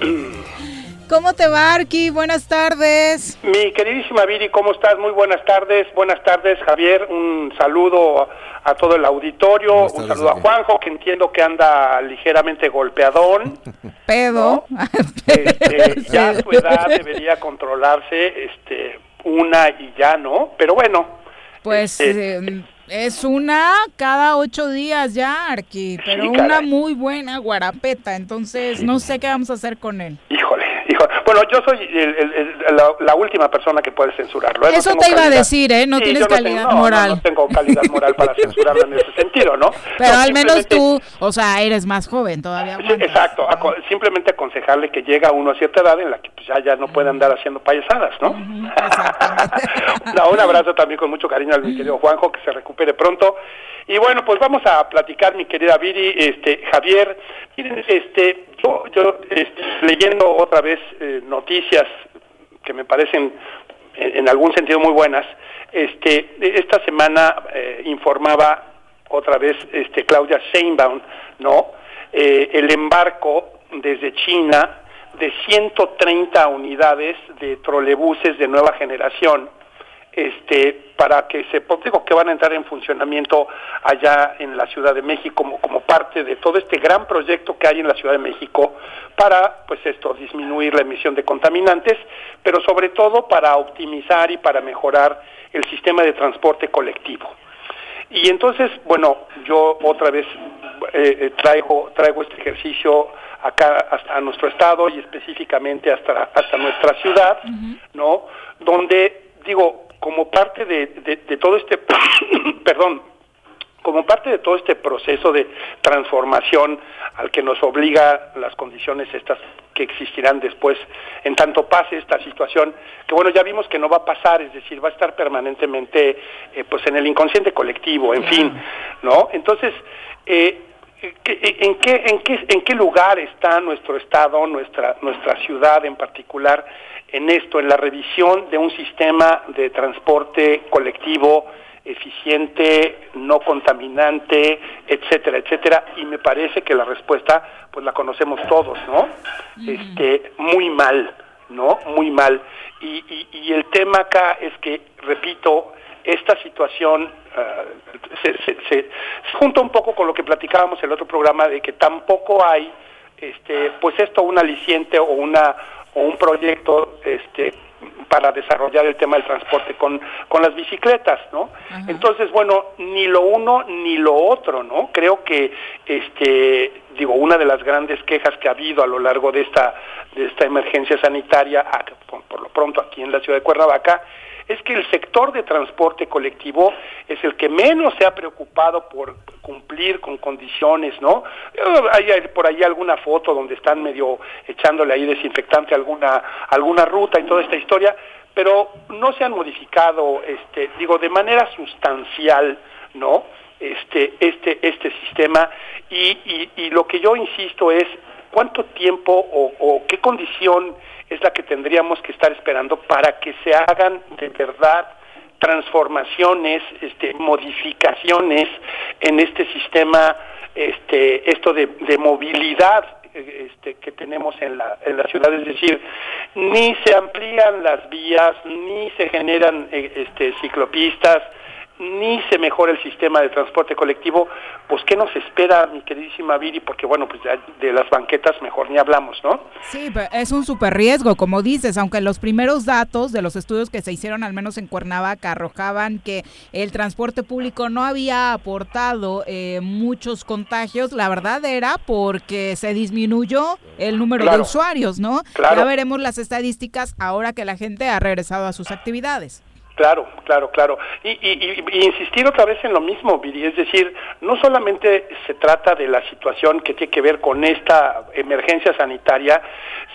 *clears throat* ¿Cómo te va, Arqui? Buenas tardes. Mi queridísima Viri, ¿cómo estás? Muy buenas tardes. Buenas tardes, Javier. Un saludo a todo el auditorio. un saludo a Juanjo, que entiendo que anda ligeramente golpeadón. *laughs* Pedo. Este, *laughs* ya su edad debería controlarse este, una y ya, ¿no? Pero bueno. Pues... Este, em, es una cada ocho días ya, Arqui, pero una muy buena guarapeta, entonces no sé qué vamos a hacer con él. Híjole, bueno, yo soy la, última persona que puede censurarlo. ¿eh? Eso te iba a decir, ¿eh? No tienes calidad moral. No, tengo calidad moral para *laughs* censurarlo en ese sentido, ¿no? Pero al menos tú, o sea, eres más joven todavía. exacto, simplemente aconsejarle que llega uno a cierta edad en la que pues, ya, ya no puede andar haciendo payasadas, ¿no? *laughs* un abrazo también con mucho cariño al mi querido Juanjo, que se recupere pronto. Y bueno, pues vamos a platicar, mi querida Viri, este, Javier, miren, este, yo, yo este, leyendo otra vez eh, noticias que me parecen en, algún sentido muy buenas, este, esta semana eh, informaba otra vez este, Claudia Sheinbaum, ¿no? Eh, el embarco desde China de 130 unidades de trolebuses de nueva generación este, para que se digo que van a entrar en funcionamiento allá en la Ciudad de México como, como parte de todo este gran proyecto que hay en la Ciudad de México para pues esto disminuir la emisión de contaminantes, pero sobre todo para optimizar y para mejorar el sistema de transporte colectivo. Y entonces, bueno, yo otra vez eh, eh, traigo traigo este ejercicio acá hasta a nuestro estado y específicamente hasta hasta nuestra ciudad, ¿no? Donde digo, como parte de, de, todo este, *coughs* perdón, como parte de todo este proceso de transformación al que nos obliga las condiciones estas que existirán después, en tanto pase esta situación, que bueno, ya vimos que no va a pasar, es decir, va a estar permanentemente eh, pues en el inconsciente colectivo, en fin, ¿no? Entonces, eh, ¿en, qué, en, qué, ¿en qué lugar está nuestro Estado, nuestra, nuestra ciudad en particular, en esto, en la revisión de un sistema de transporte colectivo eficiente, no contaminante, etcétera, etcétera, y me parece que la respuesta pues la conocemos todos, ¿no? Este, muy mal, ¿no? Muy mal. Y, y, el tema acá es que, repito, esta situación uh, se, se, se, junta un poco con lo que platicábamos en el otro programa de que tampoco hay, este, pues esto, un aliciente o una o un proyecto este, para desarrollar el tema del transporte con, con las bicicletas, ¿no? Entonces, bueno, ni lo uno ni lo otro, ¿no? Creo que, este, digo, una de las grandes quejas que ha habido a lo largo de esta, de esta emergencia sanitaria, por, lo pronto aquí en la ciudad de Cuernavaca, es que el sector de transporte colectivo es el que menos se ha preocupado por cumplir con condiciones, ¿no? Hay por ahí alguna foto donde están medio echándole ahí desinfectante alguna alguna ruta y toda esta historia, pero no se han modificado, este, digo, de manera sustancial, ¿no? Este, este, este sistema y, lo que yo insisto es cuánto tiempo o qué condición es la que tendríamos que estar esperando para que se hagan de verdad transformaciones, este, modificaciones en este sistema, este, esto de, de movilidad este, que tenemos en la, en la ciudad, es decir, ni se amplían las vías, ni se generan eh, este, ciclopistas, ni se mejora el sistema de transporte colectivo, pues ¿qué nos espera, mi queridísima Viri? Porque bueno, pues de las banquetas mejor ni hablamos, ¿no? Sí, es un super riesgo, como dices, aunque los primeros datos de los estudios que se hicieron, al menos en Cuernavaca, arrojaban que el transporte público no había aportado eh, muchos contagios, la verdad era porque se disminuyó el número de usuarios, ¿no? Ya veremos las estadísticas ahora que la gente ha regresado a sus actividades. Claro, claro, claro. Y, insistir otra vez en lo mismo, Viri, es decir, no solamente se trata de la situación que tiene que ver con esta emergencia sanitaria,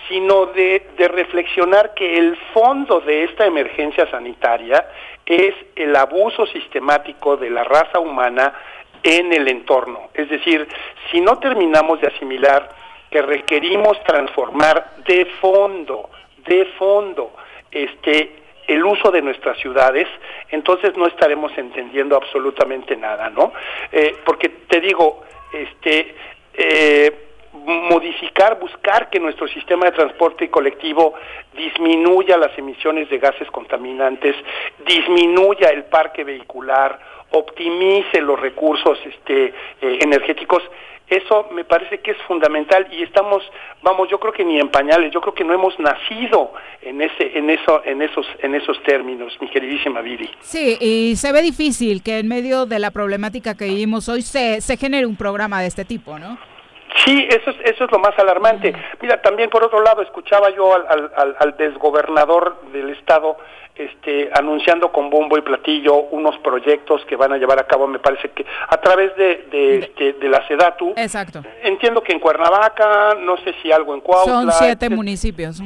sino de, de reflexionar que el fondo de esta emergencia sanitaria es el abuso sistemático de la raza humana en el entorno. Es decir, si no terminamos de asimilar que requerimos transformar de fondo, de fondo, este el uso de nuestras ciudades, entonces no estaremos entendiendo absolutamente nada, ¿no? Eh, porque te digo, este, eh, modificar, buscar que nuestro sistema de transporte colectivo disminuya las emisiones de gases contaminantes, disminuya el parque vehicular, optimice los recursos este, eh, energéticos, eso me parece que es fundamental y estamos, vamos, yo creo que ni en pañales, yo creo que no hemos nacido en ese, en eso, en esos, en esos términos, mi queridísima Viri. Sí, y se ve difícil que en medio de la problemática que vivimos hoy se, se genere un programa de este tipo, ¿no? Sí, eso es, eso es lo más alarmante. Mira, también por otro lado, escuchaba yo al, al, al desgobernador del estado este, anunciando con bombo y platillo unos proyectos que van a llevar a cabo, me parece que a través de, de, este, la SEDATU. Exacto. Entiendo que en Cuernavaca, no sé si algo en Cuautla. Son siete municipios.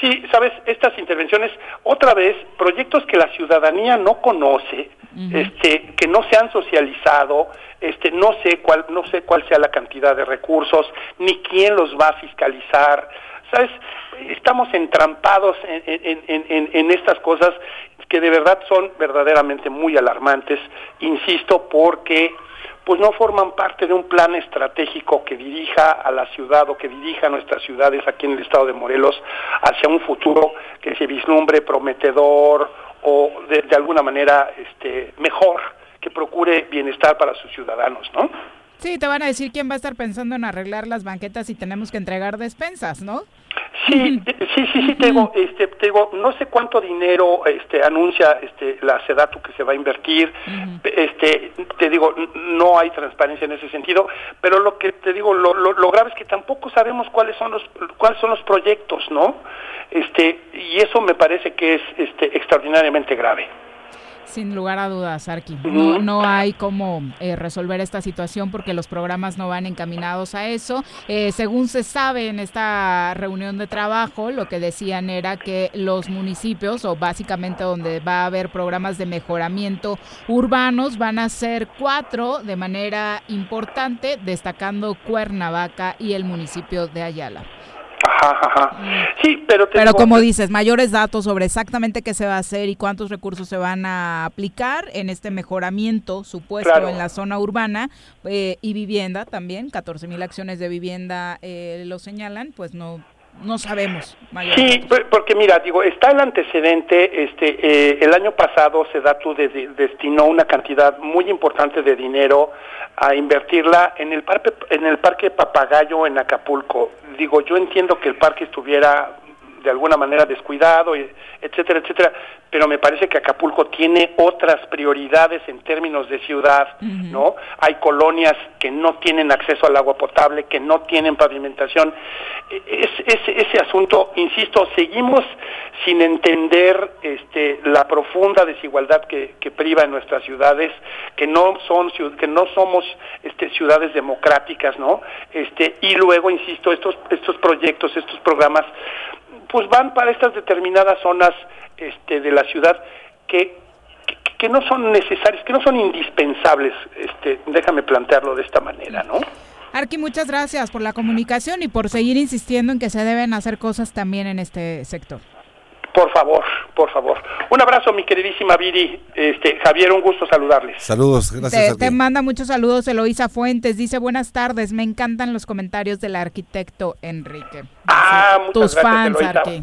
Sí, sabes, estas intervenciones, otra vez, proyectos que la ciudadanía no conoce, este, que no se han socializado, este, no sé cuál, no sé cuál sea la cantidad de recursos, ni quién los va a fiscalizar. ¿Sabes? Estamos entrampados en, estas cosas que de verdad son verdaderamente muy alarmantes, insisto, porque pues no forman parte de un plan estratégico que dirija a la ciudad o que dirija a nuestras ciudades aquí en el estado de Morelos hacia un futuro que se vislumbre prometedor o de, de alguna manera este, mejor, que procure bienestar para sus ciudadanos, ¿no? Sí, te van a decir quién va a estar pensando en arreglar las banquetas si tenemos que entregar despensas, ¿no? Sí, sí, sí, sí, tengo, este, tengo, no sé cuánto dinero, este, anuncia, este, la Sedatu que se va a invertir, este, te digo, no hay transparencia en ese sentido, pero lo que te digo, lo, lo, grave es que tampoco sabemos cuáles son los, cuáles son los proyectos, ¿no? Este, y eso me parece que es, este, extraordinariamente grave. Sin lugar a dudas, Arqui. No, no hay cómo eh, resolver esta situación porque los programas no van encaminados a eso. Eh, según se sabe en esta reunión de trabajo, lo que decían era que los municipios, o básicamente donde va a haber programas de mejoramiento urbanos, van a ser cuatro de manera importante, destacando Cuernavaca y el municipio de Ayala. Sí, pero, pero como dices, mayores datos sobre exactamente qué se va a hacer y cuántos recursos se van a aplicar en este mejoramiento supuesto en la zona urbana eh, y vivienda también, 14 mil acciones de vivienda eh, lo señalan, pues no no sabemos. Sí, porque mira, digo, está el antecedente, este, eh, el año pasado Sedatu destinó una cantidad muy importante de dinero a invertirla en el parque, en el parque Papagayo en Acapulco. Digo, yo entiendo que el parque estuviera de alguna manera descuidado, etcétera, etcétera, pero me parece que Acapulco tiene otras prioridades en términos de ciudad, ¿no? Hay colonias que no tienen acceso al agua potable, que no tienen pavimentación. E, es, ese asunto, insisto, seguimos sin entender este, la profunda desigualdad que, que priva en nuestras ciudades, que no son que no somos este, ciudades democráticas, ¿no? Este, y luego, insisto, estos, estos proyectos, estos programas, pues van para estas determinadas zonas este, de la ciudad que, que, no son necesarias, que no son indispensables, este, déjame plantearlo de esta manera, ¿no? Arqui, muchas gracias por la comunicación y por seguir insistiendo en que se deben hacer cosas también en este sector. Por favor, por favor. Un abrazo, mi queridísima Viri. Este, Javier, un gusto saludarles. Saludos, gracias. Te, te manda muchos saludos Eloísa Fuentes. Dice, buenas tardes, me encantan los comentarios del arquitecto Enrique. ah, muchas Tus fans, Arqui.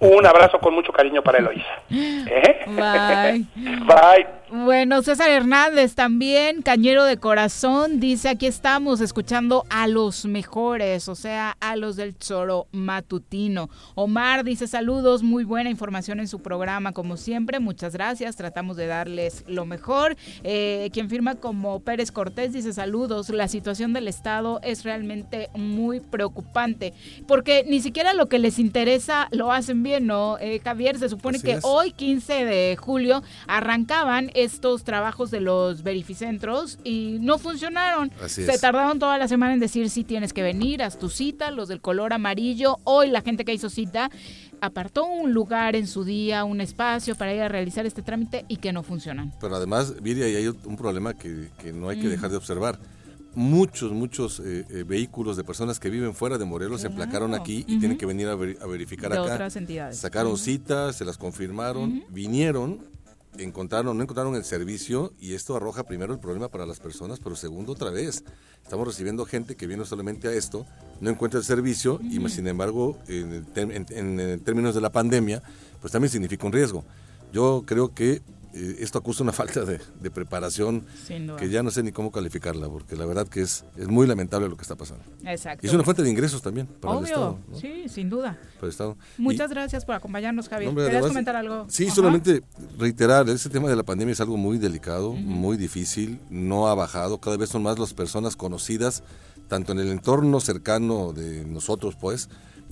Un abrazo con mucho cariño para Eloísa. *laughs* ¿Eh? Bye. *laughs* Bye. Bueno, César Hernández también, cañero de corazón, dice aquí estamos escuchando a los mejores, o sea, a los del Choro Matutino. Omar dice saludos, muy buena información en su programa, como siempre, muchas gracias, tratamos de darles lo mejor. Eh, quien firma como Pérez Cortés dice saludos, la situación del Estado es realmente muy preocupante, porque ni siquiera lo que les interesa lo hacen bien, ¿no? Eh, Javier, se supone que hoy, 15 de julio, arrancaban estos trabajos de los verificentros y no funcionaron. Se tardaron toda la semana en decir si tienes que venir, haz tu cita, los del color amarillo. Hoy la gente que hizo cita apartó un lugar en su día, un espacio para ir a realizar este trámite y que no funcionan. Pero además, Viria, hay un problema que, no hay que dejar de observar muchos, muchos eh, eh, vehículos de personas que viven fuera de Morelos se emplacaron aquí y tienen que venir a, verificar acá. Otras entidades. Sacaron citas, se las confirmaron, vinieron encontraron, no encontraron el servicio y esto arroja primero el problema para las personas, pero segundo otra vez, estamos recibiendo gente que viene solamente a esto, no encuentra el servicio y sin embargo en, en, términos de la pandemia, pues también significa un riesgo. Yo creo que eh, esto acusa una *laughs* falta de, preparación que ya no sé ni cómo calificarla, porque la verdad que es, es muy lamentable lo que está pasando. Exacto. Y es una fuente de ingresos también para el Estado. Sí, sin duda. Para el Estado. Muchas gracias por acompañarnos, Javier. ¿Querías comentar algo? Sí, solamente reiterar, ese tema de la pandemia es algo muy delicado, muy difícil, no ha bajado, cada vez son más las personas conocidas, tanto en el entorno cercano de nosotros, pues,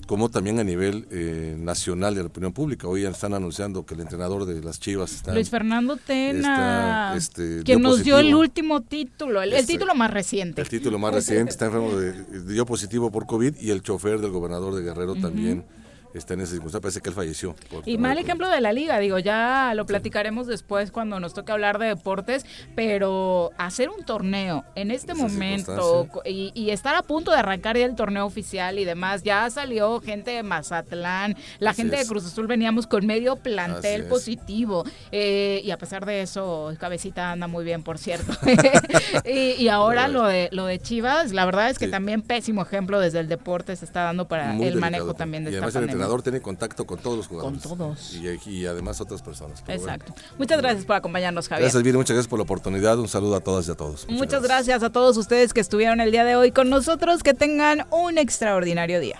como también a nivel eh, nacional de la opinión pública. Hoy están anunciando que el entrenador de las Chivas está... Luis Fernando Tena, este, que nos dio el último título, el, este, título más reciente. El título más reciente, está enfermo, de, dio positivo por COVID y el chofer del gobernador de Guerrero también está en esa circunstancia, parece que él falleció. Y mal ejemplo de la liga, digo, ya lo platicaremos después cuando nos toque hablar de deportes, pero hacer un torneo en este momento y, estar a punto de arrancar ya el torneo oficial y demás, ya salió gente de Mazatlán, la gente de Cruz Azul veníamos con medio plantel positivo eh, y a pesar de eso, Cabecita anda muy bien, por cierto. *laughs* y, ahora lo de, lo de Chivas, la verdad es que también pésimo ejemplo desde el deporte se está dando para el manejo también de esta pandemia entrenador tiene contacto con todos los jugadores. Con todos. Y, además otras personas. Exacto. Muchas gracias por acompañarnos, Javier. Gracias, Viri. Muchas gracias por la oportunidad. Un saludo a todas y a todos. Muchas, gracias. a todos ustedes que estuvieron el día de hoy con nosotros. Que tengan un extraordinario día.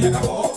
Like a boy.